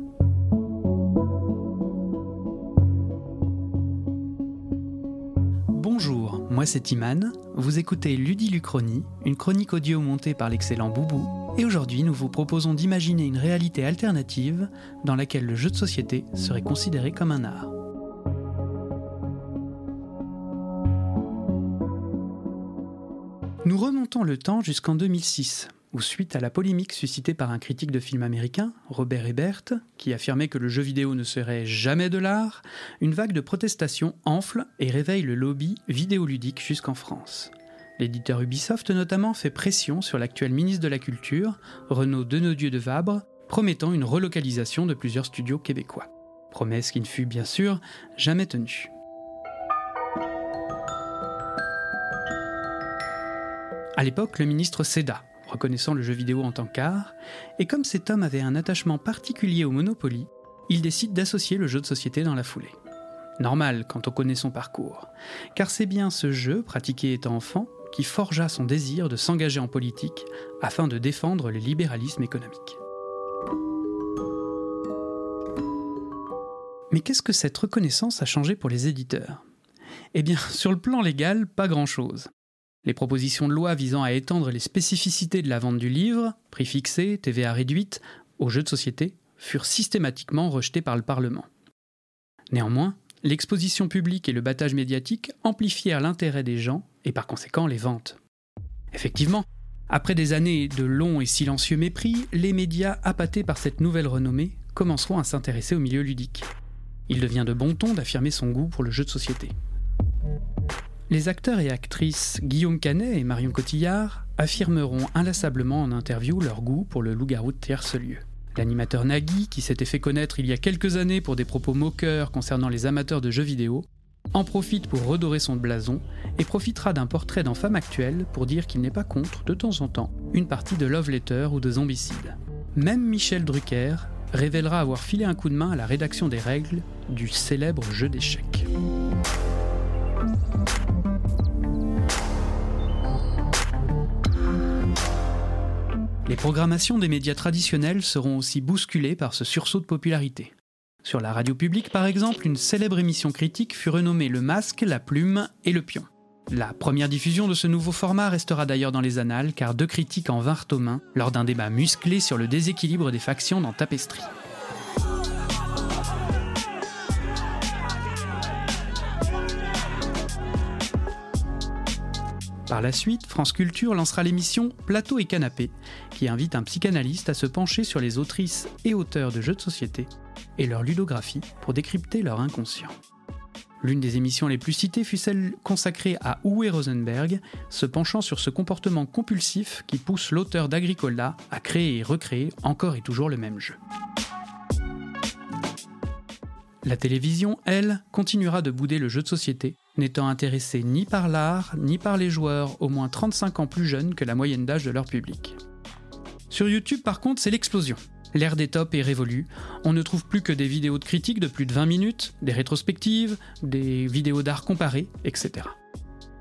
Bonjour, moi c'est Iman, vous écoutez Ludiluchronie, une chronique audio montée par l'excellent Boubou, et aujourd'hui nous vous proposons d'imaginer une réalité alternative dans laquelle le jeu de société serait considéré comme un art. Nous remontons le temps jusqu'en 2006, où suite à la polémique suscitée par un critique de film américain, Robert Ebert, qui affirmait que le jeu vidéo ne serait jamais de l'art, une vague de protestations enfle et réveille le lobby vidéoludique jusqu'en France. L'éditeur Ubisoft notamment fait pression sur l'actuel ministre de la Culture, Renaud Denodieu de Vabre, promettant une relocalisation de plusieurs studios québécois. Promesse qui ne fut bien sûr jamais tenue. À l'époque, le ministre céda, reconnaissant le jeu vidéo en tant qu'art, et comme cet homme avait un attachement particulier au Monopoly, il décide d'associer le jeu de société dans la foulée. Normal quand on connaît son parcours, car c'est bien ce jeu, pratiqué étant enfant, qui forgea son désir de s'engager en politique afin de défendre le libéralisme économique. Mais qu'est-ce que cette reconnaissance a changé pour les éditeurs? Eh bien, sur le plan légal, pas grand-chose. Les propositions de loi visant à étendre les spécificités de la vente du livre, prix fixé, TVA réduite, aux jeux de société, furent systématiquement rejetées par le Parlement. Néanmoins, l'exposition publique et le battage médiatique amplifièrent l'intérêt des gens et par conséquent les ventes. Effectivement, après des années de longs et silencieux mépris, les médias appâtés par cette nouvelle renommée commenceront à s'intéresser au milieu ludique. Il devient de bon ton d'affirmer son goût pour le jeu de société. Les acteurs et actrices Guillaume Canet et Marion Cotillard affirmeront inlassablement en interview leur goût pour le loup-garou de tierce-lieu. L'animateur Nagui, qui s'était fait connaître il y a quelques années pour des propos moqueurs concernant les amateurs de jeux vidéo, en profite pour redorer son blason et profitera d'un portrait dans Femme Actuelle pour dire qu'il n'est pas contre, de temps en temps, une partie de Love Letter ou de Zombicide. Même Michel Drucker révélera avoir filé un coup de main à la rédaction des règles du célèbre jeu d'échecs. Les programmations des médias traditionnels seront aussi bousculées par ce sursaut de popularité. Sur la radio publique, par exemple, une célèbre émission critique fut renommée Le Masque, la Plume et le Pion. La première diffusion de ce nouveau format restera d'ailleurs dans les annales car deux critiques en vinrent aux mains lors d'un débat musclé sur le déséquilibre des factions dans Tapestry. Par la suite, France Culture lancera l'émission Plateau et Canapé, qui invite un psychanalyste à se pencher sur les autrices et auteurs de jeux de société et leur ludographie pour décrypter leur inconscient. L'une des émissions les plus citées fut celle consacrée à Uwe Rosenberg, se penchant sur ce comportement compulsif qui pousse l'auteur d'Agricola à créer et recréer encore et toujours le même jeu. La télévision, elle, continuera de bouder le jeu de société, n'étant intéressés ni par l'art, ni par les joueurs au moins 35 ans plus jeunes que la moyenne d'âge de leur public. Sur YouTube, par contre, c'est l'explosion. L'ère des tops est révolue. On ne trouve plus que des vidéos de critiques de plus de 20 minutes, des rétrospectives, des vidéos d'art comparées, etc.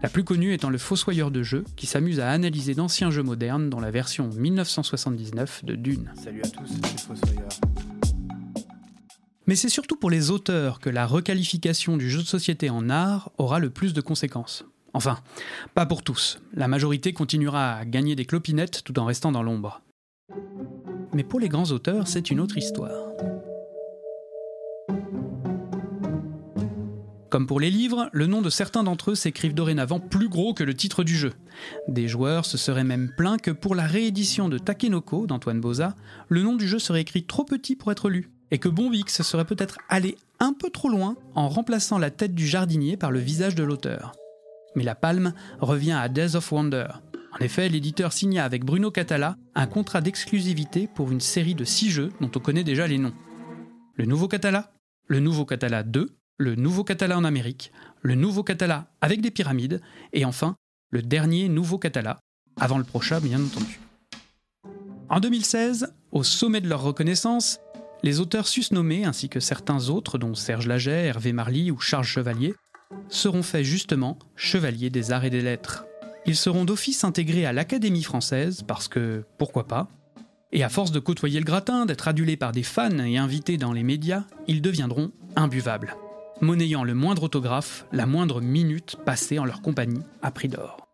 La plus connue étant le Fossoyeur de jeux, qui s'amuse à analyser d'anciens jeux modernes dans la version 1979 de Dune. Salut à tous, c'est Fossoyeur. Mais c'est surtout pour les auteurs que la requalification du jeu de société en art aura le plus de conséquences. Enfin, pas pour tous. La majorité continuera à gagner des clopinettes tout en restant dans l'ombre. Mais pour les grands auteurs, c'est une autre histoire. Comme pour les livres, le nom de certains d'entre eux s'écrivent dorénavant plus gros que le titre du jeu. Des joueurs se seraient même plaints que pour la réédition de Takenoko d'Antoine Boza, le nom du jeu serait écrit trop petit pour être lu, et que Bombix serait peut-être allé un peu trop loin en remplaçant la tête du jardinier par le visage de l'auteur. Mais la palme revient à Days of Wonder. En effet, l'éditeur signa avec Bruno Catala un contrat d'exclusivité pour une série de six jeux dont on connaît déjà les noms. Le nouveau Catala, le nouveau Catala 2, le nouveau Catala en Amérique, le nouveau Catala avec des pyramides, et enfin le dernier nouveau Catala, avant le prochain bien entendu. En 2016, au sommet de leur reconnaissance, les auteurs susnommés ainsi que certains autres, dont Serge Laget, Hervé Marly ou Charles Chevalier, seront faits justement chevaliers des arts et des lettres. Ils seront d'office intégrés à l'Académie française parce que, pourquoi pas, et à force de côtoyer le gratin, d'être adulés par des fans et invités dans les médias, ils deviendront imbuvables monnayant le moindre autographe, la moindre minute passée en leur compagnie à prix d'or.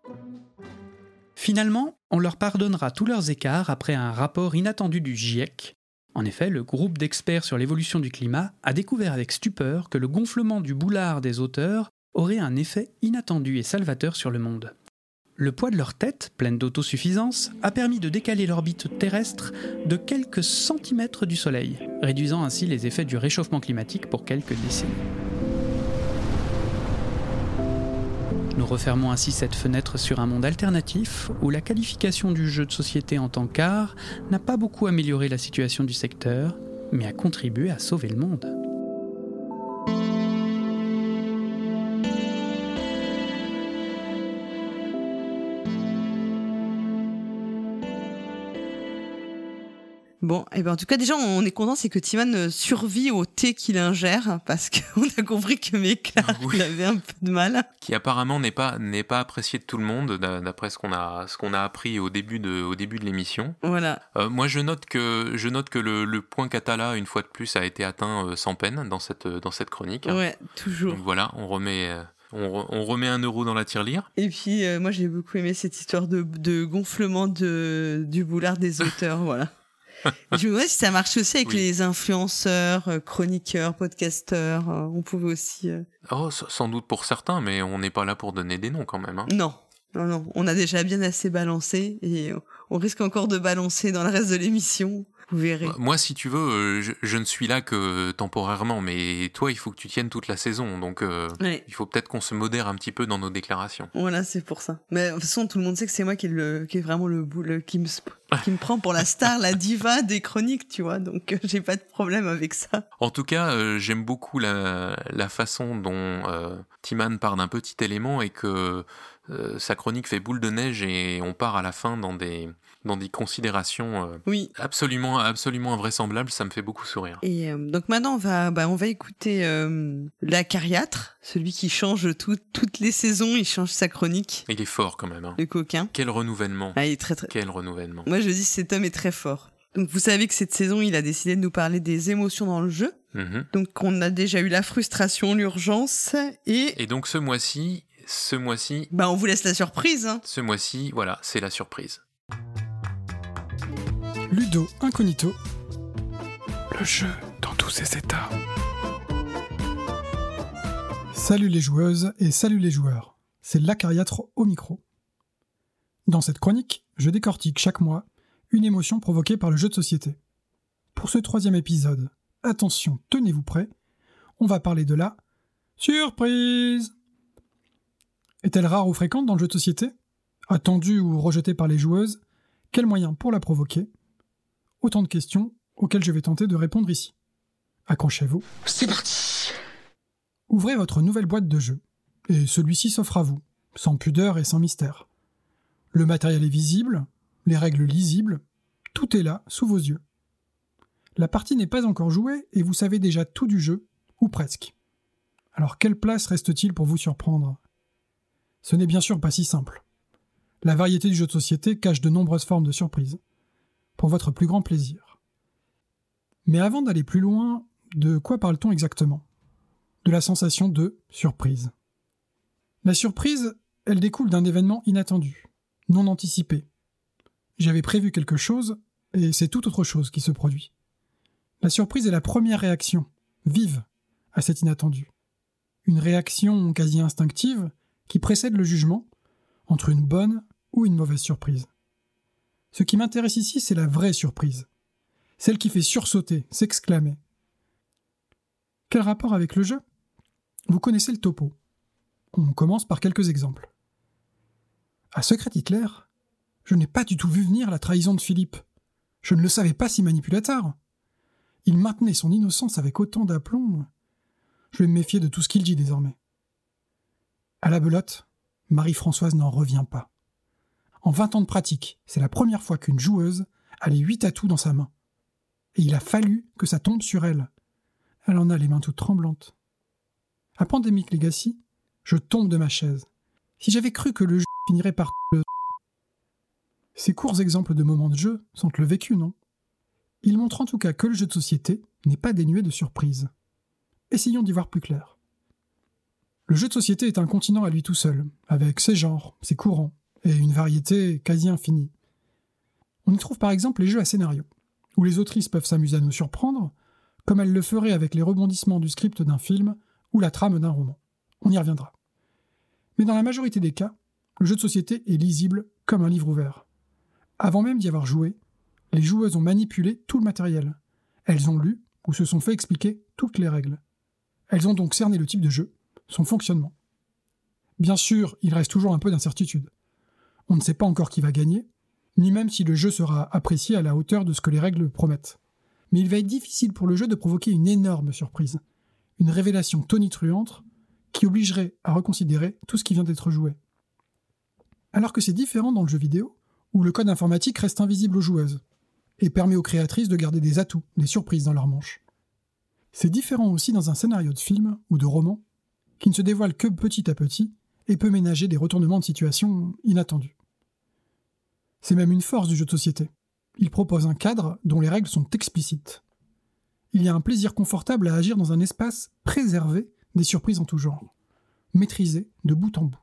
Finalement, on leur pardonnera tous leurs écarts après un rapport inattendu du GIEC. En effet, le groupe d'experts sur l'évolution du climat a découvert avec stupeur que le gonflement du boulard des auteurs aurait un effet inattendu et salvateur sur le monde. Le poids de leur tête, pleine d'autosuffisance, a permis de décaler l'orbite terrestre de quelques centimètres du Soleil, réduisant ainsi les effets du réchauffement climatique pour quelques décennies. Nous refermons ainsi cette fenêtre sur un monde alternatif où la qualification du jeu de société en tant qu'art n'a pas beaucoup amélioré la situation du secteur, mais a contribué à sauver le monde. Bon, et ben en tout cas déjà on est content, c'est que Timan euh, survit au thé qu'il ingère parce qu'on (laughs) a compris que Méclar il avait un peu de mal. Qui apparemment n'est pas n'est pas apprécié de tout le monde d'après ce qu'on a ce qu'on a appris au début de au début de l'émission. Voilà. Euh, moi je note que je note que le, le, point Catala une fois de plus a été atteint euh, sans peine dans cette dans cette chronique. Ouais, toujours. Donc voilà, on remet. On, remet un euro dans la tirelire. Et puis, moi, j'ai beaucoup aimé cette histoire de, de gonflement de, du boulard des auteurs, (laughs) voilà. Je me demandais si ça marche aussi avec les influenceurs, euh, chroniqueurs, podcasteurs. Euh, on pouvait aussi. Euh, oh, sans doute pour certains, mais on n'est pas là pour donner des noms quand même. Hein. Non, non, non. On a déjà bien assez balancé et on risque encore de balancer dans le reste de l'émission. Vous verrez. Moi, si tu veux, je, ne suis là que temporairement, mais toi, il faut que tu tiennes toute la saison, donc il faut peut-être qu'on se modère un petit peu dans nos déclarations. Voilà, c'est pour ça. Mais de toute façon, tout le monde sait que c'est moi qui est, le, qui est vraiment le, le qui me (laughs) qui me prend pour la star, la diva des chroniques, tu vois. Donc euh, j'ai pas de problème avec ça. En tout cas, euh, j'aime beaucoup la, la, façon dont euh, Timan part d'un petit élément et que sa chronique fait boule de neige et on part à la fin dans des dans des considérations euh, oui. absolument, absolument invraisemblables. Ça me fait beaucoup sourire. Et euh, donc maintenant, on va, bah, on va écouter euh, l'acariâtre, celui qui change tout, toutes les saisons, il change sa chronique. Il est fort quand même. Hein. Le coquin. Quel renouvellement. Ah, il est très très. Quel renouvellement. Moi, je dis cet homme est très fort. Donc vous savez que cette saison, il a décidé de nous parler des émotions dans le jeu. Mm-hmm. Donc on a déjà eu la frustration, l'urgence et... Et donc ce mois-ci, ce mois-ci... Bah on vous laisse la surprise. Hein. Ce mois-ci, voilà, c'est la surprise. Ludo Incognito, le jeu dans tous ses états. Salut les joueuses et salut les joueurs, c'est l'acariâtre au micro. Dans cette chronique, je décortique chaque mois une émotion provoquée par le jeu de société. Pour ce troisième épisode, attention, tenez-vous prêts, on va parler de la surprise. Est-elle rare ou fréquente dans le jeu de société? Attendue ou rejetée par les joueuses Quel moyen pour la provoquer? Autant de questions auxquelles je vais tenter de répondre ici. Accrochez-vous. C'est parti Ouvrez votre nouvelle boîte de jeu. et celui-ci s'offre à vous, sans pudeur et sans mystère. Le matériel est visible, les règles lisibles, tout est là, sous vos yeux. La partie n'est pas encore jouée et vous savez déjà tout du jeu, ou presque. Alors quelle place reste-t-il pour vous surprendre? Ce n'est bien sûr pas si simple. La variété du jeu de société cache de nombreuses formes de surprise, pour votre plus grand plaisir. Mais avant d'aller plus loin, de quoi parle-t-on exactement? De la sensation de surprise. La surprise, elle découle d'un événement inattendu, non anticipé. J'avais prévu quelque chose, et c'est tout autre chose qui se produit. La surprise est la première réaction, vive, à cet inattendu. Une réaction quasi instinctive qui précède le jugement entre une bonne ou une mauvaise surprise. Ce qui m'intéresse ici, c'est la vraie surprise, celle qui fait sursauter, s'exclamer. Quel rapport avec le jeu? Vous connaissez le topo. On commence par quelques exemples. À Secret Hitler, je n'ai pas du tout vu venir la trahison de Philippe. Je ne le savais pas si manipulateur. Il maintenait son innocence avec autant d'aplomb. Je vais me méfier de tout ce qu'il dit désormais. À la belote, Marie-Françoise n'en revient pas. En vingt ans de pratique, c'est la première fois qu'une joueuse a les huit atouts dans sa main. Et il a fallu que ça tombe sur elle. Elle en a les mains toutes tremblantes. À Pandemic Legacy, je tombe de ma chaise. Si j'avais cru que le jeu finirait par le... Ces courts exemples de moments de jeu sont le vécu, non? Ils montrent en tout cas que le jeu de société n'est pas dénué de surprises. Essayons d'y voir plus clair. Le jeu de société est un continent à lui tout seul, avec ses genres, ses courants, et une variété quasi infinie. On y trouve par exemple les jeux à scénario, où les autrices peuvent s'amuser à nous surprendre, comme elles le feraient avec les rebondissements du script d'un film ou la trame d'un roman. On y reviendra. Mais dans la majorité des cas, le jeu de société est lisible comme un livre ouvert. Avant même d'y avoir joué, les joueuses ont manipulé tout le matériel. Elles ont lu ou se sont fait expliquer toutes les règles. Elles ont donc cerné le type de jeu, son fonctionnement. Bien sûr, il reste toujours un peu d'incertitude. On ne sait pas encore qui va gagner, ni même si le jeu sera apprécié à la hauteur de ce que les règles promettent. Mais il va être difficile pour le jeu de provoquer une énorme surprise, une révélation tonitruante qui obligerait à reconsidérer tout ce qui vient d'être joué. Alors que c'est différent dans le jeu vidéo, où le code informatique reste invisible aux joueuses, et permet aux créatrices de garder des atouts, des surprises dans leurs manches. C'est différent aussi dans un scénario de film ou de roman, qui ne se dévoile que petit à petit et peut ménager des retournements de situation inattendus. C'est même une force du jeu de société. Il propose un cadre dont les règles sont explicites. Il y a un plaisir confortable à agir dans un espace préservé des surprises en tout genre, maîtrisé de bout en bout.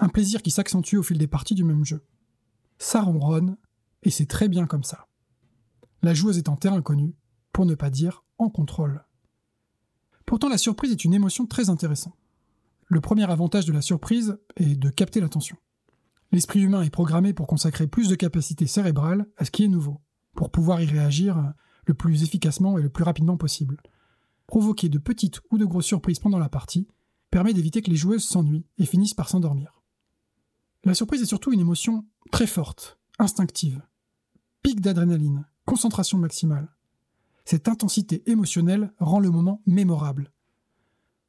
Un plaisir qui s'accentue au fil des parties du même jeu. Ça ronronne, et c'est très bien comme ça. La joueuse est en terrain connu, pour ne pas dire en contrôle. Pourtant, la surprise est une émotion très intéressante. Le premier avantage de la surprise est de capter l'attention. L'esprit humain est programmé pour consacrer plus de capacité cérébrale à ce qui est nouveau, pour pouvoir y réagir le plus efficacement et le plus rapidement possible. Provoquer de petites ou de grosses surprises pendant la partie permet d'éviter que les joueuses s'ennuient et finissent par s'endormir. La surprise est surtout une émotion très forte, instinctive. Pic d'adrénaline, concentration maximale. Cette intensité émotionnelle rend le moment mémorable.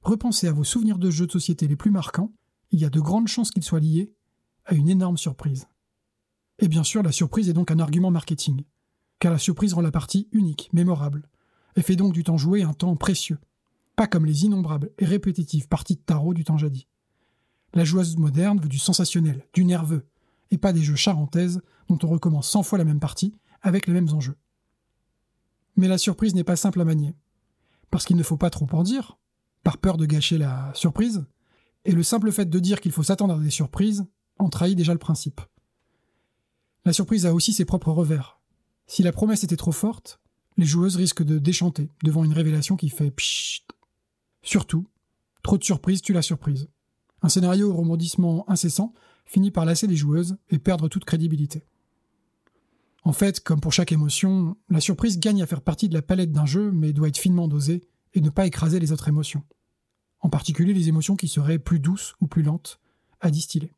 Repensez à vos souvenirs de jeux de société les plus marquants, il y a de grandes chances qu'ils soient liés à une énorme surprise. Et bien sûr, la surprise est donc un argument marketing, car la surprise rend la partie unique, mémorable, et fait donc du temps joué un temps précieux, pas comme les innombrables et répétitives parties de tarot du temps jadis. La joueuse moderne veut du sensationnel, du nerveux, et pas des jeux charentaises dont on recommence cent fois la même partie avec les mêmes enjeux. Mais la surprise n'est pas simple à manier, parce qu'il ne faut pas trop en dire, par peur de gâcher la surprise, et le simple fait de dire qu'il faut s'attendre à des surprises en trahit déjà le principe. La surprise a aussi ses propres revers. Si la promesse était trop forte, les joueuses risquent de déchanter devant une révélation qui fait pchit. Surtout, trop de surprises tue la surprise. Un scénario au rebondissement incessant finit par lasser les joueuses et perdre toute crédibilité. En fait, comme pour chaque émotion, la surprise gagne à faire partie de la palette d'un jeu, mais doit être finement dosée et ne pas écraser les autres émotions. En particulier les émotions qui seraient plus douces ou plus lentes à distiller.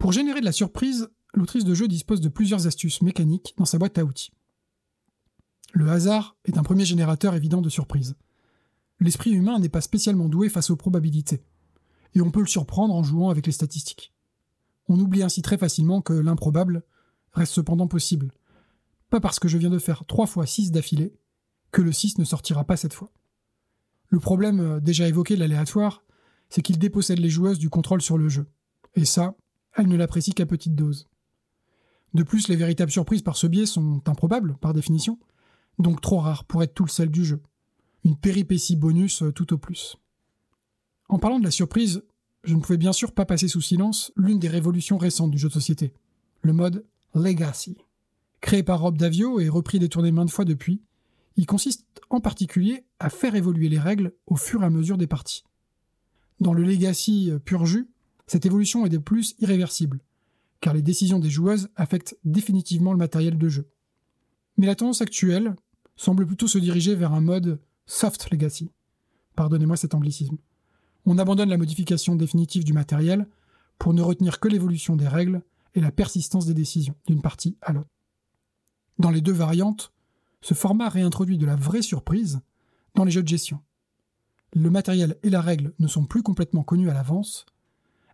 Pour générer de la surprise, l'autrice de jeu dispose de plusieurs astuces mécaniques dans sa boîte à outils. Le hasard est un premier générateur évident de surprise. L'esprit humain n'est pas spécialement doué face aux probabilités, et on peut le surprendre en jouant avec les statistiques. On oublie ainsi très facilement que l'improbable reste cependant possible. Pas parce que je viens de faire 3 fois 6 d'affilée que le 6 ne sortira pas cette fois. Le problème euh, déjà évoqué de l'aléatoire, c'est qu'il dépossède les joueuses du contrôle sur le jeu. Et ça, elles ne l'apprécient qu'à petite dose. De plus, les véritables surprises par ce biais sont improbables, par définition, donc trop rares pour être tout le sel du jeu. Une péripétie bonus euh, tout au plus. En parlant de la surprise, je ne pouvais bien sûr pas passer sous silence l'une des révolutions récentes du jeu de société, le mode Legacy. Créé par Rob Davio et repris détourné maintes fois depuis, il consiste en particulier à faire évoluer les règles au fur et à mesure des parties. Dans le Legacy euh, pur jus, cette évolution est de plus irréversible, car les décisions des joueuses affectent définitivement le matériel de jeu. Mais la tendance actuelle semble plutôt se diriger vers un mode soft legacy. Pardonnez-moi cet anglicisme. On abandonne la modification définitive du matériel pour ne retenir que l'évolution des règles et la persistance des décisions d'une partie à l'autre. Dans les deux variantes, ce format réintroduit de la vraie surprise dans les jeux de gestion. Le matériel et la règle ne sont plus complètement connus à l'avance,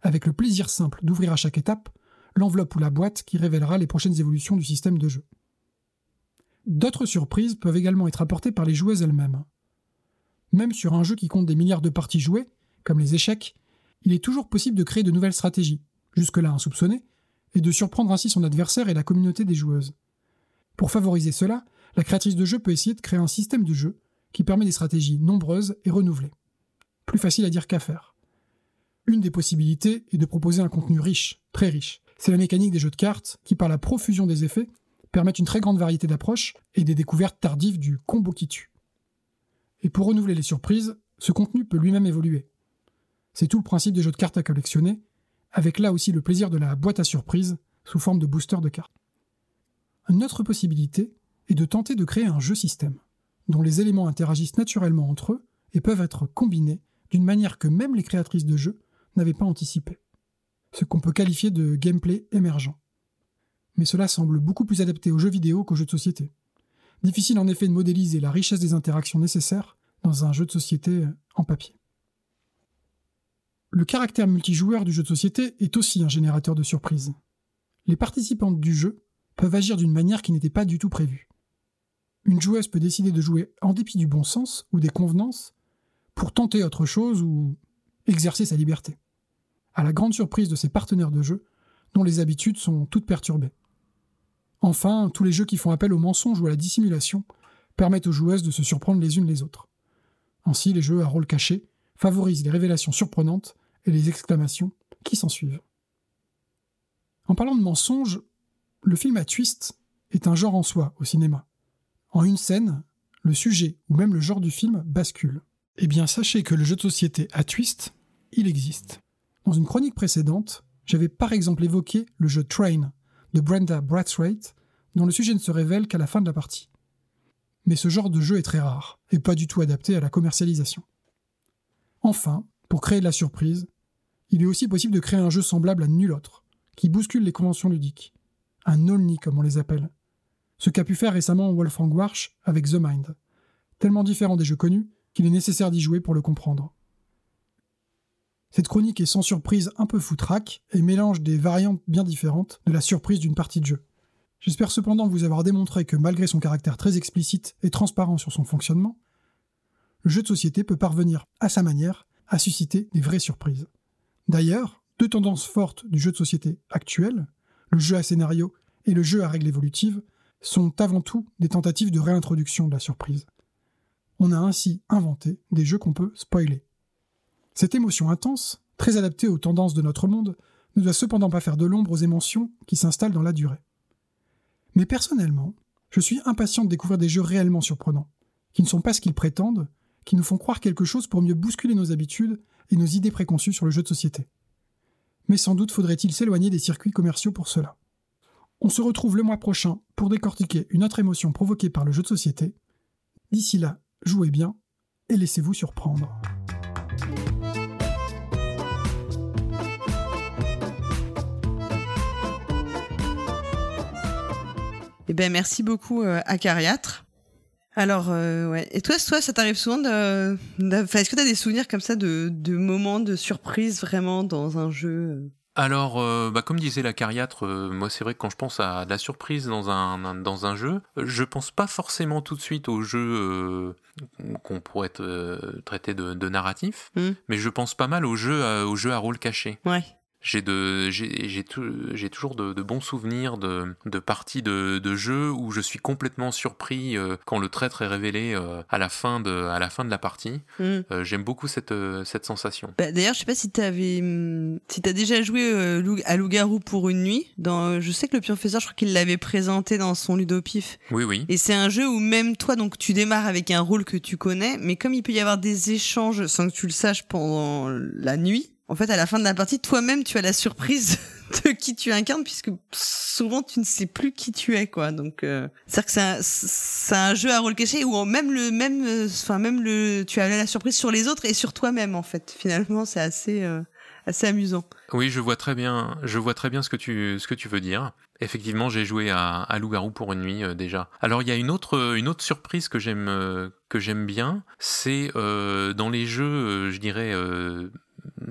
avec le plaisir simple d'ouvrir à chaque étape l'enveloppe ou la boîte qui révélera les prochaines évolutions du système de jeu. D'autres surprises peuvent également être apportées par les joueuses elles-mêmes. Même sur un jeu qui compte des milliards de parties jouées, comme les échecs, il est toujours possible de créer de nouvelles stratégies, jusque-là insoupçonnées, et de surprendre ainsi son adversaire et la communauté des joueuses. Pour favoriser cela, la créatrice de jeu peut essayer de créer un système de jeu qui permet des stratégies nombreuses et renouvelées. Plus facile à dire qu'à faire. Une des possibilités est de proposer un contenu riche, très riche. C'est la mécanique des jeux de cartes qui, par la profusion des effets, permettent une très grande variété d'approches et des découvertes tardives du combo qui tue. Et pour renouveler les surprises, ce contenu peut lui-même évoluer. C'est tout le principe des jeux de cartes à collectionner, avec là aussi le plaisir de la boîte à surprise sous forme de booster de cartes. Une autre possibilité est de tenter de créer un jeu système, dont les éléments interagissent naturellement entre eux et peuvent être combinés d'une manière que même les créatrices de jeux n'avaient pas anticipé. Ce qu'on peut qualifier de gameplay émergent. Mais cela semble beaucoup plus adapté aux jeux vidéo qu'aux jeux de société. Difficile en effet de modéliser la richesse des interactions nécessaires dans un jeu de société en papier. Le caractère multijoueur du jeu de société est aussi un générateur de surprises. Les participantes du jeu peuvent agir d'une manière qui n'était pas du tout prévue. Une joueuse peut décider de jouer en dépit du bon sens ou des convenances pour tenter autre chose ou exercer sa liberté. À la grande surprise de ses partenaires de jeu, dont les habitudes sont toutes perturbées. Enfin, tous les jeux qui font appel au mensonge ou à la dissimulation permettent aux joueuses de se surprendre les unes les autres. Ainsi, les jeux à rôle caché favorisent les révélations surprenantes et les exclamations qui s'ensuivent. En parlant de mensonges, le film à twist est un genre en soi au cinéma. En une scène, le sujet ou même le genre du film bascule. Eh bien, sachez que le jeu de société à twist, il existe. Dans une chronique précédente, j'avais par exemple évoqué le jeu Train de Brenda Brathwaite, dont le sujet ne se révèle qu'à la fin de la partie. Mais ce genre de jeu est très rare, et pas du tout adapté à la commercialisation. Enfin, pour créer de la surprise, il est aussi possible de créer un jeu semblable à nul autre, qui bouscule les conventions ludiques. Un Olni comme on les appelle. Ce qu'a pu faire récemment Wolfgang Warsch avec The Mind. Tellement différent des jeux connus qu'il est nécessaire d'y jouer pour le comprendre. Cette chronique est sans surprise un peu foutraque et mélange des variantes bien différentes de la surprise d'une partie de jeu. J'espère cependant vous avoir démontré que malgré son caractère très explicite et transparent sur son fonctionnement, le jeu de société peut parvenir, à sa manière, à susciter des vraies surprises. D'ailleurs, deux tendances fortes du jeu de société actuel, le jeu à scénario et le jeu à règles évolutives, sont avant tout des tentatives de réintroduction de la surprise. On a ainsi inventé des jeux qu'on peut spoiler. Cette émotion intense, très adaptée aux tendances de notre monde, ne doit cependant pas faire de l'ombre aux émotions qui s'installent dans la durée. Mais personnellement, je suis impatient de découvrir des jeux réellement surprenants, qui ne sont pas ce qu'ils prétendent, qui nous font croire quelque chose pour mieux bousculer nos habitudes et nos idées préconçues sur le jeu de société. Mais sans doute faudrait-il s'éloigner des circuits commerciaux pour cela. On se retrouve le mois prochain pour décortiquer une autre émotion provoquée par le jeu de société. D'ici là, jouez bien et laissez-vous surprendre. Eh ben merci beaucoup euh, à Cariatre. Alors, euh, ouais. Et toi, toi, ça t'arrive souvent de. Est-ce que t'as des souvenirs comme ça de, de moments de surprise vraiment dans un jeu euh? Alors, euh, bah, comme disait la cariatre, euh, moi c'est vrai que quand je pense à de la surprise dans un, un- dans un jeu, euh, je pense pas forcément tout de suite aux jeux euh, qu'on pourrait euh, traiter de, de narratif, Mm. mais je pense pas mal aux jeux, à- jeux à rôle caché. Ouais. J'ai de, j'ai, j'ai, tou- j'ai toujours de, de bons souvenirs de, de parties de, de jeux où je suis complètement surpris euh, quand le traître est révélé euh, à la fin de, à la fin de la partie. Mm. Euh, j'aime beaucoup cette, euh, cette sensation. Bah, D'ailleurs, je sais pas si t'avais, hum, si t'as déjà joué euh, à Loup-garou pour une nuit. Dans, je sais que le Pionfesseur, je crois qu'il l'avait présenté dans son ludopif. Oui, oui. Et c'est un jeu où même toi, donc tu démarres avec un rôle que tu connais, mais comme il peut y avoir des échanges sans que tu le saches pendant la nuit, en fait, à la fin de la partie, toi-même, tu as la surprise (laughs) de qui tu incarnes, puisque souvent tu ne sais plus qui tu es, quoi. Donc, euh, c'est-à-dire que c'est un, un jeu à rôle caché où même le, même, euh, enfin même le, tu as la surprise sur les autres et sur toi-même, en fait. Finalement, c'est assez, euh, assez amusant. Oui, je vois très bien, je vois très bien ce que tu, ce que tu veux dire. Effectivement, j'ai joué à, à Loup-garou pour une nuit euh, déjà. Alors il y a une autre, euh, une autre surprise que j'aime, que j'aime bien, c'est dans les jeux, je dirais.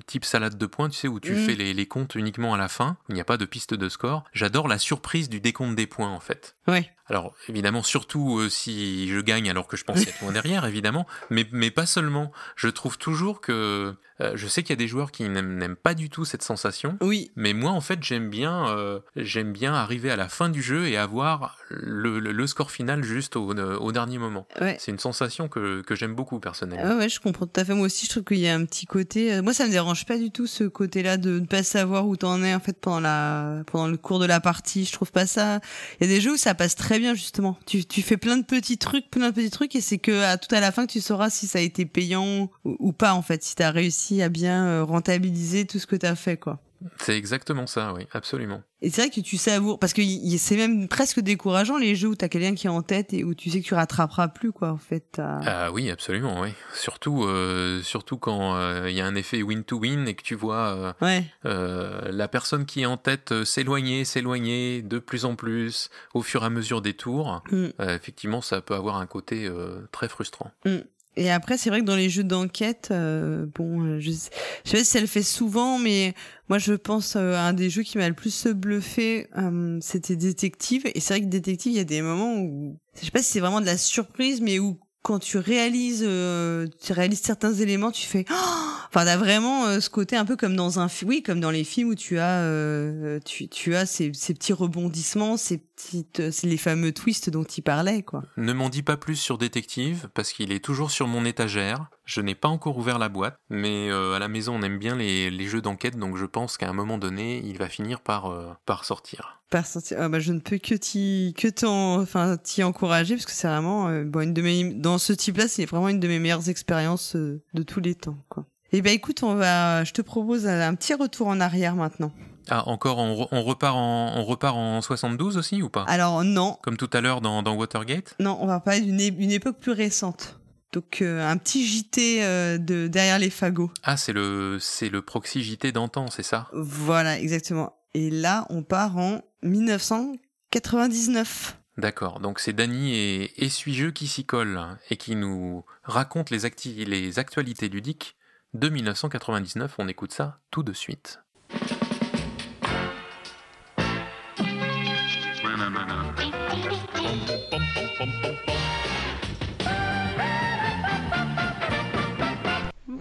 Type salade de points, tu sais, où tu Mm. fais les, les comptes uniquement à la fin, il n'y a pas de piste de score. J'adore la surprise du décompte des points, en fait. Ouais. Alors, évidemment, surtout euh, si je gagne alors que je pensais (laughs) être loin derrière, évidemment, mais, mais pas seulement. Je trouve toujours que... euh, je sais qu'il y a des joueurs qui n'aiment pas du tout cette sensation, Oui. mais moi, en fait, j'aime bien, euh, j'aime bien arriver à la fin du jeu et avoir le, le- le score final juste au, au dernier moment. Ouais. C'est une sensation que, que j'aime beaucoup, personnellement. Ouais, ouais, je comprends tout à fait. Moi aussi, je trouve qu'il y a un petit côté. Moi, ça me dérange pas du tout ce côté-là de ne pas savoir où t'en es en fait pendant la pendant le cours de la partie. Je trouve pas ça. Il y a des jeux où ça passe très bien justement. Tu tu fais plein de petits trucs, plein de petits trucs, et c'est que à tout à la fin que tu sauras si ça a été payant ou, ou pas en fait, si t'as réussi à bien euh, rentabiliser tout ce que t'as fait quoi. C'est exactement ça, oui, absolument. Et c'est vrai que tu savoures parce que c'est même presque décourageant les jeux où t'as quelqu'un qui est en tête et où tu sais que tu rattraperas plus quoi en fait. Ah oui, absolument, oui. Surtout, euh, surtout quand euh, il y a un effet win-to-win et que tu vois euh, Ouais. euh, la personne qui est en tête euh, s'éloigner, s'éloigner de plus en plus au fur et à mesure des tours. Mm. Euh, effectivement, ça peut avoir un côté euh, très frustrant. Mm. Et après, c'est vrai que dans les jeux d'enquête, euh, bon, euh, je, sais- je sais pas si ça le fait souvent, mais moi, je pense euh, à un des jeux qui m'a le plus bluffé, euh, c'était Détective. Et c'est vrai que Détective, il y a des moments où, je sais pas si c'est vraiment de la surprise, mais où quand tu réalises, euh, tu réalises certains éléments, tu fais, Oh enfin, t'as vraiment euh, ce côté un peu comme dans un oui, comme dans les films où tu as, euh, tu, tu as ces, ces petits rebondissements, ces petites, euh, les fameux twists dont il parlait, quoi. Ne m'en dis pas plus sur Détective, parce qu'il est toujours sur mon étagère. Je n'ai pas encore ouvert la boîte, mais euh, à la maison on aime bien les, les jeux d'enquête, donc je pense qu'à un moment donné, il va finir par, euh, par sortir. par sortir- ah bah, je ne peux que t'y que t'en enfin t'y encourager parce que c'est vraiment euh, bon une de mes dans ce type-là c'est vraiment une de mes meilleures expériences euh, de tous les temps quoi. Et ben écoute on va je te propose un petit retour en arrière maintenant. Ah, encore, on, re- on repart en, on repart en 72 aussi ou pas? Alors non Comme tout à l'heure dans, dans Watergate? Non on va parler d'une une époque plus récente. Donc euh, un petit JT euh, de derrière les fagots. Ah, c'est le, c'est le proxy JT d'antan, c'est ça? Voilà exactement. Et là on part en 1999. D'accord, donc c'est Dany et Essuie-jeu qui s'y collent hein, et qui nous racontent les, acti- les actualités ludiques de 1999. On écoute ça tout de suite. (laughs)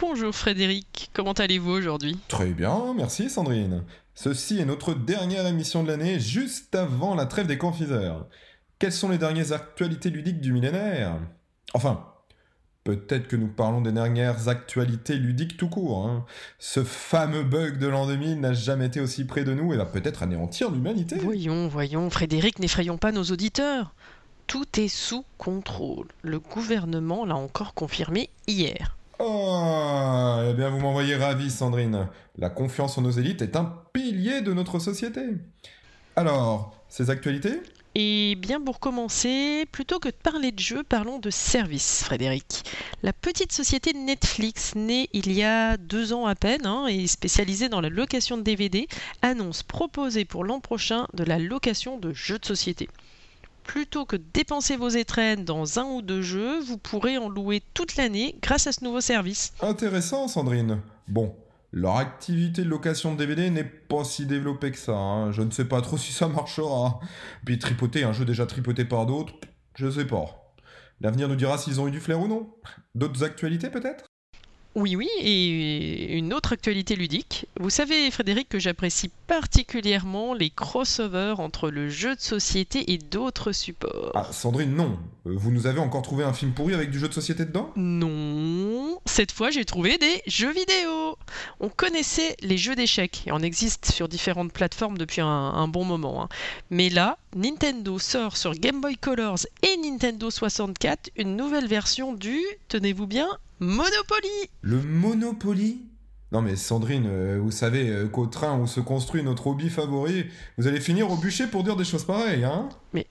Bonjour Frédéric, comment allez-vous aujourd'hui? Très bien, merci Sandrine. Ceci est notre dernière émission de l'année, juste avant la trêve des confiseurs. Quelles sont les dernières actualités ludiques du millénaire? Enfin, peut-être que nous parlons des dernières actualités ludiques tout court. hein. Ce fameux bug de l'an 2000 n'a jamais été aussi près de nous et va peut-être anéantir l'humanité. Voyons, voyons, Frédéric, n'effrayons pas nos auditeurs. Tout est sous contrôle. Le gouvernement l'a encore confirmé hier. Ah, eh bien vous m'envoyez ravi Sandrine. La confiance en nos élites est un pilier de notre société. Alors, ces actualités? Et bien pour commencer, plutôt que de parler de jeux, parlons de services, Frédéric. La petite société Netflix, née il y a deux ans à peine hein, et spécialisée dans la location de DVD, annonce proposer pour l'an prochain de la location de jeux de société. Plutôt que dépenser vos étrennes dans un ou deux jeux, vous pourrez en louer toute l'année grâce à ce nouveau service. Intéressant, Sandrine. Bon, leur activité de location de DVD n'est pas si développée que ça. hein. Je ne sais pas trop si ça marchera. Puis tripoter un jeu déjà tripoté par d'autres, je sais pas. L'avenir nous dira s'ils ont eu du flair ou non. D'autres actualités peut-être? Oui, oui, et une autre actualité ludique. Vous savez, Frédéric, que j'apprécie particulièrement les crossovers entre le jeu de société et d'autres supports. Ah, Sandrine, non. Euh, Vous nous avez encore trouvé un film pourri avec du jeu de société dedans? Non, cette fois j'ai trouvé des jeux vidéo. On connaissait les jeux d'échecs et on existe sur différentes plateformes depuis un, un bon moment. hein. Mais là, Nintendo sort sur Game Boy Colors et Nintendo 64 une nouvelle version du, tenez-vous bien, Monopoly. Le Monopoly Non mais Sandrine, euh, vous savez euh, qu'au train où se construit notre hobby favori, vous allez finir au bûcher pour dire des choses pareilles, hein? Mais,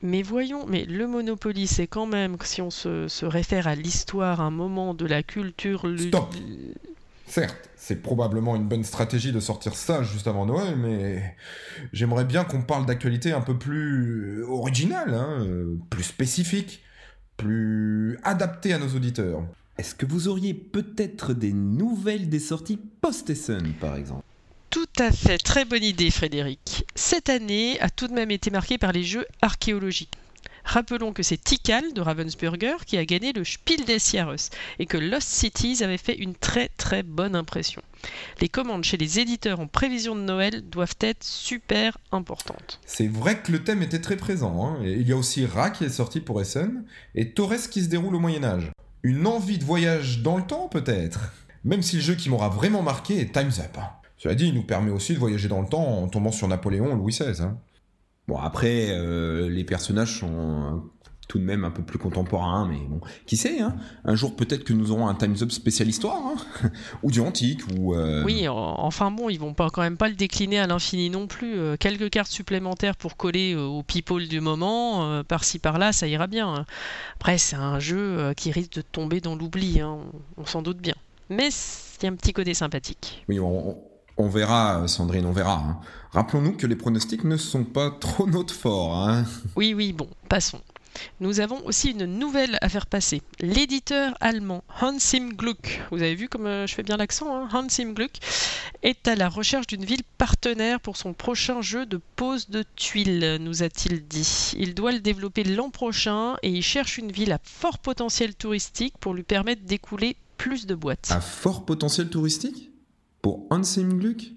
mais voyons, mais le Monopoly, c'est quand même, si on se, se réfère à l'histoire, un moment de la culture. Stop. Certes, c'est probablement une bonne stratégie de sortir ça juste avant Noël, mais j'aimerais bien qu'on parle d'actualité un peu plus euh, originale, hein, plus spécifique, plus adaptée à nos auditeurs. Est-ce que vous auriez peut-être des nouvelles des sorties post-Essen, par exemple? Tout à fait, très bonne idée Frédéric. Cette année a tout de même été marquée par les jeux archéologiques. Rappelons que c'est Tikal de Ravensburger qui a gagné le Spiel des Jahres et que Lost Cities avait fait une très très bonne impression. Les commandes chez les éditeurs en prévision de Noël doivent être super importantes. C'est vrai que le thème était très présent. hein. Et Il y a aussi Ra qui est sorti pour Essen, et Torres qui se déroule au Moyen-Âge. Une envie de voyage dans le temps, peut-être? Même si le jeu qui m'aura vraiment marqué est Time's Up. Cela dit, il nous permet aussi de voyager dans le temps en tombant sur Napoléon ou Louis XVI. hein. Bon, après, euh, les personnages sont tout de même un peu plus contemporains, mais bon, qui sait, hein Un jour, peut-être que nous aurons un Time's Up spécial histoire, hein (laughs) ou du antique, ou... euh, Oui, en- enfin bon, ils vont pas quand même pas le décliner à l'infini non plus. Euh, quelques cartes supplémentaires pour coller euh, aux people du moment, par-ci par-là, ça ira bien. Après, c'est un jeu qui risque de tomber dans l'oubli, hein, on, on s'en doute bien. Mais c'est un petit côté sympathique. Oui, on, verra, Sandrine, on verra. hein. Rappelons-nous que les pronostics ne sont pas trop notre fort. Hein. Oui, oui, bon, passons. Nous avons aussi une nouvelle à faire passer. L'éditeur allemand Hans im Gluck, vous avez vu comme euh, je fais bien l'accent, hein, Hans im Gluck, est à la recherche d'une ville partenaire pour son prochain jeu de pose de tuiles, nous a-t-il dit. Il doit le développer l'an prochain et il cherche une ville à fort potentiel touristique pour lui permettre d'écouler plus de boîtes. À fort potentiel touristique? Pour Hans im Gluck?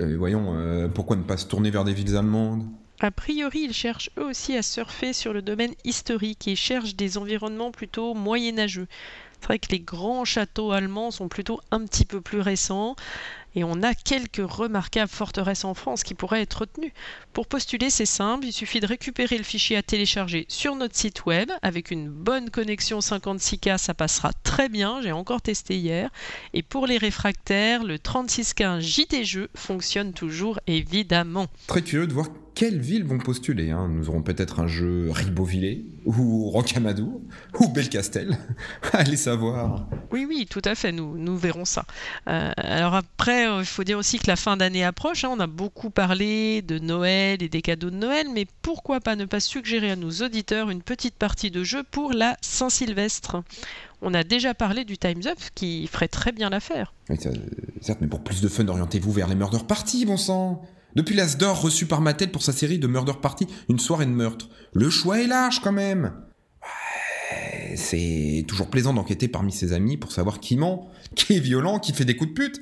Euh, Voyons, euh, pourquoi ne pas se tourner vers des villes allemandes? A priori, ils cherchent eux aussi à surfer sur le domaine historique et cherchent des environnements plutôt moyenâgeux. C'est vrai que les grands châteaux allemands sont plutôt un petit peu plus récents et on a quelques remarquables forteresses en France qui pourraient être retenues. Pour postuler, c'est simple, il suffit de récupérer le fichier à télécharger sur notre site web. Avec une bonne connexion 56K, ça passera très bien, j'ai encore testé hier. Et pour les réfractaires, le 3615 JT Jeux fonctionne toujours évidemment. Très curieux de voir quelles villes vont postuler. hein? Nous aurons peut-être un jeu Ribeauvillé, ou Rocamadour, ou Belcastel. (laughs) Allez savoir. Oui, oui, tout à fait, nous, nous verrons ça. Euh, alors après, euh, il faut dire aussi que la fin d'année approche, hein, on a beaucoup parlé de Noël et des cadeaux de Noël, mais pourquoi pas ne pas suggérer à nos auditeurs une petite partie de jeu pour la Saint-Sylvestre? On a déjà parlé du Time's Up qui ferait très bien l'affaire. Oui, certes, mais pour plus de fun, orientez-vous vers les Murder Party, bon sang Depuis l'As d'or reçu par Mattel pour sa série de Murder Party, une soirée de meurtre. Le choix est large quand même Ouais, C'est toujours plaisant d'enquêter parmi ses amis pour savoir qui ment, qui est violent, qui fait des coups de pute.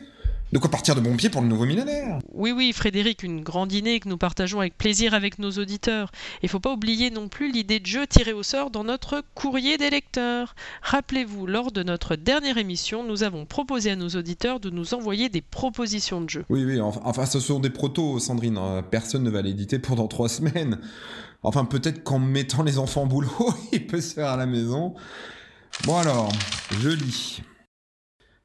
De quoi partir de bon pied pour le nouveau millénaire Oui, oui, Frédéric, une grande idée que nous partageons avec plaisir avec nos auditeurs. Il faut pas oublier non plus l'idée de jeu tirée au sort dans notre courrier des lecteurs. Rappelez-vous, lors de notre dernière émission, nous avons proposé à nos auditeurs de nous envoyer des propositions de jeux. Oui, oui, enfin, ce sont des protos, Sandrine. hein. Personne ne va l'éditer pendant trois semaines. Enfin, peut-être qu'en mettant les enfants au boulot, (laughs) il peut se faire à la maison. Bon alors, je lis.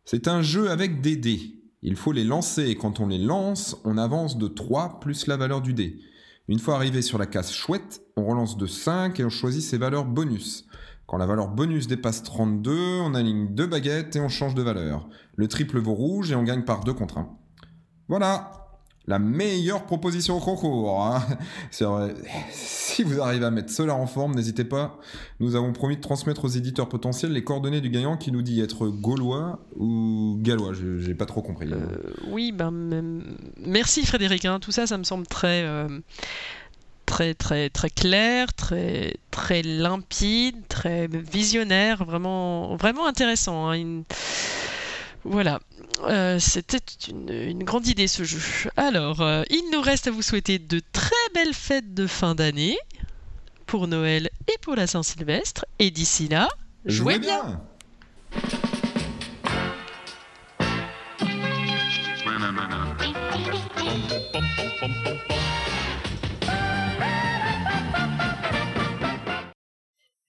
C'est un jeu avec des dés. Il faut les lancer et quand on les lance, on avance de 3 plus la valeur du dé. Une fois arrivé sur la case chouette, on relance de 5 et on choisit ses valeurs bonus. Quand la valeur bonus dépasse 32, on aligne deux baguettes et on change de valeur. Le triple vaut rouge et on gagne par 2 contre 1. Voilà. La meilleure proposition au concours. hein. Si vous arrivez à mettre cela en forme, n'hésitez pas. Nous avons promis de transmettre aux éditeurs potentiels les coordonnées du gagnant qui nous dit être gaulois ou gallois. J'ai pas trop compris. Oui, ben, merci Frédéric. hein. Tout ça, ça me semble très, euh, très, très, très clair, très, très limpide, très visionnaire, vraiment, vraiment intéressant. hein. Voilà, Euh, c'était une, une grande idée ce jeu. Alors, euh, il nous reste à vous souhaiter de très belles fêtes de fin d'année pour Noël et pour la Saint-Sylvestre. Et d'ici là, jouez bien.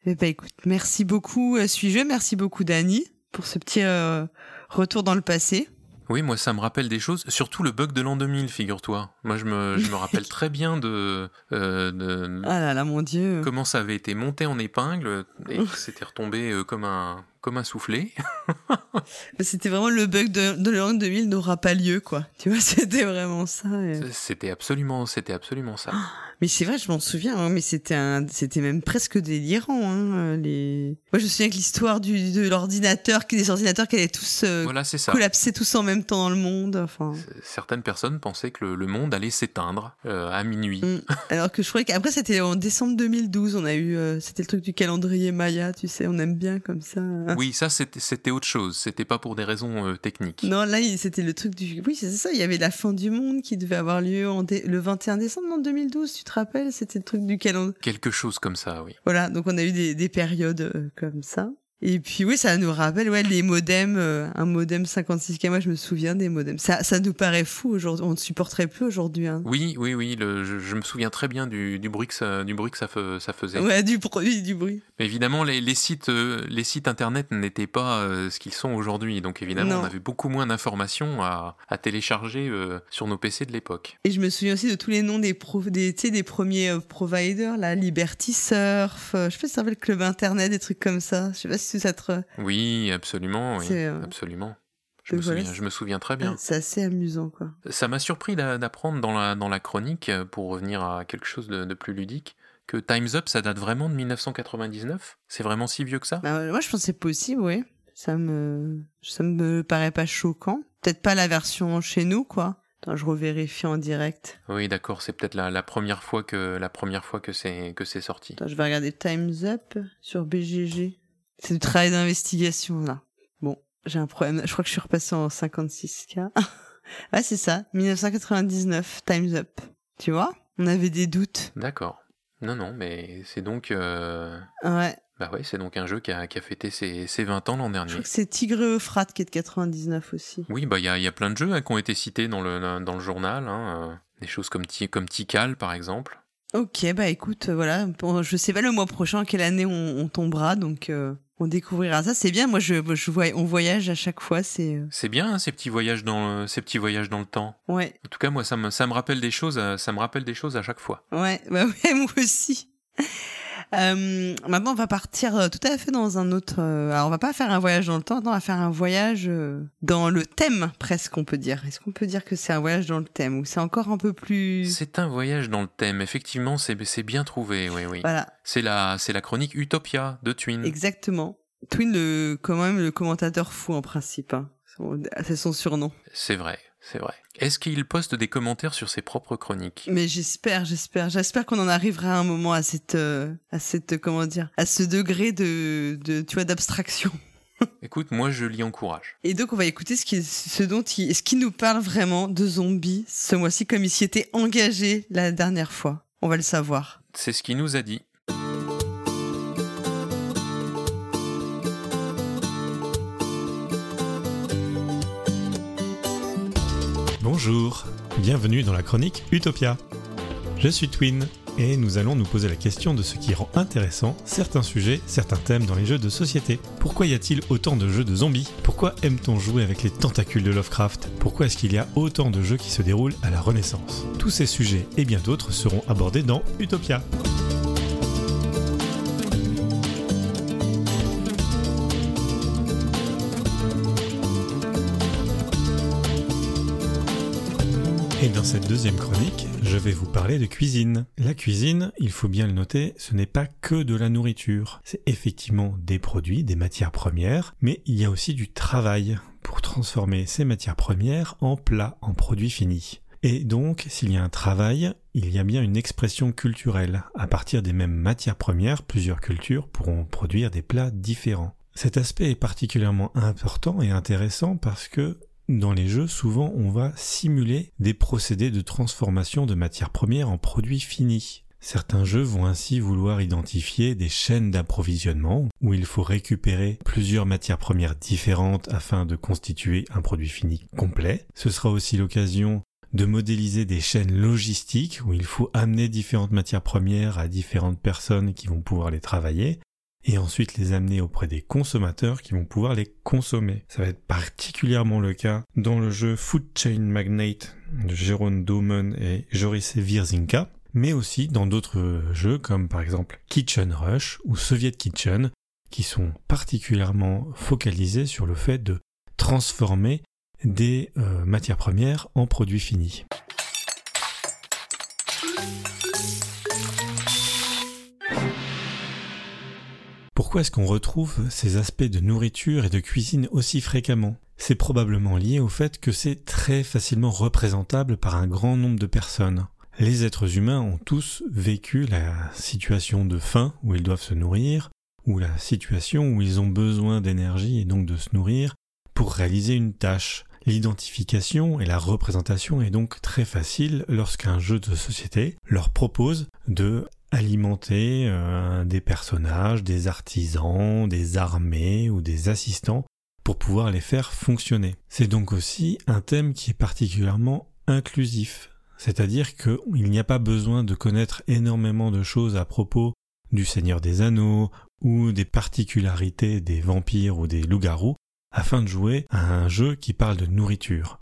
Eh ben écoute, merci beaucoup euh, suis-je, merci beaucoup Dani pour ce petit euh, retour dans le passé. Oui, moi ça me rappelle des choses, surtout le bug de l'an 2000, figure-toi. Moi je me, je me rappelle (laughs) très bien de, euh, de Ah là là, mon dieu. comment ça avait été monté en épingle et c'était retombé euh, comme un, comme un soufflé. (laughs) C'était vraiment le bug de, de l'an 2000 n'aura pas lieu quoi. Tu vois, (laughs) c'était vraiment ça. et- C'était absolument, c'était absolument ça. Mais c'est vrai, je m'en souviens, hein, mais c'était un, c'était même presque délirant. Hein, les... Moi, je me souviens que l'histoire du, de l'ordinateur, des ordinateurs qui allaient tous euh, Voilà, collapser tous en même temps dans le monde. Enfin, Certaines personnes pensaient que le, le monde allait s'éteindre euh, à minuit. Mm. (laughs) alors que je croyais qu'après c'était en décembre 2012, on a eu, euh, c'était le truc du calendrier Maya, tu sais, on aime bien comme ça. (laughs) Oui, ça c'était autre chose. C'était pas pour des raisons euh, techniques. Non, là, c'était le truc du. Oui, c'est ça. Il y avait la fin du monde qui devait avoir lieu en dé- le 21 décembre en 2012. Tu te rappelles C'était le truc du calendrier. Quelque chose comme ça, oui. Voilà, donc on a eu des, des périodes euh, comme ça. Et puis oui, ça nous rappelle ouais, les modems, euh, un modem 56K, moi je me souviens des modems. Ça, ça nous paraît fou aujourd'hui, on ne supporterait plus aujourd'hui. Hein. Oui, oui, oui. le- je, je me souviens très bien du, du bruit que ça, du bruit que ça, fe- ça faisait. Ouais, du bruit, du bruit. Mais évidemment, les, les sites, euh, les sites internet n'étaient pas euh, ce qu'ils sont aujourd'hui. Donc évidemment, Non. on avait beaucoup moins d'informations à, à télécharger sur nos PC de l'époque. Et je me souviens aussi de tous les noms des, pro- des, des premiers providers, là, Liberty Surf, je sais pas si ça s'appelle Club Internet, des trucs comme ça. Je sais pas si Oui, absolument, oui, euh, absolument. Je me, voilà, souviens, je me souviens très bien. C'est assez amusant, quoi. Ça m'a surpris d'a- d'apprendre dans la, dans la chronique, euh, pour revenir à quelque chose de, de plus ludique, que Time's Up, ça date vraiment de 1999 C'est vraiment si vieux que ça? Bah, moi, je pense que c'est possible, oui. Ça me, ça me paraît pas choquant. Peut-être pas la version chez nous, quoi. Attends, je revérifie en direct. Oui, d'accord, c'est peut-être la, la première fois que la première fois que c'est que c'est sorti. Attends, je vais regarder Time's Up sur BGG. C'est du travail d'investigation, là. Bon, j'ai un problème. Je crois que je suis repassé en 56K. (laughs) ouais, c'est ça. 1999, Time's Up. Tu vois? On avait des doutes. D'accord. Non, non, mais c'est donc euh, Ouais. bah ouais, c'est donc un jeu qui a, qui a fêté ses, ses 20 ans l'an Je dernier. crois que c'est Tigre Euphrate qui est de 99 aussi. Oui, bah il y a, il y a plein de jeux hein, qui ont été cités dans le dans le journal, hein, euh, des choses comme comme Tikal par exemple. Ok, bah écoute, euh, voilà, Bon, je sais pas le mois prochain quelle année on, on tombera, donc euh, on découvrira ça. C'est bien, moi je, je on voyage à chaque fois, c'est euh, C'est bien hein, ces petits voyages dans le- ces petits voyages dans le temps. ouais, En tout cas, moi ça me ça me rappelle des choses, ça me rappelle des choses à chaque fois. ouais, bah ouais, (laughs) moi aussi. Euh, maintenant, on va partir euh, tout à fait dans un autre. euh, alors, on va pas faire un voyage dans le temps, on va faire un voyage dans le thème, presque, on peut dire. Est-ce qu'on peut dire que c'est un voyage dans le thème ou c'est encore un peu plus. C'est un voyage dans le thème. Effectivement, c'est c'est bien trouvé. Oui, oui. Voilà. C'est la c'est la chronique Utopia de Twin. Exactement. Twin, le, quand même, le commentateur fou en principe. Hein. C'est son surnom. C'est vrai, c'est vrai. Est-ce qu'il poste des commentaires sur ses propres chroniques? Mais j'espère, j'espère, j'espère qu'on en arrivera à un moment à cette, euh, à cette, comment dire, à ce degré de, de tu vois, d'abstraction. (laughs) Écoute, moi je l'y encourage. Et donc on va écouter ce qui, ce dont il, ce qui nous parle vraiment de zombies ce mois-ci, comme il s'y était engagé la dernière fois. On va le savoir. C'est ce qu'il nous a dit. Bonjour, bienvenue dans la chronique Utopia. Je suis Twin et nous allons nous poser la question de ce qui rend intéressant certains sujets, certains thèmes dans les jeux de société. Pourquoi y a-t-il autant de jeux de zombies? Pourquoi aime-t-on jouer avec les tentacules de Lovecraft? Pourquoi est-ce qu'il y a autant de jeux qui se déroulent à la Renaissance? Tous ces sujets et bien d'autres seront abordés dans Utopia. Et dans cette deuxième chronique, je vais vous parler de cuisine. La cuisine, il faut bien le noter, ce n'est pas que de la nourriture. C'est effectivement des produits, des matières premières, mais il y a aussi du travail pour transformer ces matières premières en plats, en produits finis. Et donc, s'il y a un travail, il y a bien une expression culturelle. À partir des mêmes matières premières, plusieurs cultures pourront produire des plats différents. Cet aspect est particulièrement important et intéressant parce que dans les jeux, souvent on va simuler des procédés de transformation de matières premières en produits finis. Certains jeux vont ainsi vouloir identifier des chaînes d'approvisionnement où il faut récupérer plusieurs matières premières différentes afin de constituer un produit fini complet. Ce sera aussi l'occasion de modéliser des chaînes logistiques où il faut amener différentes matières premières à différentes personnes qui vont pouvoir les travailler et ensuite les amener auprès des consommateurs qui vont pouvoir les consommer. Ça va être particulièrement le cas dans le jeu Food Chain Magnate de Jérôme Domen et Joris Wirzinka, mais aussi dans d'autres jeux comme par exemple Kitchen Rush ou Soviet Kitchen qui sont particulièrement focalisés sur le fait de transformer des euh, matières premières en produits finis. Pourquoi est-ce qu'on retrouve ces aspects de nourriture et de cuisine aussi fréquemment? C'est probablement lié au fait que c'est très facilement représentable par un grand nombre de personnes. Les êtres humains ont tous vécu la situation de faim où ils doivent se nourrir, ou la situation où ils ont besoin d'énergie et donc de se nourrir pour réaliser une tâche. L'identification et la représentation est donc très facile lorsqu'un jeu de société leur propose de alimenter euh, des personnages, des artisans, des armées ou des assistants pour pouvoir les faire fonctionner. C'est donc aussi un thème qui est particulièrement inclusif, c'est-à-dire qu'il n'y a pas besoin de connaître énormément de choses à propos du Seigneur des Anneaux ou des particularités des vampires ou des loups-garous afin de jouer à un jeu qui parle de nourriture.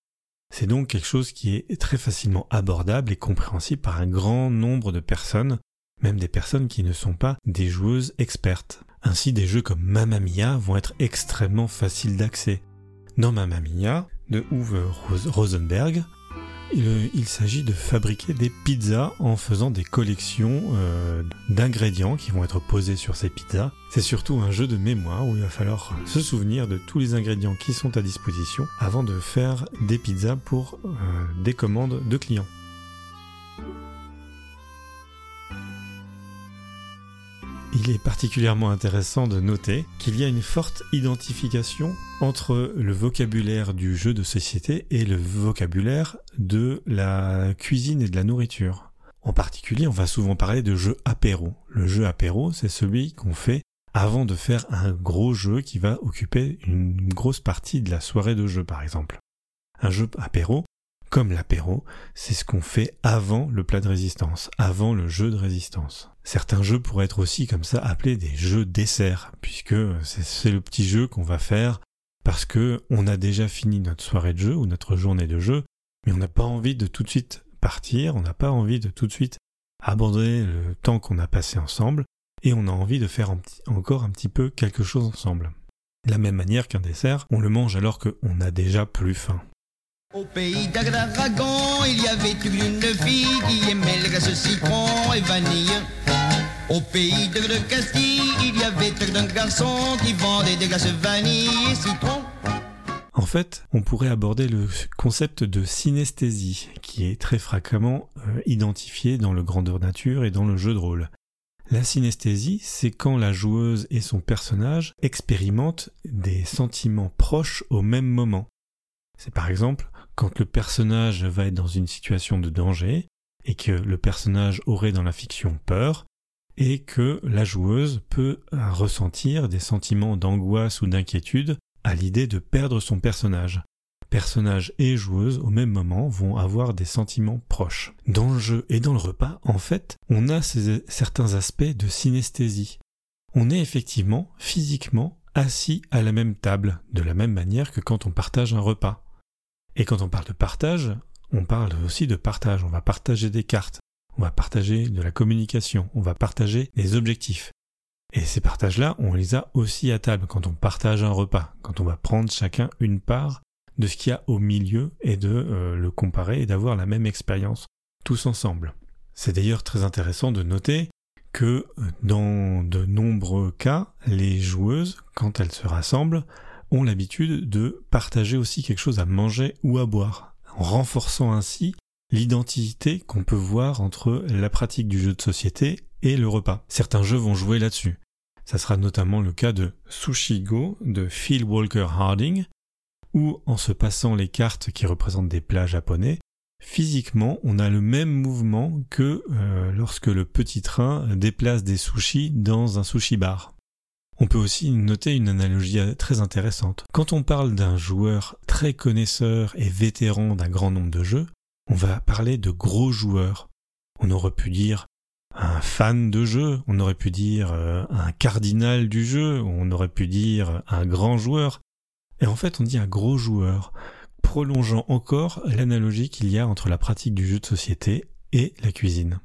C'est donc quelque chose qui est très facilement abordable et compréhensible par un grand nombre de personnes même des personnes qui ne sont pas des joueuses expertes. Ainsi, des jeux comme Mamma Mia vont être extrêmement faciles d'accès. Dans Mamma Mia, de Uwe Rosenberg, il, s'agit de fabriquer des pizzas en faisant des collections euh, d'ingrédients qui vont être posés sur ces pizzas. C'est surtout un jeu de mémoire où il va falloir se souvenir de tous les ingrédients qui sont à disposition avant de faire des pizzas pour euh, des commandes de clients. Il est particulièrement intéressant de noter qu'il y a une forte identification entre le vocabulaire du jeu de société et le vocabulaire de la cuisine et de la nourriture. En particulier, on va souvent parler de jeu apéro. Le jeu apéro, c'est celui qu'on fait avant de faire un gros jeu qui va occuper une grosse partie de la soirée de jeu, par exemple. Un jeu apéro, comme l'apéro, c'est ce qu'on fait avant le plat de résistance, avant le jeu de résistance. Certains jeux pourraient être aussi comme ça appelés des jeux dessert, puisque c'est le petit jeu qu'on va faire parce que on a déjà fini notre soirée de jeu ou notre journée de jeu, mais on n'a pas envie de tout de suite partir, on n'a pas envie de tout de suite abandonner le temps qu'on a passé ensemble, et on a envie de faire encore un petit peu quelque chose ensemble. De la même manière qu'un dessert, on le mange alors qu'on a déjà plus faim. Au pays d'Agragon, il y avait une fille qui aimait le glace citron et vanille. Au pays de Castille, il y avait un garçon qui vendait des glaces vanille et citron. En fait, on pourrait aborder le concept de synesthésie, qui est très fréquemment euh, identifié dans le grandeur nature et dans le jeu de rôle. La synesthésie, c'est quand la joueuse et son personnage expérimentent des sentiments proches au même moment. C'est par exemple quand le personnage va être dans une situation de danger et que le personnage aurait dans la fiction peur et que la joueuse peut ressentir des sentiments d'angoisse ou d'inquiétude à l'idée de perdre son personnage. Personnage et joueuse au même moment vont avoir des sentiments proches. Dans le jeu et dans le repas, en fait, on a certains aspects de synesthésie. On est effectivement physiquement assis à la même table, de la même manière que quand on partage un repas. Et quand on parle de partage, on parle aussi de partage. On va partager des cartes, on va partager de la communication, on va partager des objectifs. Et ces partages-là, on les a aussi à table quand on partage un repas, quand on va prendre chacun une part de ce qu'il y a au milieu et de euh, le comparer et d'avoir la même expérience tous ensemble. C'est d'ailleurs très intéressant de noter que euh, dans de nombreux cas, les joueuses, quand elles se rassemblent, ont l'habitude de partager aussi quelque chose à manger ou à boire, en renforçant ainsi l'identité qu'on peut voir entre la pratique du jeu de société et le repas. Certains jeux vont jouer là-dessus. Ça sera notamment le cas de Sushi Go de Phil Walker Harding, où en se passant les cartes qui représentent des plats japonais, physiquement on a le même mouvement que euh, lorsque le petit train déplace des sushis dans un sushi bar. On peut aussi noter une analogie très intéressante. Quand on parle d'un joueur très connaisseur et vétéran d'un grand nombre de jeux, on va parler de gros joueurs. On aurait pu dire un fan de jeu, on aurait pu dire euh, un cardinal du jeu, on aurait pu dire un grand joueur. Et en fait, on dit un gros joueur, prolongeant encore l'analogie qu'il y a entre la pratique du jeu de société et la cuisine.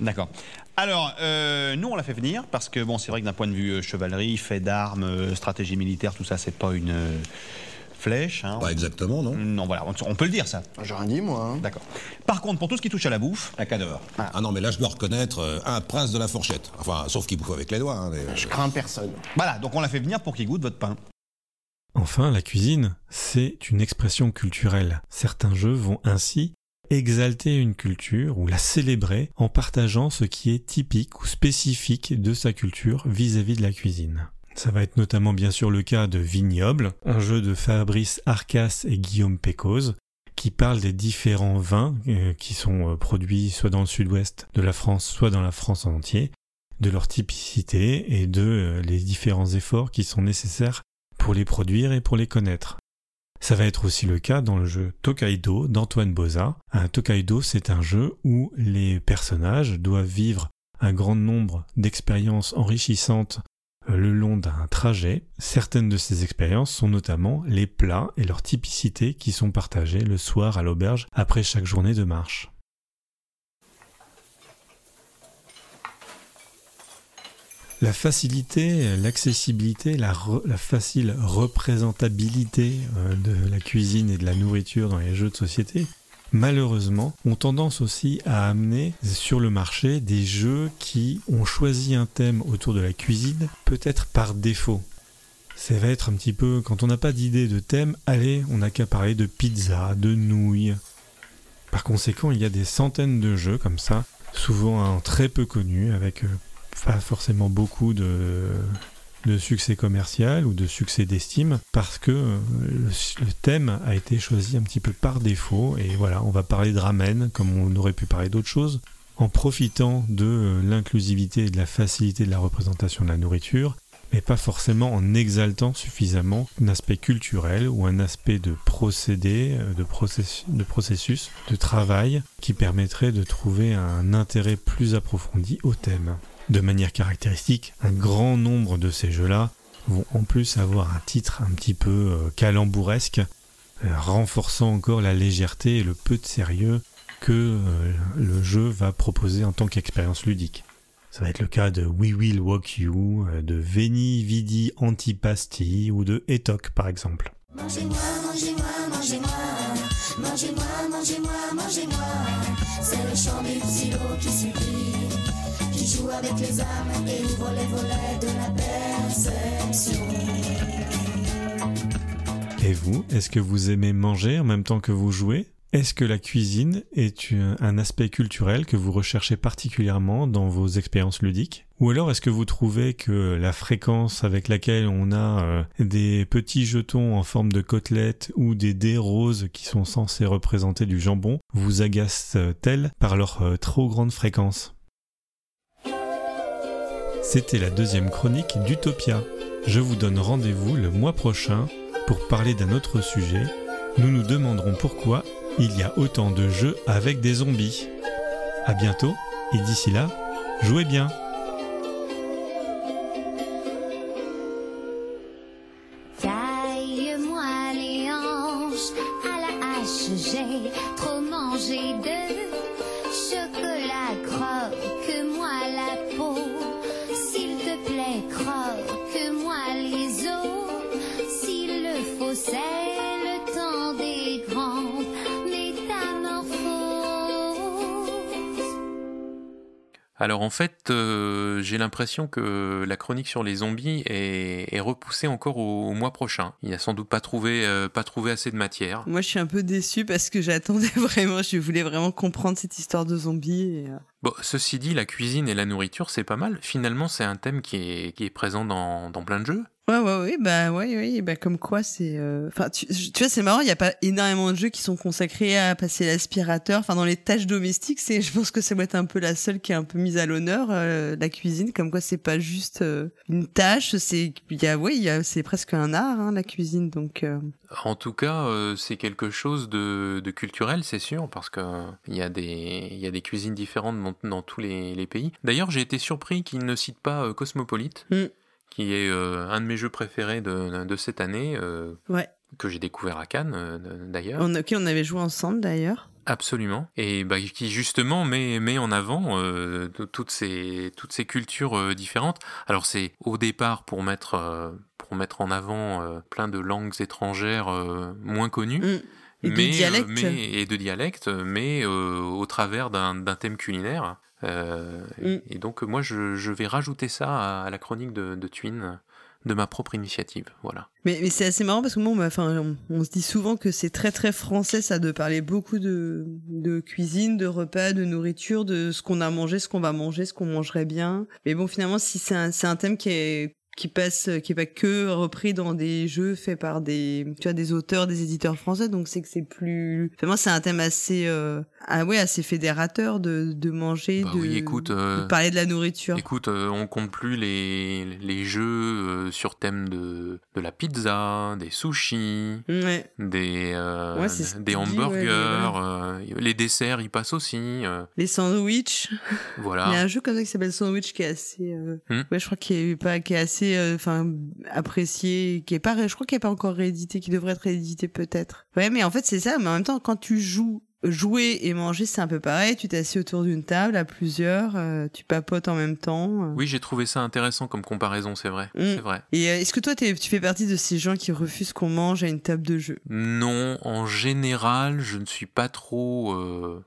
D'accord. Alors, euh, nous, on l'a fait venir parce que, bon, c'est vrai que d'un point de vue euh, chevalerie, fait d'armes, euh, stratégie militaire, tout ça, c'est pas une euh, flèche. Hein. Pas exactement, non Non, voilà, on, on peut le dire, ça. J'ai rien dit, moi. hein. D'accord. Par contre, pour tout ce qui touche à la bouffe, Un cadavre. Ah non, mais là, je dois reconnaître euh, un prince de la fourchette. Enfin, sauf qu'il bouffe avec les doigts. hein, mais, euh, je crains personne. Voilà, donc on l'a fait venir pour qu'il goûte votre pain. Enfin, la cuisine, c'est une expression culturelle. Certains jeux vont ainsi exalter une culture ou la célébrer en partageant ce qui est typique ou spécifique de sa culture vis-à-vis de la cuisine. Ça va être notamment bien sûr le cas de Vignoble, un jeu de Fabrice Arcas et Guillaume Pécose, qui parle des différents vins euh, qui sont euh, produits soit dans le sud-ouest de la France, soit dans la France en entier, de leur typicité et de euh, les différents efforts qui sont nécessaires pour les produire et pour les connaître. Ça va être aussi le cas dans le jeu Tokaido d'Antoine Boza. Un Tokaido, c'est un jeu où les personnages doivent vivre un grand nombre d'expériences enrichissantes euh, le long d'un trajet. Certaines de ces expériences sont notamment les plats et leur typicité qui sont partagés le soir à l'auberge après chaque journée de marche. La facilité, l'accessibilité, la, facile représentabilité euh, de la cuisine et de la nourriture dans les jeux de société, malheureusement, ont tendance aussi à amener sur le marché des jeux qui ont choisi un thème autour de la cuisine, peut-être par défaut. Ça va être un petit peu, quand on n'a pas d'idée de thème, allez, on n'a qu'à parler de pizza, de nouilles. Par conséquent, il y a des centaines de jeux comme ça, souvent très peu connus, avec euh, pas forcément beaucoup de, succès commercial ou de succès d'estime, parce que euh, le, thème a été choisi un petit peu par défaut, et voilà, on va parler de ramen, comme on aurait pu parler d'autres choses, en profitant de euh, l'inclusivité et de la facilité de la représentation de la nourriture, mais pas forcément en exaltant suffisamment un aspect culturel ou un aspect de procédé, euh, de, de processus, de travail qui permettrait de trouver un intérêt plus approfondi au thème. De manière caractéristique, un grand nombre de ces jeux-là vont en plus avoir un titre un petit peu euh, calambouresque, euh, renforçant encore la légèreté et le peu de sérieux que euh, le jeu va proposer en tant qu'expérience ludique. Ça va être le cas de We Will Walk You, de Veni Vidi Antipasti ou de Etok par exemple. Mangez-moi, mangez-moi, mangez-moi. Mangez-moi, mangez-moi, mangez-moi. C'est le chant psylo qui suffit. Et vous, est-ce que vous aimez manger en même temps que vous jouez? Est-ce que la cuisine est un aspect culturel que vous recherchez particulièrement dans vos expériences ludiques? Ou alors est-ce que vous trouvez que la fréquence avec laquelle on a euh, des petits jetons en forme de côtelettes ou des dés roses qui sont censés représenter du jambon vous agace-t-elle par leur euh, trop grande fréquence? C'était la deuxième chronique d'Utopia. Je vous donne rendez-vous le mois prochain pour parler d'un autre sujet. Nous nous demanderons pourquoi il y a autant de jeux avec des zombies. À bientôt et d'ici là, jouez bien. Alors en fait, euh, j'ai l'impression que la chronique sur les zombies est, repoussée encore au, mois prochain. Il a sans doute pas trouvé, euh, pas trouvé assez de matière. Moi, je suis un peu déçu parce que j'attendais (laughs) vraiment, je voulais vraiment comprendre cette histoire de zombies. Euh, Ceci dit, la cuisine et la nourriture, c'est pas mal. Finalement, c'est un thème qui est, présent dans, plein de jeux. Ouais, ouais, ouais, bah, ouais, ouais, bah, comme quoi, c'est, euh, tu, vois, c'est marrant, il n'y a pas énormément de jeux qui sont consacrés à passer l'aspirateur. Enfin, dans les tâches domestiques, c'est, je pense que ça doit être un peu la seule qui est un peu mise à l'honneur, euh, la cuisine, comme quoi c'est pas juste euh, une tâche, c'est, il y c'est presque un art, hein, la cuisine, donc, En tout cas, euh, c'est quelque chose de, de culturel, c'est sûr, parce que il y a des, y a des cuisines différentes dans, dans tous les, les pays. D'ailleurs, j'ai été surpris qu'il ne cite pas euh, Cosmopolite, Mm. qui est euh, un de mes jeux préférés de, de cette année, euh, ouais. que j'ai découvert à Cannes, euh, d'ailleurs. On, ok, on avait joué ensemble d'ailleurs. Absolument. Et bah, qui justement met, met en avant euh, toutes, ces, toutes ces cultures euh, différentes. Alors c'est au départ pour mettre, euh, pour mettre en avant euh, plein de langues étrangères euh, moins connues. Mm. Et de mais, euh, dialectes. mais, et de dialectes, mais euh, au travers d'un thème culinaire. Euh, Mm. Et donc moi je, je vais rajouter ça à, la chronique de, de Twin de ma propre initiative. Voilà. Mais, mais c'est assez marrant parce que moi, on, enfin, on, on se dit souvent que c'est très très français, ça, de parler beaucoup de, de cuisine, de repas, de nourriture, de ce qu'on a mangé, ce qu'on va manger, ce qu'on mangerait bien. Mais bon, finalement, si c'est un, c'est un thème qui est qui passe, qui est pas que repris dans des jeux faits par des, tu vois, des auteurs, des éditeurs français, donc c'est que c'est plus, vraiment, c'est un thème assez, euh, ah ouais, assez fédérateur de, de manger, Bah de, oui, écoute, euh, de parler de la nourriture. Écoute, euh, on compte plus les, les jeux sur thème de, de la pizza, des sushis, Ouais. des, Ouais, des tu dis, ouais, hamburgers, les- desserts, ils passent aussi. Les sandwichs. voilà. Il y a un jeu comme ça qui s'appelle Sandwich qui est assez, Hmm. ouais, je crois qu'il est pas, qui est assez, euh, enfin, apprécié, qui est pas, je crois qu'il est pas encore réédité, qui devrait être réédité peut-être. Ouais, mais en fait c'est ça. Mais en même temps, quand tu joues, jouer et manger, c'est un peu pareil. Tu t'assieds autour d'une table à plusieurs, euh, tu papotes en même temps. Oui, j'ai trouvé ça intéressant comme comparaison, c'est vrai. Hmm. C'est vrai. Et euh, est-ce que toi, tu fais partie de ces gens qui refusent qu'on mange à une table de jeu? Non, en général, je ne suis pas trop, euh,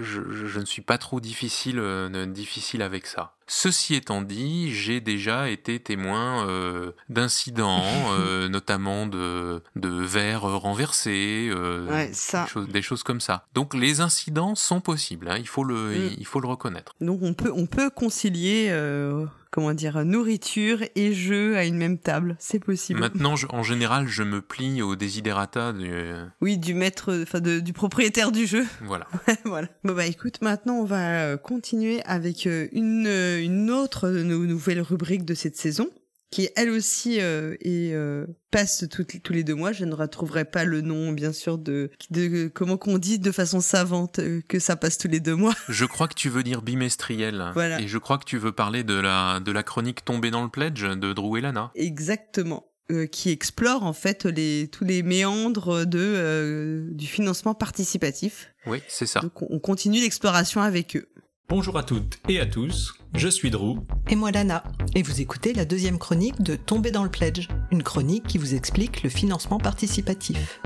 je, je- je ne suis pas trop difficile, difficile avec ça. Ceci étant dit, j'ai déjà été témoin euh, d'incidents, (laughs) euh, notamment de, de verres renversés, euh, Ouais, ça. Des, choses, des choses comme ça. Donc les incidents sont possibles, hein, il faut le, Mm. il faut le reconnaître. Donc on peut, on peut concilier, comment dire, nourriture et jeu à une même table. C'est possible. Maintenant, je- en général, je me plie au desiderata du, Oui, du maître, enfin du propriétaire du jeu. (laughs) voilà. voilà. Bon bah écoute, maintenant on va euh, continuer avec euh, une, euh, une autre de nos nouvelles rubriques de cette saison, qui elle aussi euh, est, euh, passe toutes- tous les deux mois. Je ne retrouverai pas le nom, bien sûr, de, de comment qu'on dit de façon savante euh, que ça passe tous les deux mois. (laughs) Je crois que tu veux dire bimestriel. Voilà. Et je crois que tu veux parler de la, de la chronique tombée dans le pledge de Drew et Lana. Exactement. Euh, qui explore en fait les, tous les méandres de, euh, du financement participatif. Oui, c'est ça. Donc on on continue l'exploration avec eux. Bonjour à toutes et à tous, je suis Drew. Et moi Lana, et vous écoutez la deuxième chronique de Tomber dans le Pledge, une chronique qui vous explique le financement participatif.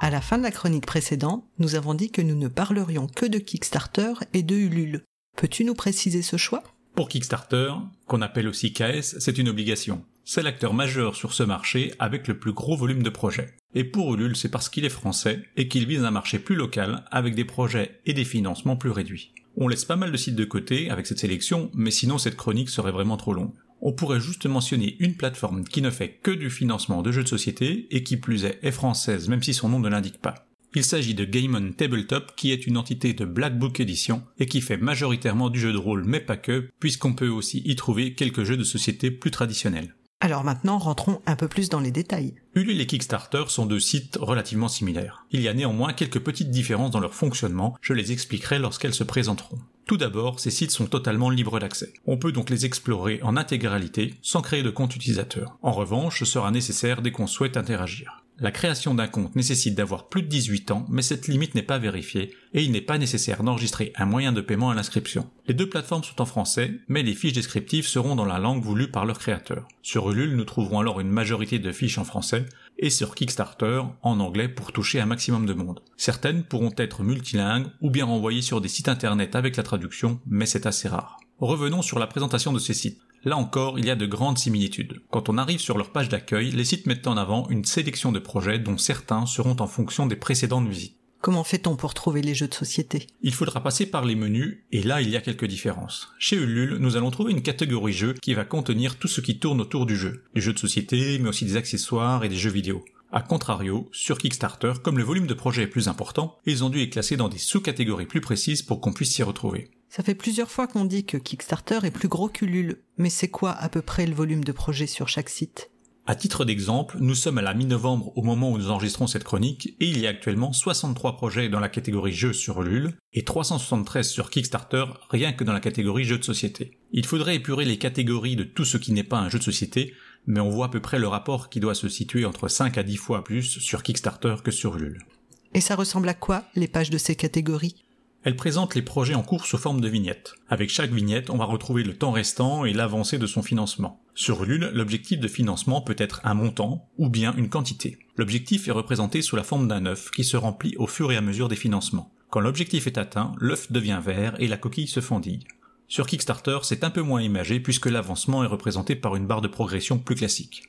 À la fin de la chronique précédente, nous avons dit que nous ne parlerions que de Kickstarter et de Ulule. Peux-tu nous préciser ce choix? Pour Kickstarter, qu'on appelle aussi KS, c'est une obligation. C'est l'acteur majeur sur ce marché avec le plus gros volume de projets. Et pour Ulule, c'est parce qu'il est français et qu'il vise un marché plus local avec des projets et des financements plus réduits. On laisse pas mal de sites de côté avec cette sélection, mais sinon cette chronique serait vraiment trop longue. On pourrait juste mentionner une plateforme qui ne fait que du financement de jeux de société et qui plus est est française même si son nom ne l'indique pas. Il s'agit de Game On Tabletop qui est une entité de Black Book Edition et qui fait majoritairement du jeu de rôle mais pas que puisqu'on peut aussi y trouver quelques jeux de société plus traditionnels. Alors maintenant, rentrons un peu plus dans les détails. Ulule et Kickstarter sont deux sites relativement similaires. Il y a néanmoins quelques petites différences dans leur fonctionnement, je les expliquerai lorsqu'elles se présenteront. Tout d'abord, ces sites sont totalement libres d'accès. On peut donc les explorer en intégralité sans créer de compte utilisateur. En revanche, ce sera nécessaire dès qu'on souhaite interagir. La création d'un compte nécessite d'avoir plus de 18 ans, mais cette limite n'est pas vérifiée, et il n'est pas nécessaire d'enregistrer un moyen de paiement à l'inscription. Les deux plateformes sont en français, mais les fiches descriptives seront dans la langue voulue par leur créateur. Sur Ulule, nous trouverons alors une majorité de fiches en français, et sur Kickstarter en anglais pour toucher un maximum de monde. Certaines pourront être multilingues ou bien renvoyées sur des sites internet avec la traduction, mais c'est assez rare. Revenons sur la présentation de ces sites. Là encore, il y a de grandes similitudes. Quand on arrive sur leur page d'accueil, les sites mettent en avant une sélection de projets dont certains seront en fonction des précédentes visites. Comment fait-on pour trouver les jeux de société? Il faudra passer par les menus, et là il y a quelques différences. Chez Ulule, nous allons trouver une catégorie jeu qui va contenir tout ce qui tourne autour du jeu. Du jeu de société, mais aussi des accessoires et des jeux vidéo. A contrario, sur Kickstarter, comme le volume de projets est plus important, ils ont dû les classer dans des sous-catégories plus précises pour qu'on puisse s'y retrouver. Ça fait plusieurs fois qu'on dit que Kickstarter est plus gros qu'Ulule, mais c'est quoi à peu près le volume de projets sur chaque site? À titre d'exemple, nous sommes à la mi-novembre au moment où nous enregistrons cette chronique, et il y a actuellement 63 projets dans la catégorie jeux sur Ulule, et 373 sur Kickstarter rien que dans la catégorie jeux de société. Il faudrait épurer les catégories de tout ce qui n'est pas un jeu de société, mais on voit à peu près le rapport qui doit se situer entre 5 à 10 fois plus sur Kickstarter que sur Ulule. Et ça ressemble à quoi, les pages de ces catégories? Elle présente les projets en cours sous forme de vignettes. Avec chaque vignette, on va retrouver le temps restant et l'avancée de son financement. Sur Ulule, l'objectif de financement peut être un montant ou bien une quantité. L'objectif est représenté sous la forme d'un œuf qui se remplit au fur et à mesure des financements. Quand l'objectif est atteint, l'œuf devient vert et la coquille se fendille. Sur Kickstarter, c'est un peu moins imagé puisque l'avancement est représenté par une barre de progression plus classique.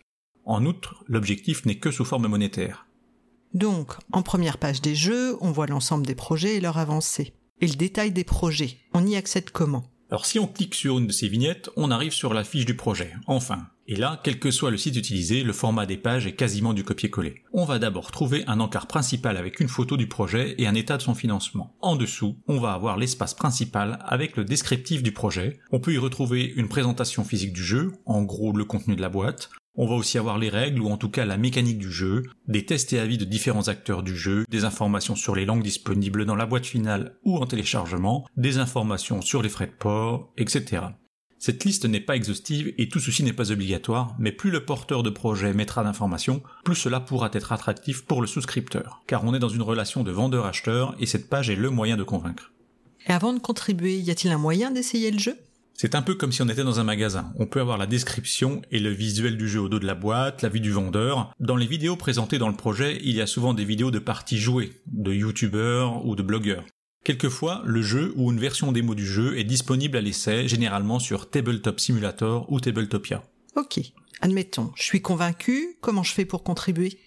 En outre, l'objectif n'est que sous forme monétaire. Donc, en première page des jeux, on voit l'ensemble des projets et leur avancée. Et le détail des projets, on y accède comment? Alors si on clique sur une de ces vignettes, on arrive sur la fiche du projet, enfin. Et là, quel que soit le site utilisé, le format des pages est quasiment du copier-coller. On va d'abord trouver un encart principal avec une photo du projet et un état de son financement. En dessous, on va avoir l'espace principal avec le descriptif du projet. On peut y retrouver une présentation physique du jeu, en gros le contenu de la boîte, on va aussi avoir les règles ou en tout cas la mécanique du jeu, des tests et avis de différents acteurs du jeu, des informations sur les langues disponibles dans la boîte finale ou en téléchargement, des informations sur les frais de port, etc. Cette liste n'est pas exhaustive et tout ceci n'est pas obligatoire, mais plus le porteur de projet mettra d'informations, plus cela pourra être attractif pour le souscripteur, car on est dans une relation de vendeur-acheteur et cette page est le moyen de convaincre. Et avant de contribuer, y a-t-il un moyen d'essayer le jeu? C'est un peu comme si on était dans un magasin. On peut avoir la description et le visuel du jeu au dos de la boîte, la vue du vendeur. Dans les vidéos présentées dans le projet, il y a souvent des vidéos de parties jouées, de youtubeurs ou de blogueurs. Quelquefois, le jeu ou une version démo du jeu est disponible à l'essai, généralement sur Tabletop Simulator ou Tabletopia. Ok, admettons, je suis convaincu, comment je fais pour contribuer?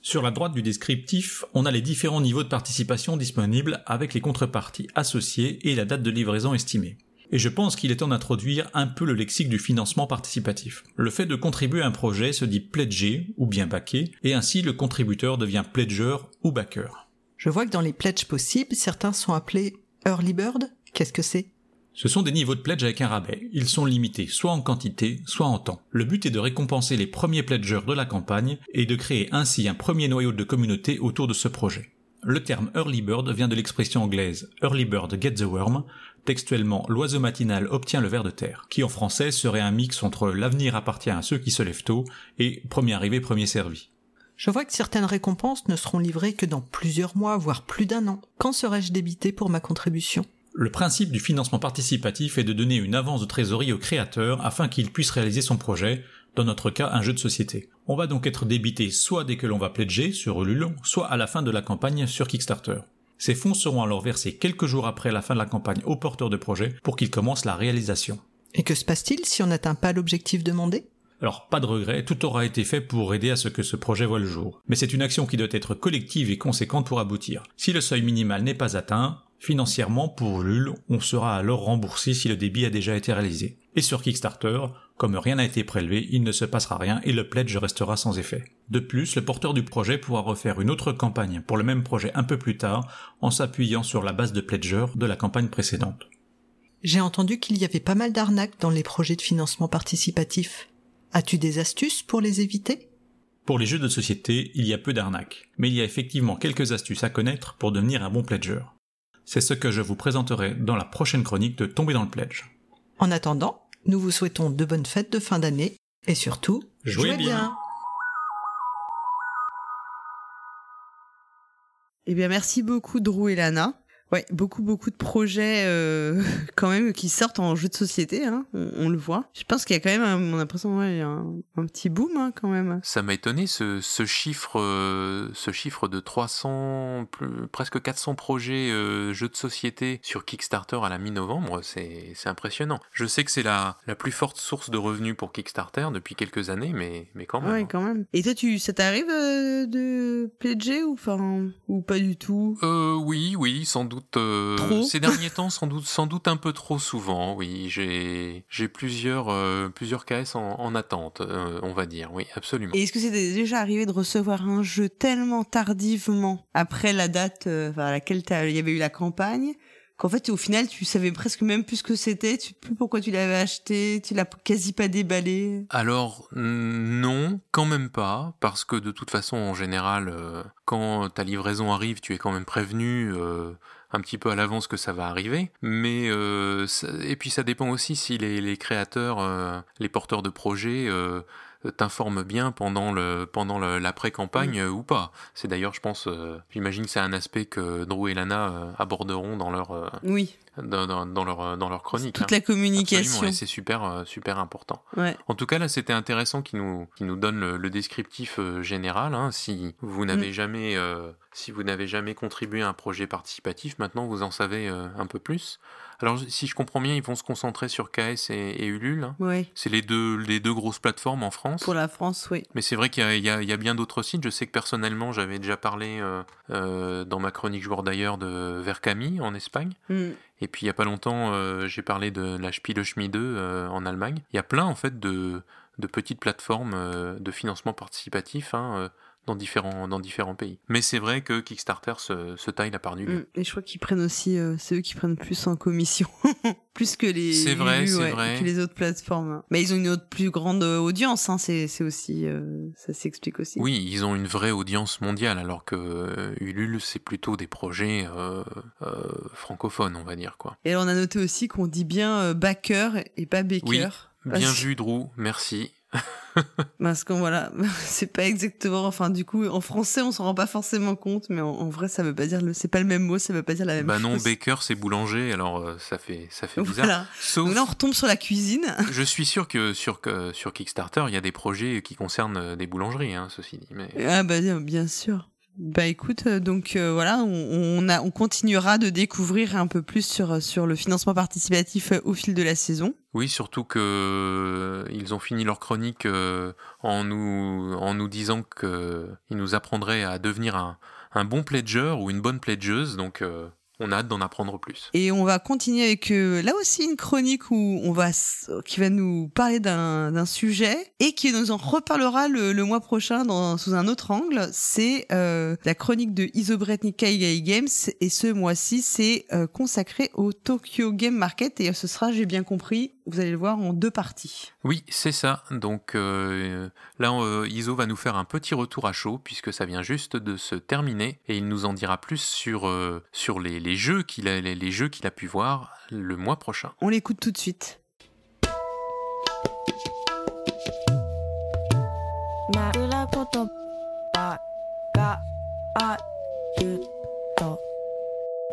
Sur la droite du descriptif, on a les différents niveaux de participation disponibles avec les contreparties associées et la date de livraison estimée. Et je pense qu'il est temps d'introduire un peu le lexique du financement participatif. Le fait de contribuer à un projet se dit pledger ou bien backer, et ainsi le contributeur devient pledger ou backer. Je vois que dans les pledges possibles, certains sont appelés early bird. Qu'est-ce que c'est? Ce sont des niveaux de pledge avec un rabais. Ils sont limités soit en quantité, soit en temps. Le but est de récompenser les premiers pledgers de la campagne et de créer ainsi un premier noyau de communauté autour de ce projet. Le terme early bird vient de l'expression anglaise early bird get the worm, textuellement l'oiseau matinal obtient le ver de terre, qui en français serait un mix entre l'avenir appartient à ceux qui se lèvent tôt et premier arrivé, premier servi. Je vois que certaines récompenses ne seront livrées que dans plusieurs mois, voire plus d'un an. Quand serai-je débité pour ma contribution? Le principe du financement participatif est de donner une avance de trésorerie au créateur afin qu'il puisse réaliser son projet, dans notre cas un jeu de société. On va donc être débité soit dès que l'on va pledger sur Ulule, soit à la fin de la campagne sur Kickstarter. Ces fonds seront alors versés quelques jours après la fin de la campagne au porteur de projet pour qu'il commence la réalisation. Et que se passe-t-il si on n'atteint pas l'objectif demandé? Alors pas de regret, tout aura été fait pour aider à ce que ce projet voit le jour. Mais c'est une action qui doit être collective et conséquente pour aboutir. Si le seuil minimal n'est pas atteint, financièrement pour Ulule, on sera alors remboursé si le débit a déjà été réalisé. Et sur Kickstarter, comme rien n'a été prélevé, il ne se passera rien et le pledge restera sans effet. De plus, le porteur du projet pourra refaire une autre campagne pour le même projet un peu plus tard en s'appuyant sur la base de pledger de la campagne précédente. J'ai entendu qu'il y avait pas mal d'arnaques dans les projets de financement participatif. As-tu des astuces pour les éviter? Pour les jeux de société, il y a peu d'arnaques, mais il y a effectivement quelques astuces à connaître pour devenir un bon pledger. C'est ce que je vous présenterai dans la prochaine chronique de Tomber dans le pledge. En attendant, nous vous souhaitons de bonnes fêtes de fin d'année et surtout, jouez, bien. Eh bien, merci beaucoup, Drew et Lana. Ouais, beaucoup, beaucoup de projets euh, (laughs) quand même qui sortent en jeu de société, hein, on, on le voit. Je pense qu'il y a quand même, un- mon impression, ouais, il y a un, un petit boom hein, quand même. Ça m'a étonné ce, ce chiffre, euh, ce chiffre de 300, plus- presque 400 projets euh, jeux de société sur Kickstarter à la mi-novembre, c'est impressionnant. Je sais que c'est la, la plus forte source de revenus pour Kickstarter depuis quelques années, mais, mais quand même. Ouais, quand même. Et toi, tu, ça t'arrive euh, de pledger ou, enfin, ou pas du tout? Euh, oui, oui, sans doute. Euh, Trop ces derniers temps, sans doute, sans doute un peu trop souvent. Oui, j'ai, j'ai plusieurs, euh, plusieurs KS en, en attente, euh, on va dire. Oui, absolument. Et est-ce que c'était déjà arrivé de recevoir un jeu tellement tardivement après la date euh, à laquelle t'as- il y avait eu la campagne qu'en fait au final tu savais presque même plus ce que c'était, tu sais plus pourquoi tu l'avais acheté, tu l'as quasi pas déballé? Alors non, quand même pas, parce que de toute façon, en général, euh, quand ta livraison arrive, tu es quand même prévenu euh, un petit peu à l'avance que ça va arriver. Mais euh, et puis ça dépend aussi si les, créateurs, euh, les porteurs de projets euh, t'informent bien pendant le pendant l'après-campagne euh, ou pas. C'est d'ailleurs, je pense, euh, j'imagine que c'est un aspect que Drew et Lana aborderont dans leur Oui. dans, dans- dans leur dans leur chronique. Toute hein. la communication. C'est super super important. Ouais. En tout cas, là, c'était intéressant qu'il nous, qu'il nous donne le, le descriptif euh, général. hein. Si vous n'avez Mm. jamais, euh, si vous n'avez jamais contribué à un projet participatif, maintenant vous en savez euh, un peu plus. Alors, si je comprends bien, ils vont se concentrer sur KS et, et Ulule. hein. Ouais. C'est les deux, les deux grosses plateformes en France. Pour la France, oui. Mais c'est vrai qu'il y y a- il y a bien d'autres sites. Je sais que personnellement, j'avais déjà parlé euh, euh, dans ma chronique joueur d'ailleurs de Verkami en Espagne. Mm. Et puis il y a pas longtemps, euh, j'ai parlé de la Spiele Schmiede euh, en Allemagne. Il y a plein en fait de, de petites plateformes de financement participatif hein, dans, différents, dans différents pays. Mais c'est vrai que Kickstarter se, se taille la part du lion. Mm. Et je crois qu'ils prennent aussi, euh, c'est eux qui prennent plus en commission, (laughs) plus que les, C'est vrai, c'est ouais, vrai. que les autres plateformes. hein. Mais ils ont une autre plus grande euh, audience, hein, c'est c'est aussi, euh, ça s'explique aussi. Oui, ils ont une vraie audience mondiale, alors que euh, Ulule, c'est plutôt des projets francophones, on va dire. quoi. Et on a noté aussi qu'on dit bien backer et pas baker. Oui, Parce- bien vu Drew, merci. (laughs) Parce qu'on voilà, (laughs) c'est pas exactement, enfin du coup, en français on s'en rend pas forcément compte, mais en, en vrai ça veut pas dire le, c'est pas le même mot, ça veut pas dire la même Bah chose. non, baker c'est boulanger, alors euh, ça fait, ça fait bizarre. Voilà. Sauf Donc là on retombe sur la cuisine. (laughs) Je suis sûr que sur, Kickstarter, il y a des projets qui concernent euh, des boulangeries, hein, ceci dit. Mais... Ah bah bien sûr. Bah écoute, euh, donc euh, voilà, on, on, continuera de découvrir un peu plus sur, sur le financement participatif euh, au fil de la saison. Oui, surtout que euh, ils ont fini leur chronique euh, en nous en nous disant que ils nous apprendraient à devenir un, un bon pledger ou une bonne pledgeuse, donc euh, on a hâte d'en apprendre plus. Et on va continuer avec euh, là aussi une chronique où on va qui va nous parler d'un sujet et qui nous en reparlera le, le mois prochain dans, sous un autre angle. C'est euh, la chronique de Isobret Kaigai Games et ce mois-ci c'est euh, consacré au Tokyo Game Market et ce sera, j'ai bien compris, vous allez le voir en deux parties. Oui, c'est ça. Donc euh, là, euh, Iso va nous faire un petit retour à chaud puisque ça vient juste de se terminer et il nous en dira plus sur euh, sur les, les jeux qu'il a les, les jeux qu'il a pu voir le mois prochain. On l'écoute tout de suite.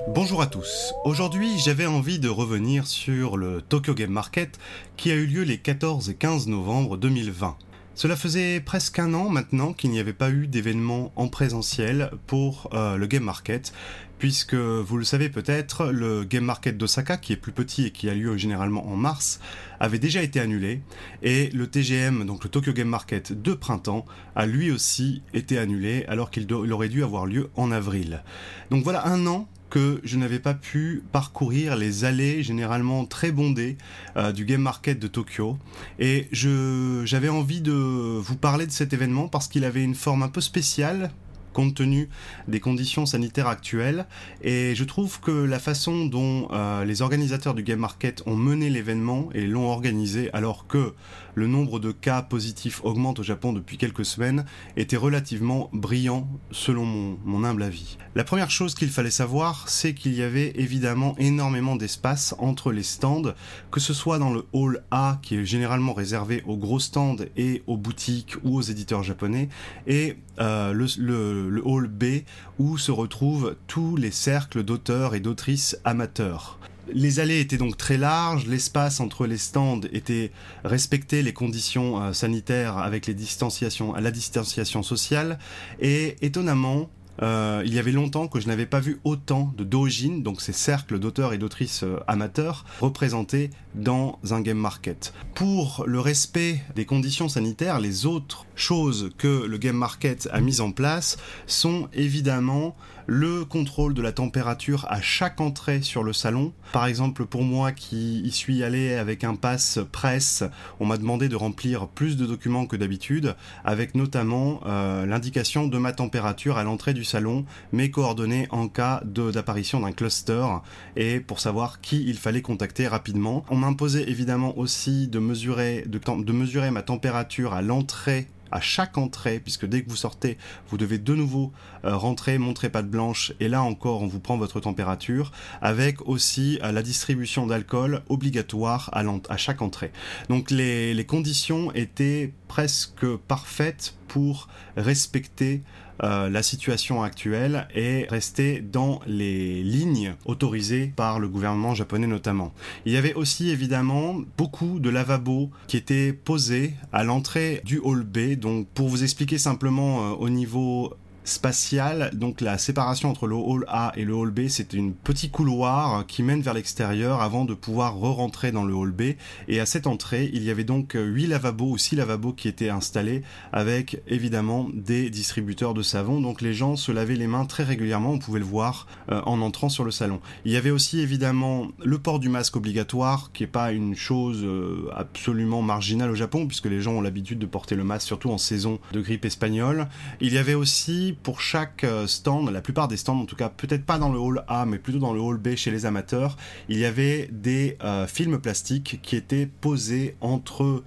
Bonjour à tous. Aujourd'hui, j'avais envie de revenir sur le Tokyo Game Market qui a eu lieu les 14 et 15 novembre 2020. Cela faisait presque un an maintenant qu'il n'y avait pas eu d'événement en présentiel pour euh, le Game Market, puisque vous le savez peut-être, le Game Market d'Osaka, qui est plus petit et qui a lieu généralement en mars, avait déjà été annulé, et le TGM, donc le Tokyo Game Market de printemps, a lui aussi été annulé alors qu'il aurait dû avoir lieu en avril. Donc voilà un an que je n'avais pas pu parcourir les allées généralement très bondées euh, du Game Market de Tokyo. Et j'avais envie de vous parler de cet événement parce qu'il avait une forme un peu spéciale compte tenu des conditions sanitaires actuelles. Et je trouve que la façon dont euh, les organisateurs du Game Market ont mené l'événement et l'ont organisé alors que le nombre de cas positifs augmente au Japon depuis quelques semaines était relativement brillant selon mon, humble avis. La première chose qu'il fallait savoir, c'est qu'il y avait évidemment énormément d'espace entre les stands, que ce soit dans le hall A qui est généralement réservé aux gros stands et aux boutiques ou aux éditeurs japonais, et euh, le hall B où se retrouvent tous les cercles d'auteurs et d'autrices amateurs. Les allées étaient donc très larges, l'espace entre les stands était respecté les conditions euh, sanitaires avec la distanciation sociale et étonnamment euh, il y avait longtemps que je n'avais pas vu autant de dojin, donc ces cercles d'auteurs et d'autrices euh, amateurs, représentés dans un game market. Pour le respect des conditions sanitaires, les autres choses que le game market a mises en place sont évidemment le contrôle de la température à chaque entrée sur le salon. Par exemple, pour moi qui y suis allé avec un pass presse, on m'a demandé de remplir plus de documents que d'habitude, avec notamment euh, l'indication de ma température à l'entrée du salon, mes coordonnées en cas d'apparition d'un cluster, et pour savoir qui il fallait contacter rapidement. On m'imposait évidemment aussi de mesurer, de mesurer ma température à l'entrée à chaque entrée, puisque dès que vous sortez, vous devez de nouveau euh, rentrer, montrer patte blanche, et là encore, on vous prend votre température, avec aussi euh, la distribution d'alcool obligatoire à, à chaque entrée. Donc les conditions étaient presque parfaites pour respecter euh, la situation actuelle et rester dans les lignes autorisées par le gouvernement japonais notamment. Il y avait aussi évidemment beaucoup de lavabos qui étaient posés à l'entrée du hall B. Donc pour vous expliquer simplement euh, au niveau spatial, donc la séparation entre le hall A et le hall B, c'est un petit couloir qui mène vers l'extérieur avant de pouvoir re-rentrer dans le hall B. Et à cette entrée, il y avait donc 8 lavabos ou 6 lavabos qui étaient installés avec évidemment des distributeurs de savon. Donc les gens se lavaient les mains très régulièrement, on pouvait le voir euh, en entrant sur le salon. Il y avait aussi évidemment le port du masque obligatoire, qui est pas une chose euh, absolument marginale au Japon, puisque les gens ont l'habitude de porter le masque, surtout en saison de grippe espagnole. Il y avait aussi pour chaque euh, stand, la plupart des stands en tout cas, peut-être pas dans le hall A, mais plutôt dans le hall B chez les amateurs, il y avait des euh, films plastiques qui étaient posés entre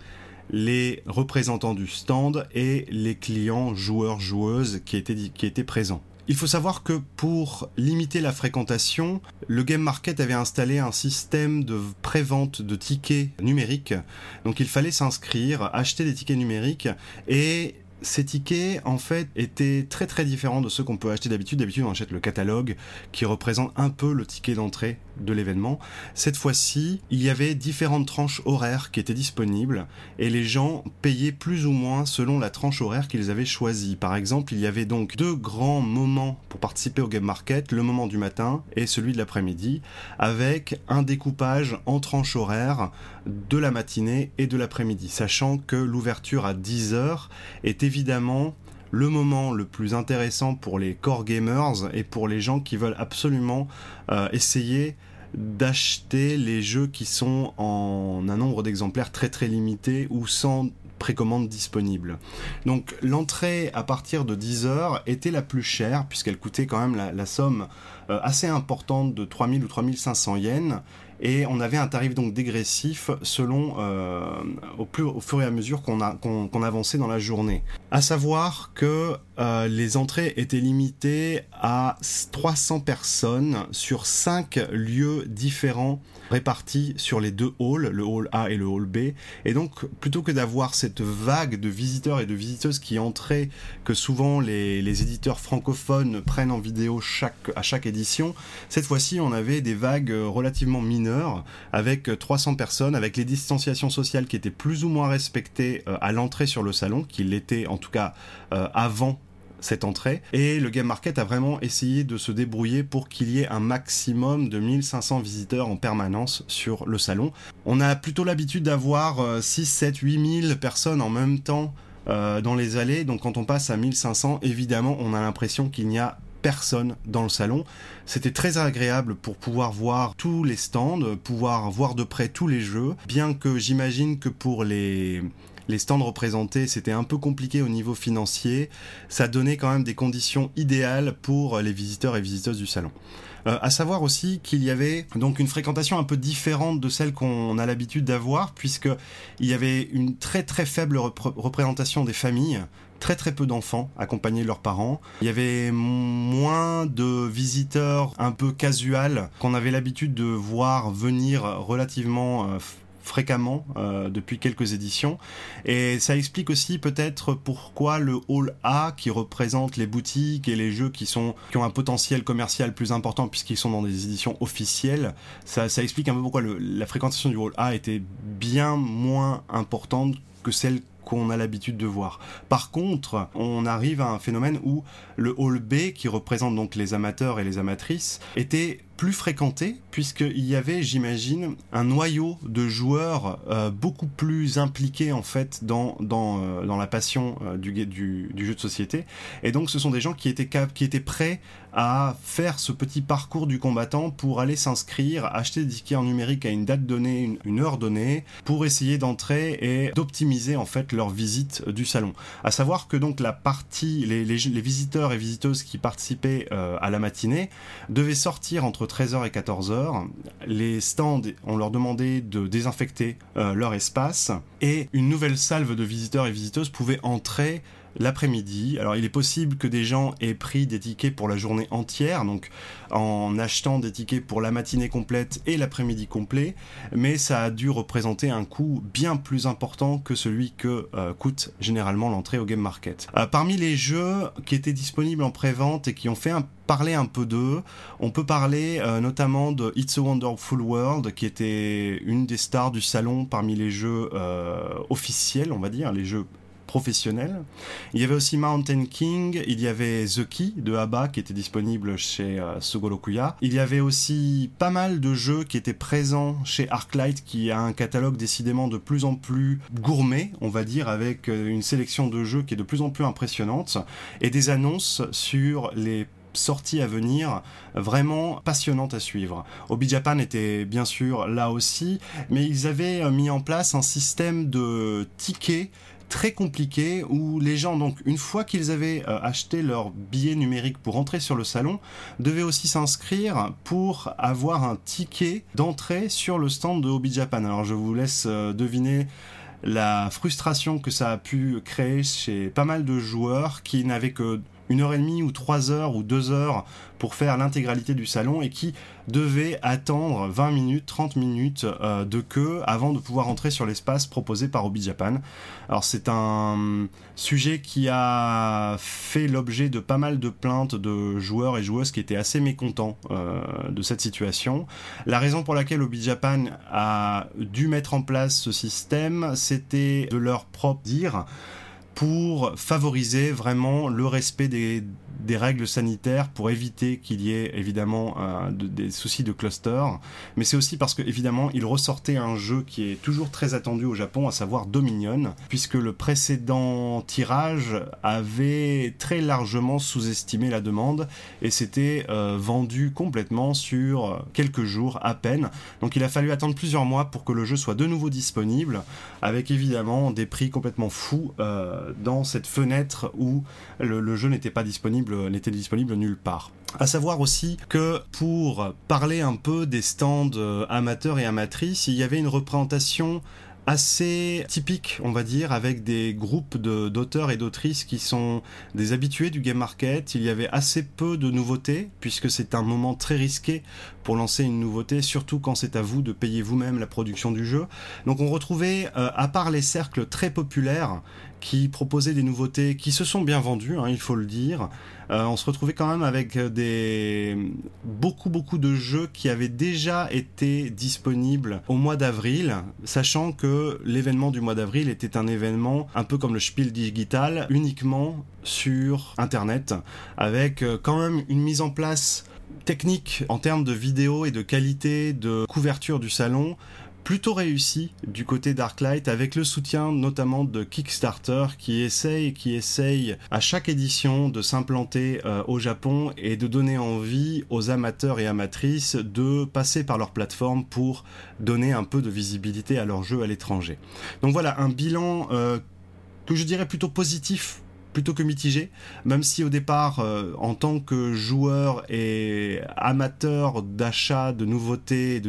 les représentants du stand et les clients joueurs joueuses qui étaient, qui étaient présents. Il faut savoir que pour limiter la fréquentation, le Game Market avait installé un système de prévente de tickets numériques. Donc il fallait s'inscrire, acheter des tickets numériques et ces tickets, en fait, étaient très très différents de ceux qu'on peut acheter d'habitude. D'habitude, on achète le catalogue qui représente un peu le ticket d'entrée de l'événement. Cette fois-ci, il y avait différentes tranches horaires qui étaient disponibles et les gens payaient plus ou moins selon la tranche horaire qu'ils avaient choisie. Par exemple, il y avait donc deux grands moments pour participer au Game Market, le moment du matin et celui de l'après-midi, avec un découpage en tranches horaires de la matinée et de l'après-midi, sachant que l'ouverture à 10h est évidemment le moment le plus intéressant pour les core gamers et pour les gens qui veulent absolument euh, essayer d'acheter les jeux qui sont en un nombre d'exemplaires très très limité ou sans précommande disponible. Donc l'entrée à partir de 10 heures était la plus chère puisqu'elle coûtait quand même la, somme euh, assez importante de 3000 ou 3500 yens et on avait un tarif donc dégressif selon euh, au, fur et à mesure qu'on avançait dans la journée. À savoir que euh, les entrées étaient limitées à 300 personnes sur 5 lieux différents répartis sur les deux halls, le hall A et le hall B. Et donc, plutôt que d'avoir cette vague de visiteurs et de visiteuses qui entraient, que souvent les, les éditeurs francophones prennent en vidéo chaque, à chaque édition, cette fois-ci, on avait des vagues relativement mineures, avec euh, 300 personnes, avec les distanciations sociales qui étaient plus ou moins respectées euh, à l'entrée sur le salon, qui l'étaient en tout cas euh, avant cette entrée. Et le Game Market a vraiment essayé de se débrouiller pour qu'il y ait un maximum de 1500 visiteurs en permanence sur le salon. On a plutôt l'habitude d'avoir euh, 6, 7, 8000 personnes en même temps euh, dans les allées. Donc quand on passe à 1500, évidemment, on a l'impression qu'il n'y a personne dans le salon. C'était très agréable pour pouvoir voir tous les stands, pouvoir voir de près tous les jeux, bien que j'imagine que pour les les stands représentés, c'était un peu compliqué au niveau financier. Ça donnait quand même des conditions idéales pour les visiteurs et visiteuses du salon. Euh, à savoir aussi qu'il y avait donc une fréquentation un peu différente de celle qu'on a l'habitude d'avoir, puisque il y avait une très très faible repr- représentation des familles, très très peu d'enfants accompagnés de leurs parents. Il y avait moins de visiteurs un peu casual qu'on avait l'habitude de voir venir relativement euh, fréquemment euh, depuis quelques éditions. Et ça explique aussi peut-être pourquoi le Hall A, qui représente les boutiques et les jeux qui, sont, qui ont un potentiel commercial plus important puisqu'ils sont dans des éditions officielles, ça, explique un peu pourquoi la fréquentation du Hall A était bien moins importante que celle qu'on a l'habitude de voir. Par contre, on arrive à un phénomène où le hall B, qui représente donc les amateurs et les amatrices, était plus fréquenté puisqu'il y avait, j'imagine, un noyau de joueurs euh, beaucoup plus impliqués en fait dans, dans, euh, dans la passion euh, du, du, jeu de société. Et donc ce sont des gens qui étaient, cap- qui étaient prêts à faire ce petit parcours du combattant pour aller s'inscrire, acheter des tickets en numérique à une date donnée, une, heure donnée, pour essayer d'entrer et d'optimiser en fait leur visite du salon. À savoir que donc la partie, les, les, les visiteurs et visiteuses qui participaient à la matinée devaient sortir entre 13h et 14h. Les stands, on leur demandait de désinfecter euh, leur espace et une nouvelle salve de visiteurs et visiteuses pouvait entrer l'après-midi. Alors il est possible que des gens aient pris des tickets pour la journée entière, donc en achetant des tickets pour la matinée complète et l'après-midi complet, mais ça a dû représenter un coût bien plus important que celui que euh, coûte généralement l'entrée au game market. Euh, parmi les jeux qui étaient disponibles en pré-vente et qui ont fait parler un peu d'eux. On peut parler euh, notamment de It's a Wonderful World, qui était une des stars du salon parmi les jeux officiels, on va dire, les jeux professionnels. Il y avait aussi Mountain King, il y avait The Key de ABBA qui était disponible chez euh. Il y avait aussi pas mal de jeux qui étaient présents chez Arclight qui a un catalogue décidément de plus en plus gourmet, on va dire, avec euh, une sélection de jeux qui est de plus en plus impressionnante et des annonces sur les sorties à venir vraiment passionnantes à suivre. Obi Japan était bien sûr là aussi, mais ils avaient euh, mis en place un système de tickets très compliqué où les gens donc une fois qu'ils avaient euh, acheté leur billet numérique pour entrer sur le salon devaient aussi s'inscrire pour avoir un ticket d'entrée sur le stand de Hobby Japan. Alors je vous laisse euh, deviner la frustration que ça a pu créer chez pas mal de joueurs qui n'avaient que une heure et demie ou trois heures ou deux heures pour faire l'intégralité du salon et qui devaient attendre 20 minutes, 30 minutes euh, de queue avant de pouvoir entrer sur l'espace proposé par Hobby Japan. Alors c'est un sujet qui a fait l'objet de pas mal de plaintes de joueurs et joueuses qui étaient assez mécontents euh, de cette situation. La raison pour laquelle Hobby Japan a dû mettre en place ce système, c'était de leur propre dire pour favoriser vraiment le respect des, des règles sanitaires pour éviter qu'il y ait évidemment euh, de- des soucis de cluster. Mais c'est aussi parce que évidemment il ressortait un jeu qui est toujours très attendu au Japon, à savoir Dominion, puisque le précédent tirage avait très largement sous-estimé la demande et s'était euh, vendu complètement sur quelques jours à peine. Donc il a fallu attendre plusieurs mois pour que le jeu soit de nouveau disponible, avec évidemment des prix complètement fous euh, dans cette fenêtre où le jeu n'était pas disponible, n'était disponible nulle part. À savoir aussi que pour parler un peu des stands euh, amateurs et amatrices, il y avait une représentation assez typique, on va dire, avec des groupes d'auteurs et d'autrices qui sont des habitués du game market. Il y avait assez peu de nouveautés, puisque c'est un moment très risqué pour lancer une nouveauté, surtout quand c'est à vous de payer vous-même la production du jeu. Donc on retrouvait, euh, à part les cercles très populaires, qui proposaient des nouveautés qui se sont bien vendues, hein, il faut le dire. Euh, on se retrouvait quand même avec des beaucoup beaucoup de jeux qui avaient déjà été disponibles au mois d'avril, sachant que l'événement du mois d'avril était un événement un peu comme le Spiel Digital, uniquement sur Internet, avec euh, quand même une mise en place technique en termes de vidéo et de qualité de couverture du salon plutôt réussi du côté d'Arclight avec le soutien notamment de Kickstarter qui essaye qui essaye à chaque édition de s'implanter euh, au Japon et de donner envie aux amateurs et amatrices de passer par leur plateforme pour donner un peu de visibilité à leur jeu à l'étranger. Donc voilà un bilan euh, que je dirais plutôt positif plutôt que mitigé, même si au départ, euh, en tant que joueur et amateur d'achat de nouveautés,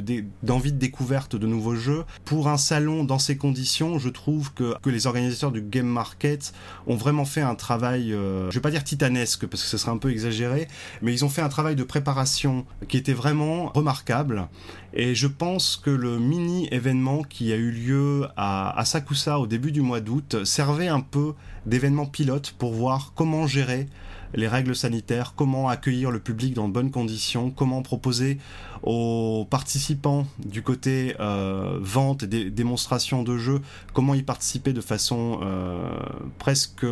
d'envie de découverte de nouveaux jeux, pour un salon dans ces conditions, je trouve que, que les organisateurs du Game Market ont vraiment fait un travail, euh, je vais pas dire titanesque parce que ce serait un peu exagéré, mais ils ont fait un travail de préparation qui était vraiment remarquable. Et je pense que le mini événement qui a eu lieu à Sakusa au début du mois d'août servait un peu d'événement pilote pour voir comment gérer les règles sanitaires, comment accueillir le public dans de bonnes conditions, comment proposer aux participants du côté euh, vente et dé- démonstration de jeux, comment y participer de façon euh, presque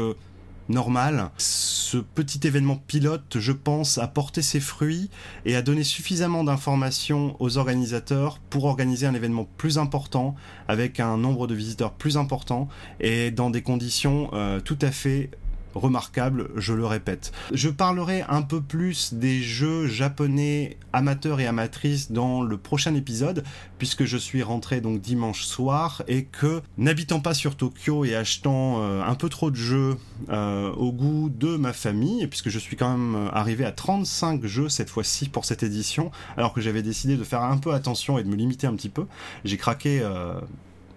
normale. Ce petit événement pilote, je pense, a porté ses fruits et a donné suffisamment d'informations aux organisateurs pour organiser un événement plus important avec un nombre de visiteurs plus important et dans des conditions euh, tout à fait remarquable, je le répète. Je parlerai un peu plus des jeux japonais amateurs et amatrices dans le prochain épisode, puisque je suis rentré donc dimanche soir et que, n'habitant pas sur Tokyo et achetant euh, un peu trop de jeux euh, au goût de ma famille, puisque je suis quand même euh, arrivé à 35 jeux cette fois-ci pour cette édition, alors que j'avais décidé de faire un peu attention et de me limiter un petit peu, j'ai craqué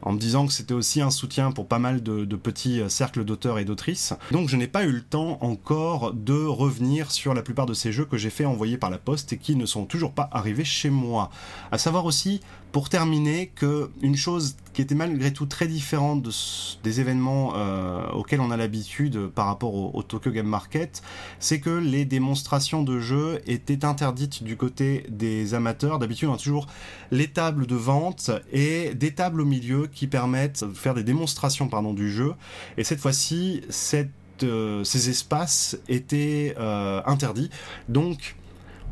en me disant que c'était aussi un soutien pour pas mal de, petits euh, cercles d'auteurs et d'autrices. Donc je n'ai pas eu le temps encore de revenir sur la plupart de ces jeux que j'ai fait envoyer par la poste et qui ne sont toujours pas arrivés chez moi. À savoir aussi, pour terminer, que une chose qui était malgré tout très différente des événements euh, auxquels on a l'habitude par rapport au, au Tokyo Game Market, c'est que les démonstrations de jeux étaient interdites du côté des amateurs. D'habitude, on a toujours les tables de vente et des tables au milieu qui permettent de faire des démonstrations pardon, du jeu. Et cette fois-ci, cette, euh, ces espaces étaient euh, interdits. Donc,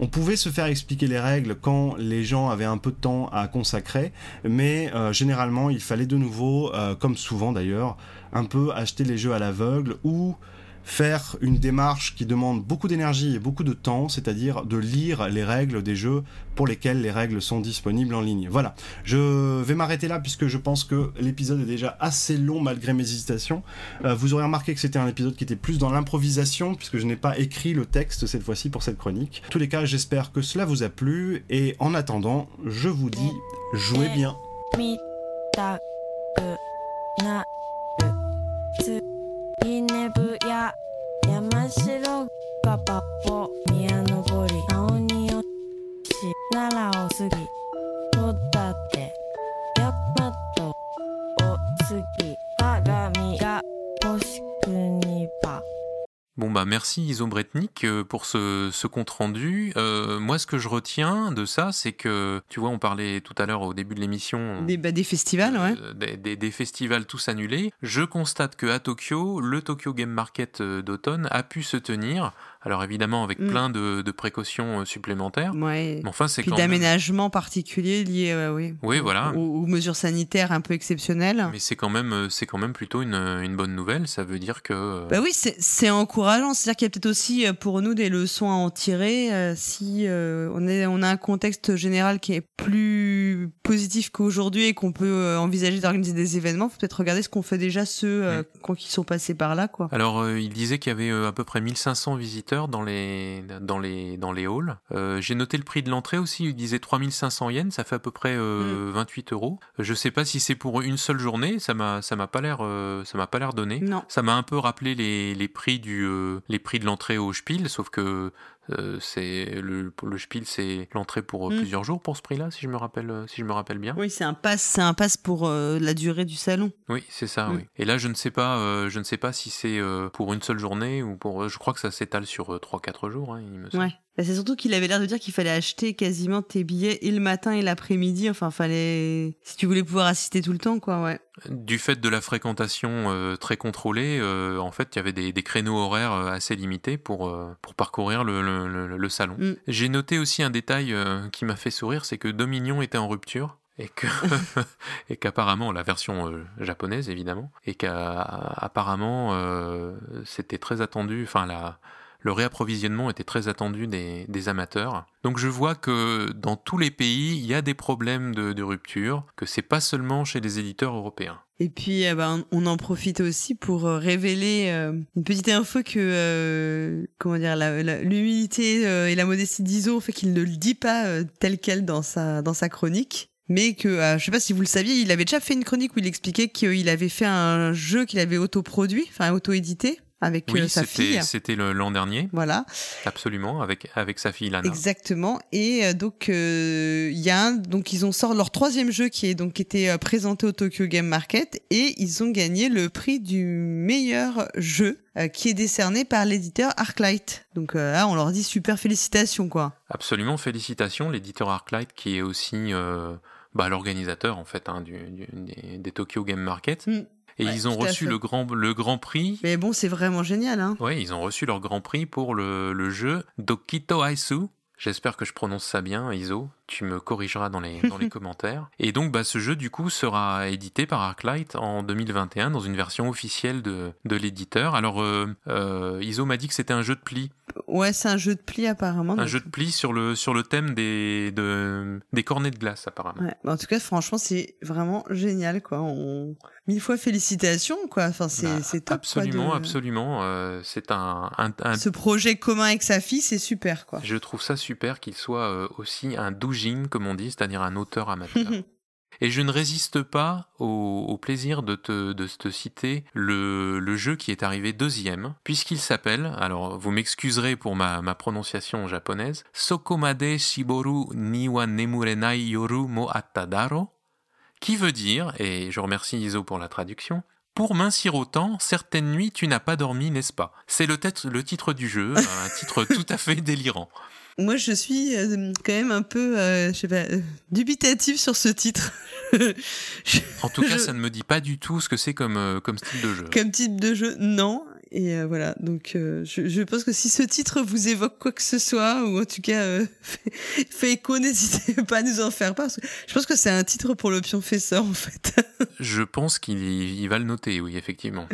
on pouvait se faire expliquer les règles quand les gens avaient un peu de temps à consacrer, mais euh, généralement il fallait de nouveau, euh, comme souvent d'ailleurs, un peu acheter les jeux à l'aveugle ou faire une démarche qui demande beaucoup d'énergie et beaucoup de temps, c'est-à-dire de lire les règles des jeux pour lesquels les règles sont disponibles en ligne. Voilà, je vais m'arrêter là puisque je pense que l'épisode est déjà assez long malgré mes hésitations. Euh, vous aurez remarqué que c'était un épisode qui était plus dans l'improvisation puisque je n'ai pas écrit le texte cette fois-ci pour cette chronique. En tous les cas, j'espère que cela vous a plu et en attendant, je vous dis jouez bien. 稲ぶや。山城パパポ宮登り。青によし奈良を過ぎ。とったってやっぱとを過 Bon bah merci Isobretnik euh, pour ce, ce compte rendu. Euh, moi ce que je retiens de ça, c'est que tu vois, on parlait tout à l'heure au début de l'émission Des, bah, des festivals, ouais. euh, des, des- des festivals tous annulés. Je constate que à Tokyo, le Tokyo Game Market d'automne a pu se tenir. Alors évidemment avec Mm. plein de, de précautions euh, supplémentaires. Ouais. Mais enfin c'est Puis quand même. d'aménagements particuliers liés euh, oui, Oui voilà. aux, aux mesures sanitaires un peu exceptionnelles. Mais c'est quand même euh, c'est quand même plutôt une, une bonne nouvelle. Ça veut dire que. Bah oui, c'est c'est encourageant. C'est-à-dire qu'il y a peut-être aussi pour nous des leçons à en tirer euh, si euh, on, est, on a un contexte général qui est plus positif qu'aujourd'hui et qu'on peut envisager d'organiser des événements. Faut peut-être regarder ce qu'on fait déjà ceux quand qui sont passés par là, quoi. Alors, il disait qu'il y avait à peu près 1500 visiteurs dans les, dans les, dans les halls. Euh, J'ai noté le prix de l'entrée aussi, il disait 3500 yens, ça fait à peu près euh, 28 euros. Je sais pas si c'est pour une seule journée, ça m'a ça m'a pas l'air euh, ça m'a pas l'air donné. Non. Ça m'a un peu rappelé les, les prix du les prix de l'entrée au Spiel, sauf que euh, c'est le, le Spiel c'est l'entrée pour euh, Mm. plusieurs jours pour ce prix-là, si je me rappelle euh, si je me rappelle bien. Oui, c'est un pass, c'est un pass pour euh, la durée du salon. Oui, c'est ça, Mm. oui. Et là, je ne sais pas, euh, je ne sais pas si c'est euh, pour une seule journée ou pour. je crois que ça s'étale sur euh, 3-4 jours, hein, il me semble. Ouais. Bah, c'est surtout qu'il avait l'air de dire qu'il fallait acheter quasiment tes billets et le matin et l'après-midi. Enfin, fallait si tu voulais pouvoir assister tout le temps, quoi. Ouais. Du fait de la fréquentation euh, très contrôlée, euh, en fait, il y avait des, des créneaux horaires euh, assez limités pour, euh, pour parcourir le, le- le- le salon. Mm. J'ai noté aussi un détail qui m'a fait sourire, c'est que Dominion était en rupture. Et que (laughs) (laughs) et qu'apparemment la version euh, japonaise évidemment et qu'apparemment c'était très attendu enfin la le réapprovisionnement était très attendu des, amateurs. Donc je vois que dans tous les pays, il y a des problèmes de, rupture, que c'est pas seulement chez les éditeurs européens. Et puis, eh ben, on en profite aussi pour euh, révéler euh, une petite info que, euh, comment dire, l'humilité et la modestie d'Iso fait qu'il ne le dit pas tel quel dans sa, dans sa chronique. Mais que, euh, je sais pas si vous le saviez, il avait déjà fait une chronique où il expliquait qu'il avait fait un jeu qu'il avait autoproduit, enfin auto-édité, avec euh, Oui, sa fille. c'était l'an dernier. Voilà. Absolument, avec, avec sa fille Lana. Exactement. Et euh, donc euh, il y a un, donc ils ont sorti leur troisième jeu qui est donc été euh, présenté au Tokyo Game Market et ils ont gagné le prix du meilleur jeu euh, qui est décerné par l'éditeur Arclight. Donc euh, là on leur dit super félicitations quoi. Absolument, félicitations, l'éditeur Arclight qui est aussi euh, bah, l'organisateur en fait hein, du, du- des, des Tokyo Game Market. Et Ouais, ils ont reçu le grand, le grand prix. Mais bon c'est vraiment génial hein. Ouais, ils ont reçu leur grand prix pour le, le jeu Dokito Aisu. J'espère que je prononce ça bien, Iso. Tu me corrigeras dans les, dans les (laughs) commentaires. Et donc, bah, ce jeu, du coup, sera édité par Arclight en 2021 dans une version officielle de, de l'éditeur. Alors, euh, euh, Iso m'a dit que c'était un jeu de pli. Ouais c'est un jeu de pli apparemment. Un donc- jeu de pli sur le, sur le thème des, de, des cornets de glace, apparemment. Ouais, bah, en tout cas, franchement, c'est vraiment génial, quoi. On... Mille fois félicitations, quoi. Enfin, c'est Bah, top, quoi, Absolument, de- absolument. euh, c'est un, un, un- Ce projet commun avec sa fille, c'est super, quoi. Je trouve ça super qu'il soit aussi un comme on dit, c'est-à-dire un auteur amateur. (laughs) Et je ne résiste pas au, au plaisir de te, de te citer le, le jeu qui est arrivé deuxième, puisqu'il s'appelle, alors vous m'excuserez pour ma, ma prononciation japonaise, Sokomade Shiboru Niwa Nemurenai Yoru mo Attadaro, qui veut dire, et je remercie Iso pour la traduction, pour mincir autant, certaines nuits tu n'as pas dormi, n'est-ce pas? C'est le, titre- le titre du jeu, un titre (laughs) tout à fait délirant. Moi, je suis euh, quand même un peu, euh, je sais pas, euh, dubitative sur ce titre. (laughs) En tout cas, Je- ça ne me dit pas du tout ce que c'est comme, euh, comme style de jeu. Comme type de jeu, non. Et euh, voilà, donc euh, je, je pense que si ce titre vous évoque quoi que ce soit, ou en tout cas euh, (laughs) fait, fait écho, (laughs) n'hésitez pas à nous en faire part. parce que Je pense que c'est un titre pour le pionfesseur, en fait. (laughs) Je pense qu'il il va le noter, oui, effectivement.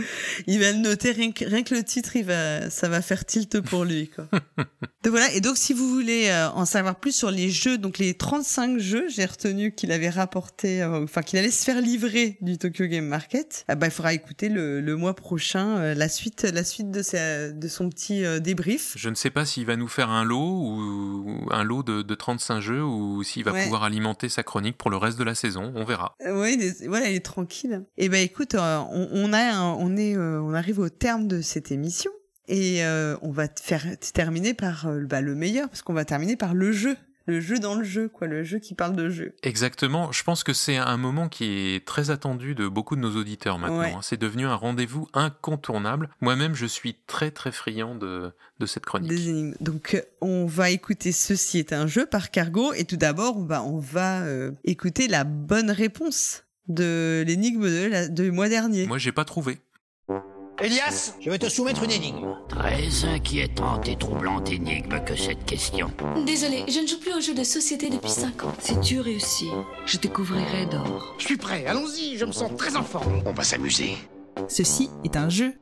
Il va le noter, rien que, rien que le titre, il va, ça va faire tilt pour lui. Quoi. donc voilà, et donc si vous voulez euh, en savoir plus sur les jeux, donc les 35 jeux, j'ai retenu qu'il avait rapporté, enfin qu'il allait se faire livrer du Tokyo Game Market, ah bah, il faudra écouter le, le mois prochain la suite, la suite de, sa, de son petit euh, débrief. Je ne sais pas s'il va nous faire un lot ou un lot de, de 35 jeux ou s'il va Ouais. pouvoir alimenter sa chronique pour le reste de la saison. On verra. Euh, est, voilà, il est tranquille. Et ben écoute, euh, on, on a, un- on est, on arrive au terme de cette émission et on va te faire terminer par bah, le meilleur parce qu'on va terminer par le jeu, le jeu dans le jeu, quoi, le jeu qui parle de jeu. Exactement. Je pense que c'est un moment qui est très attendu de beaucoup de nos auditeurs maintenant. Ouais. hein. C'est devenu un rendez-vous incontournable. Moi-même, je suis très très friand de, de cette chronique. Des énigmes. Donc euh, on va écouter ceci est un jeu par Cargo et tout d'abord on va on va euh, écouter la bonne réponse de l'énigme de la, du mois dernier. Moi, j'ai pas trouvé. Elias, je vais te soumettre une énigme. Très inquiétante et troublante énigme que cette question. Désolé, je ne joue plus aux jeux de société depuis 5 ans. Si tu réussis, je te couvrirai d'or. Je suis prêt, allons-y, je me sens très en forme. On va s'amuser. Ceci est un jeu.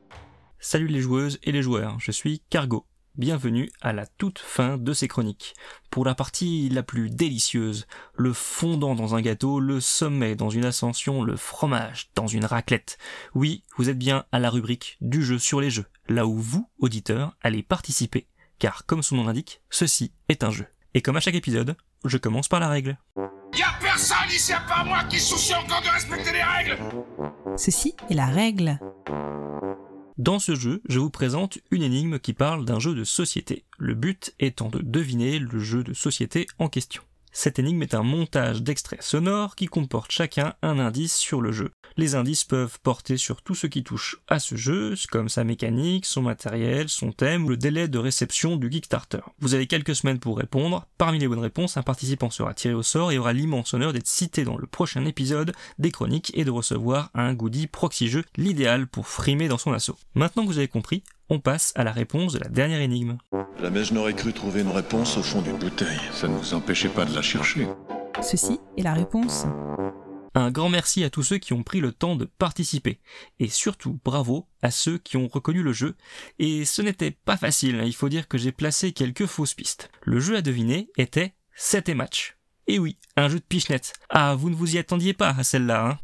Salut les joueuses et les joueurs, je suis Cargo. Bienvenue à la toute fin de ces chroniques. Pour la partie la plus délicieuse, le fondant dans un gâteau, le sommet dans une ascension, le fromage dans une raclette. Oui, vous êtes bien à la rubrique du jeu sur les jeux, là où vous, auditeurs, allez participer, car comme son nom l'indique, ceci est un jeu. Et comme à chaque épisode, je commence par la règle. Y'a personne ici à part moi qui soucie encore de respecter les règles Ceci est la règle. Dans ce jeu, je vous présente une énigme qui parle d'un jeu de société, le but étant de deviner le jeu de société en question. Cette énigme est un montage d'extraits sonores qui comporte chacun un indice sur le jeu. Les indices peuvent porter sur tout ce qui touche à ce jeu, comme sa mécanique, son matériel, son thème ou le délai de réception du Kickstarter. Vous avez quelques semaines pour répondre. Parmi les bonnes réponses, un participant sera tiré au sort et aura l'immense honneur d'être cité dans le prochain épisode des chroniques et de recevoir un goodie proxy jeu, l'idéal pour frimer dans son assaut. Maintenant que vous avez compris, on passe à la réponse de la dernière énigme. Jamais je n'aurais cru trouver une réponse au fond d'une bouteille. Ça ne nous empêchait pas de la chercher. Ceci est la réponse. Un grand merci à tous ceux qui ont pris le temps de participer. Et surtout, bravo à ceux qui ont reconnu le jeu. Et ce n'était pas facile, hein. il faut dire que j'ai placé quelques fausses pistes. Le jeu à deviner était 7 et match. Et oui, un jeu de pichenette. Ah, vous ne vous y attendiez pas à celle-là, hein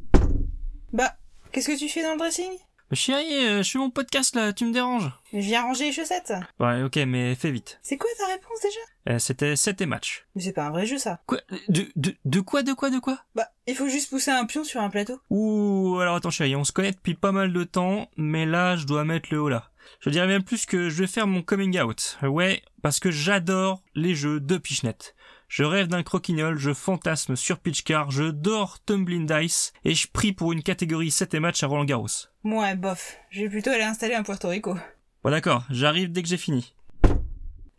Bah, qu'est-ce que tu fais dans le dressing? Chérie, euh, je fais mon podcast là, tu me déranges. Je viens ranger les chaussettes. Ouais, ok, mais fais vite. C'est quoi ta réponse déjà? Euh, C'était 7 et match. Mais c'est pas un vrai jeu ça. Quoi? De, de, de quoi, de quoi, de quoi? Bah, il faut juste pousser un pion sur un plateau. Ouh, alors attends chérie, on se connaît depuis pas mal de temps, mais là je dois mettre le haut là. Je dirais même plus que je vais faire mon coming out. Ouais, parce que j'adore les jeux de pichenette. Je rêve d'un croquignol, je fantasme sur Pitchcar, je dors Tumbling Dice, et je prie pour une catégorie 7 et match à Roland Garros. Ouais, bof. Je vais plutôt aller installer un Puerto Rico. Bon d'accord, j'arrive dès que j'ai fini.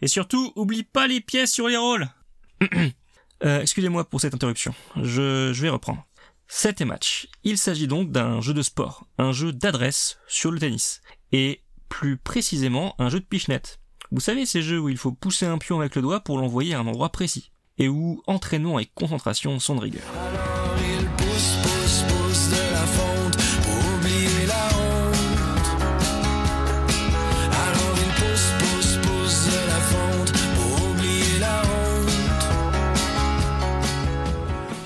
Et surtout, oublie pas les pièces sur les rôles (clears throat) Euh, Excusez-moi pour cette interruption, je, je vais reprendre. 7 et match. Il s'agit donc d'un jeu de sport, un jeu d'adresse sur le tennis, et plus précisément un jeu de pichenette. Vous savez ces jeux où il faut pousser un pion avec le doigt pour l'envoyer à un endroit précis, et où entraînement et concentration sont de rigueur. Il pousse, pousse, pousse de la fonte pour oublier la honte. Alors il pousse, pousse, pousse de la fonte pour oublier la honte.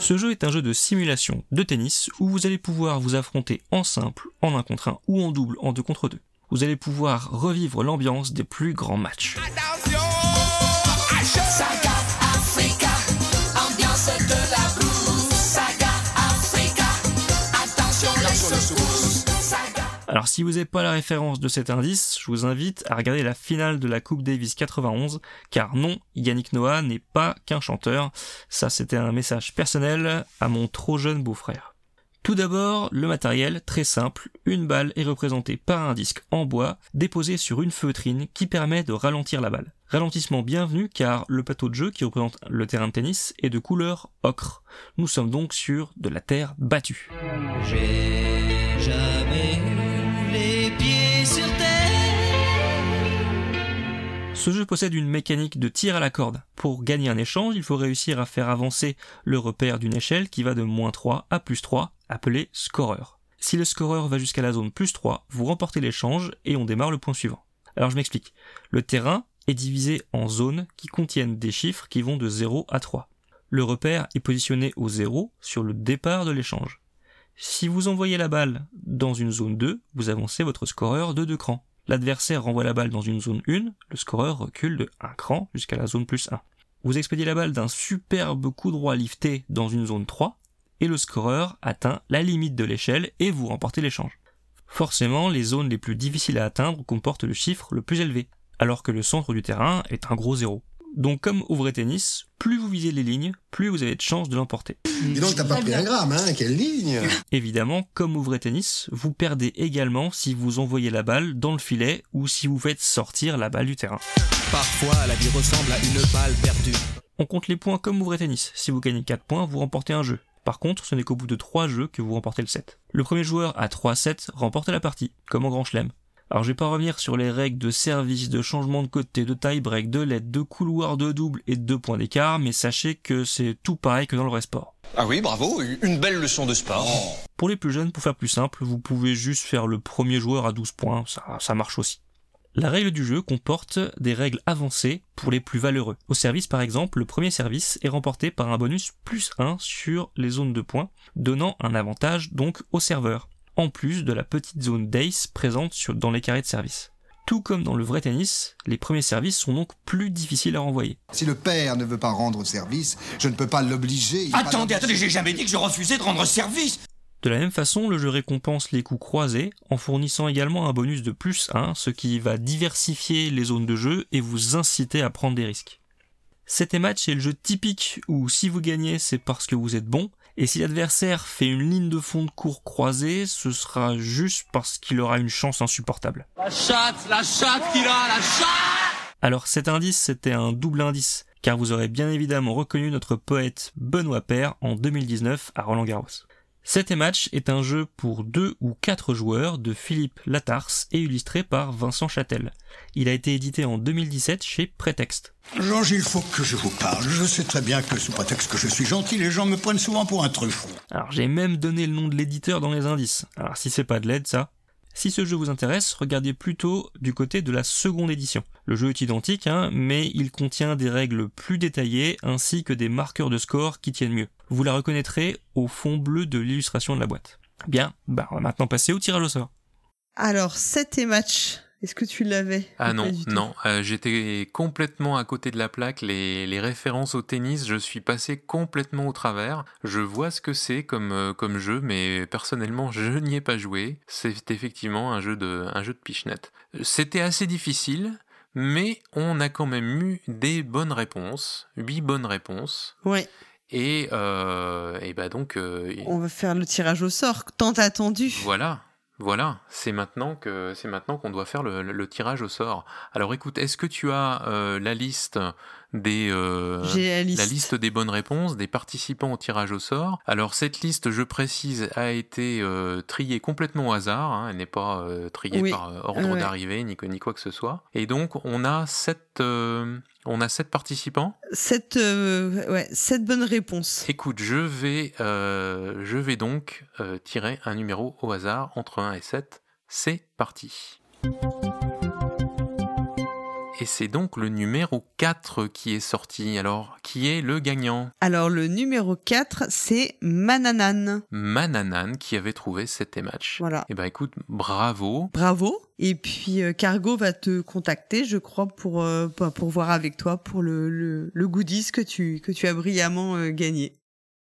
Ce jeu est un jeu de simulation de tennis où vous allez pouvoir vous affronter en simple, en un contre un ou en double en deux contre deux. Vous allez pouvoir revivre l'ambiance des plus grands matchs. Saga Alors si vous n'avez pas la référence de cet indice, je vous invite à regarder la finale de la Coupe Davis 91, car non, Yannick Noah n'est pas qu'un chanteur, ça c'était un message personnel à mon trop jeune beau-frère. Tout d'abord, le matériel, très simple, une balle est représentée par un disque en bois déposé sur une feutrine qui permet de ralentir la balle. Ralentissement bienvenu car le plateau de jeu qui représente le terrain de tennis est de couleur ocre. Nous sommes donc sur de la terre battue. Ce jeu possède une mécanique de tir à la corde. Pour gagner un échange, il faut réussir à faire avancer le repère d'une échelle qui va de moins 3 à plus 3, appelé scoreur. Si le scoreur va jusqu'à la zone plus 3, vous remportez l'échange et on démarre le point suivant. Alors je m'explique. Le terrain est divisé en zones qui contiennent des chiffres qui vont de 0 à 3. Le repère est positionné au 0 sur le départ de l'échange. Si vous envoyez la balle dans une zone 2, vous avancez votre scoreur de 2 crans. L'adversaire renvoie la balle dans une zone 1, le scoreur recule de 1 cran jusqu'à la zone plus 1. Vous expédiez la balle d'un superbe coup droit lifté dans une zone 3, et le scoreur atteint la limite de l'échelle et vous remportez l'échange. Forcément, les zones les plus difficiles à atteindre comportent le chiffre le plus élevé, alors que le centre du terrain est un gros zéro. Donc comme au vrai tennis, plus vous visez les lignes, plus vous avez de chances de l'emporter. Dis donc, t'as pas pris un gramme, hein Quelle ligne Évidemment, comme au vrai tennis, vous perdez également si vous envoyez la balle dans le filet ou si vous faites sortir la balle du terrain. Parfois, la vie ressemble à une balle perdue. On compte les points comme au vrai tennis. Si vous gagnez 4 points, vous remportez un jeu. Par contre, ce n'est qu'au bout de 3 jeux que vous remportez le set. Le premier joueur à 3 sets remporte la partie, comme en Grand Chelem. Alors je vais pas revenir sur les règles de service, de changement de côté, de tie break, de LED, de couloir, de double et de deux points d'écart, mais sachez que c'est tout pareil que dans le vrai sport. Ah oui, bravo, une belle leçon de sport. Pour les plus jeunes, pour faire plus simple, vous pouvez juste faire le premier joueur à 12 points, ça, ça marche aussi. La règle du jeu comporte des règles avancées pour les plus valeureux. Au service par exemple, le premier service est remporté par un bonus plus 1 sur les zones de points, donnant un avantage donc au serveur, en plus de la petite zone d'ace présente sur, dans les carrés de service. Tout comme dans le vrai tennis, les premiers services sont donc plus difficiles à renvoyer. Si le père ne veut pas rendre service, je ne peux pas l'obliger. Attendez, attendez, j'ai jamais dit que je refusais de rendre service. De la même façon, le jeu récompense les coups croisés en fournissant également un bonus de plus 1, ce qui va diversifier les zones de jeu et vous inciter à prendre des risques. Cet match est le jeu typique où si vous gagnez c'est parce que vous êtes bon, et si l'adversaire fait une ligne de fond de cours croisée, ce sera juste parce qu'il aura une chance insupportable. La chatte, la chatte qu'il a, la chatte Alors cet indice c'était un double indice, car vous aurez bien évidemment reconnu notre poète Benoît Père en 2019 à Roland Garros. Cet match est un jeu pour deux ou quatre joueurs de Philippe Latarse et illustré par Vincent Châtel. Il a été édité en 2017 chez Prétexte. Georges, il faut que je vous parle. Je sais très bien que sous prétexte que je suis gentil, les gens me prennent souvent pour un. Alors j'ai même donné le nom de l'éditeur dans les indices. Alors si c'est pas de l'aide ça. Si ce jeu vous intéresse, regardez plutôt du côté de la seconde édition. Le jeu est identique, hein, mais il contient des règles plus détaillées ainsi que des marqueurs de score qui tiennent mieux. Vous la reconnaîtrez au fond bleu de l'illustration de la boîte. Bien, bah on va maintenant passer au tirage au sort. Alors, 7 et match. Est-ce que tu l'avais Ah non, non, euh, j'étais complètement à côté de la plaque. Les, les références au tennis, je suis passé complètement au travers. Je vois ce que c'est comme, euh, comme jeu, mais personnellement, je (laughs) n'y ai pas joué. C'est effectivement un jeu de, un jeu de pichenette. C'était assez difficile, mais on a quand même eu des bonnes réponses, huit bonnes réponses. Ouais. Et, euh, et bah donc, euh, On va faire le tirage au sort, tant attendu. voilà, voilà, c'est maintenant que c'est maintenant qu'on doit faire le, tirage au sort. Alors écoute, est-ce que tu as euh, la liste des euh, la liste. des bonnes réponses des participants au tirage au sort Alors cette liste, je précise, a été euh, triée complètement au hasard. hein, elle n'est pas euh, triée Oui, par euh, ordre ouais. d'arrivée ni, ni quoi que ce soit. Et donc on a sept euh, on a sept participants. Sept, euh, ouais, sept bonnes réponses. Écoute, je vais, euh, je vais donc euh, tirer un numéro au hasard entre 1 et 7. C'est parti. Et c'est donc le numéro 4 qui est sorti. Alors, qui est le gagnant? Alors, le numéro 4, c'est Mananan. Mananan qui avait trouvé cet match. Voilà. Et ben écoute, bravo. Bravo. Et puis, euh, Cargo va te contacter, je crois, pour, euh, pour voir avec toi pour le, le, le goodies que tu, que tu as brillamment euh, gagné.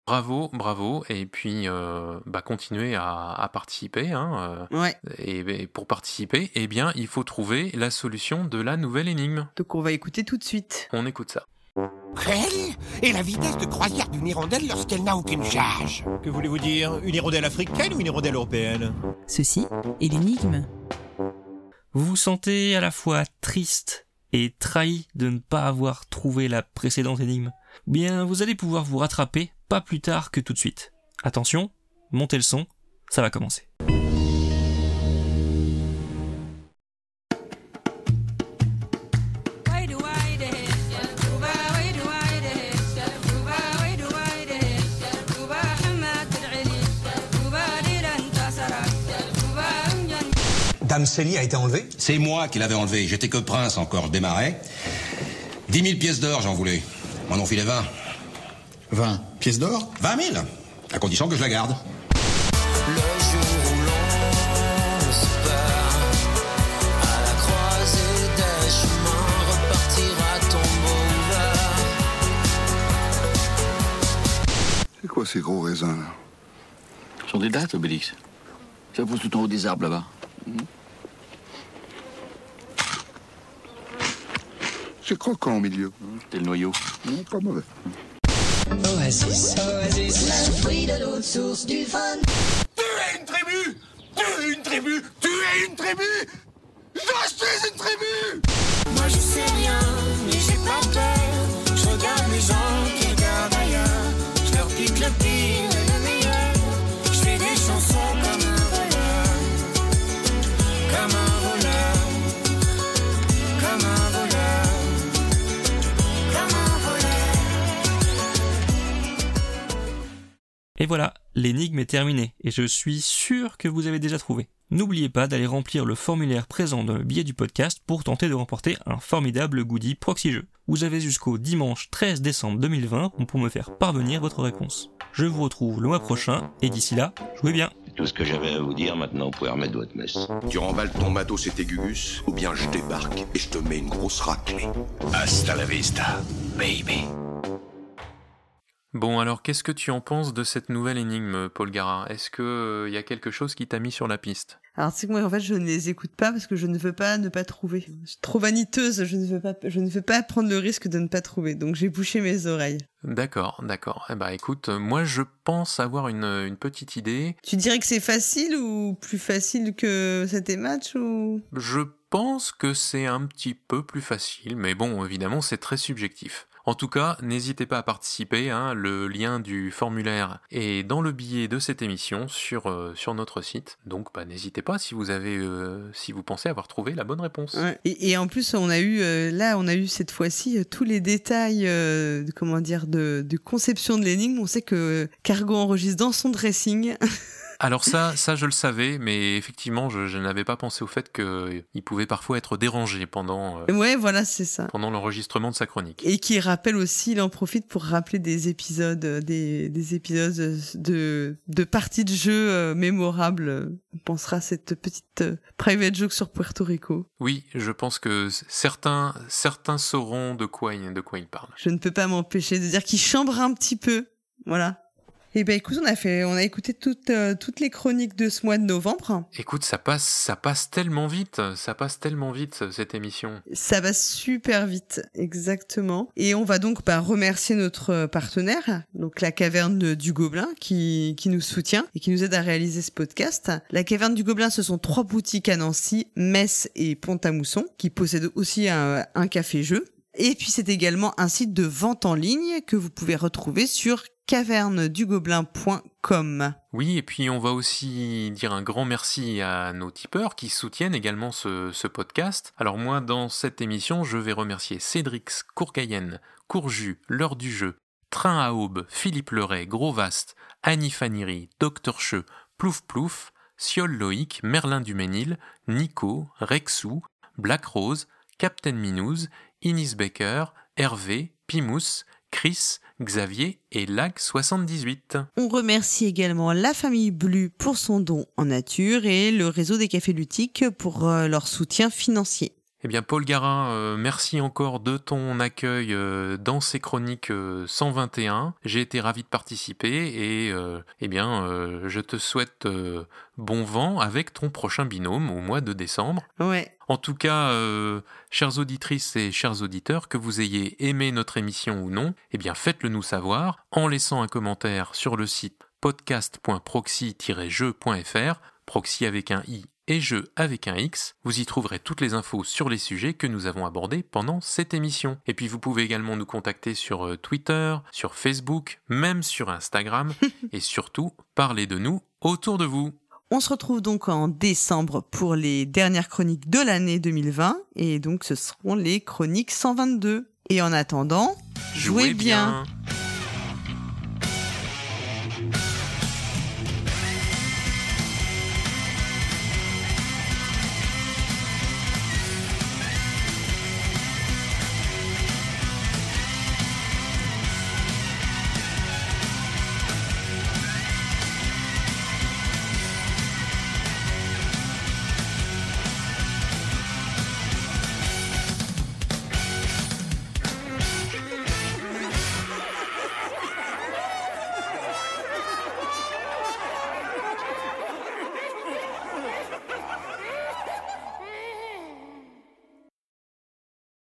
Bravo, bravo. Et puis, euh, bah, continuez à, à participer. Hein, euh, Ouais. et, et pour participer, eh bien, il faut trouver la solution de la nouvelle énigme. Donc, on va écouter tout de suite. On écoute ça. Quelle est la vitesse de croisière d'une hirondelle lorsqu'elle n'a aucune charge Que voulez-vous dire? Une hirondelle africaine ou une hirondelle européenne? Ceci est l'énigme. Vous vous sentez à la fois triste et trahi de ne pas avoir trouvé la précédente énigme Bien, vous allez pouvoir vous rattraper pas plus tard que tout de suite. Attention, montez le son, ça va commencer. Dame Célie a été enlevée C'est moi qui l'avais enlevée. J'étais que prince encore, je démarrais. 10 000 pièces d'or, j'en voulais. M'en ont filé 20. 20 pièces d'or 20 000 À condition que je la garde. Le jour où l'on se perd à la croisée des chemins, repartira tombeau ouvert. C'est quoi ces gros raisins là? Ce sont des dates, Obélix. Ça pousse tout en haut des arbres là-bas. C'est croquant au milieu. C'est le noyau. Non, pas mauvais. Oasis, Oasis, Le fruit de l'autre source du fun. Tu es une tribu Tu es une tribu Tu es une tribu Je suis une tribu Moi je sais rien, mais j'ai pas peur. Je regarde les gens voilà, l'énigme est terminée, et je suis sûr que vous avez déjà trouvé. N'oubliez pas d'aller remplir le formulaire présent dans le billet du podcast pour tenter de remporter un formidable goodie proxy jeu. Vous avez jusqu'au dimanche 13 décembre 2020 pour me faire parvenir votre réponse. Je vous retrouve le mois prochain, et d'ici là, jouez bien C'est tout ce que j'avais à vous dire. Maintenant, vous pouvez remettre votre messe. Tu remballes ton matos et tes gugus, ou bien je débarque et je te mets une grosse raclée. Hasta la vista, baby. Bon, alors qu'est-ce que tu en penses de cette nouvelle énigme, Paul Gara Est-ce que il y a quelque chose qui t'a mis sur la piste? Alors, c'est que moi, en fait, je ne les écoute pas parce que je ne veux pas ne pas trouver. Je suis trop vaniteuse, je ne veux pas, je ne veux pas prendre le risque de ne pas trouver. Donc, j'ai bouché mes oreilles. D'accord, d'accord. Eh ben, écoute, euh, moi je pense avoir une, une petite idée. Tu dirais que c'est facile ou plus facile que c'était match ou? Je pense que c'est un petit peu plus facile, mais bon, évidemment, c'est très subjectif. En tout cas, n'hésitez pas à participer. hein. Le lien du formulaire est dans le billet de cette émission sur, euh, sur notre site. Donc, bah, n'hésitez pas si vous avez, euh, si vous pensez avoir trouvé la bonne réponse. Et, en plus, on a eu euh, là, on a eu cette fois-ci tous les détails, comment dire, de conception de l'énigme. On sait que Cargo enregistre dans son dressing. (laughs) Alors ça, ça je le savais, mais effectivement, je, je n'avais pas pensé au fait qu'il pouvait parfois être dérangé pendant, euh, ouais, voilà, c'est ça. pendant l'enregistrement de sa chronique. Et qui rappelle aussi, il en profite pour rappeler des épisodes, euh, des, des épisodes de, de parties de jeu euh, mémorables. On pensera à cette petite euh, private joke sur Puerto Rico. Oui, je pense que certains, certains sauront de quoi, il, de quoi il parle. Je ne peux pas m'empêcher de dire qu'il chambre un petit peu. Voilà. Et ben écoute, on a fait, on a écouté toutes, euh, toutes les chroniques de ce mois de novembre. Écoute, ça passe, ça passe tellement vite, ça passe tellement vite cette émission. Ça va super vite, exactement. Et on va donc bah, remercier notre partenaire, donc la Caverne de- du Gobelin, qui, qui nous soutient et qui nous aide à réaliser ce podcast. La Caverne du Gobelin, ce sont trois boutiques à Nancy, Metz et Pont-à-Mousson, qui possèdent aussi un, un café-jeu. Et puis c'est également un site de vente en ligne que vous pouvez retrouver sur cavernedugobelin.com. Oui, et puis on va aussi dire un grand merci à nos tipeurs qui soutiennent également ce, podcast. Alors moi, dans cette émission, je vais remercier Cédrix, Courcayenne, Courju, L'heure du jeu, Train à aube, Philippe Leray, Gros Vaste, Annie Faniri, Docteur Cheux, Plouf Plouf, Siol Loïc, Merlin Duménil, Nico, Rexou, Black Rose, Captain Minouz, Inis Becker, Hervé, Pimous, Chris, Xavier et Lag78. On remercie également la famille Blu pour son don en nature et le réseau des cafés lutiques pour euh, leur soutien financier. Eh bien, Paul Garin, euh, merci encore de ton accueil euh, dans ces chroniques euh, 121. J'ai été ravi de participer et euh, eh bien, euh, je te souhaite euh, bon vent avec ton prochain binôme au mois de décembre. Ouais. En tout cas, euh, chères auditrices et chers auditeurs, que vous ayez aimé notre émission ou non, eh bien, faites-le nous savoir en laissant un commentaire sur le site podcast.proxy-jeu.fr, proxy avec un i et jeu avec un X. Vous y trouverez toutes les infos sur les sujets que nous avons abordés pendant cette émission. Et puis vous pouvez également nous contacter sur euh, Twitter, sur Facebook, même sur Instagram, (laughs) et surtout parler de nous autour de vous. On se retrouve donc en décembre pour les dernières chroniques de l'année 2020 et donc ce seront les chroniques 122. Et en attendant, jouez, bien. bien.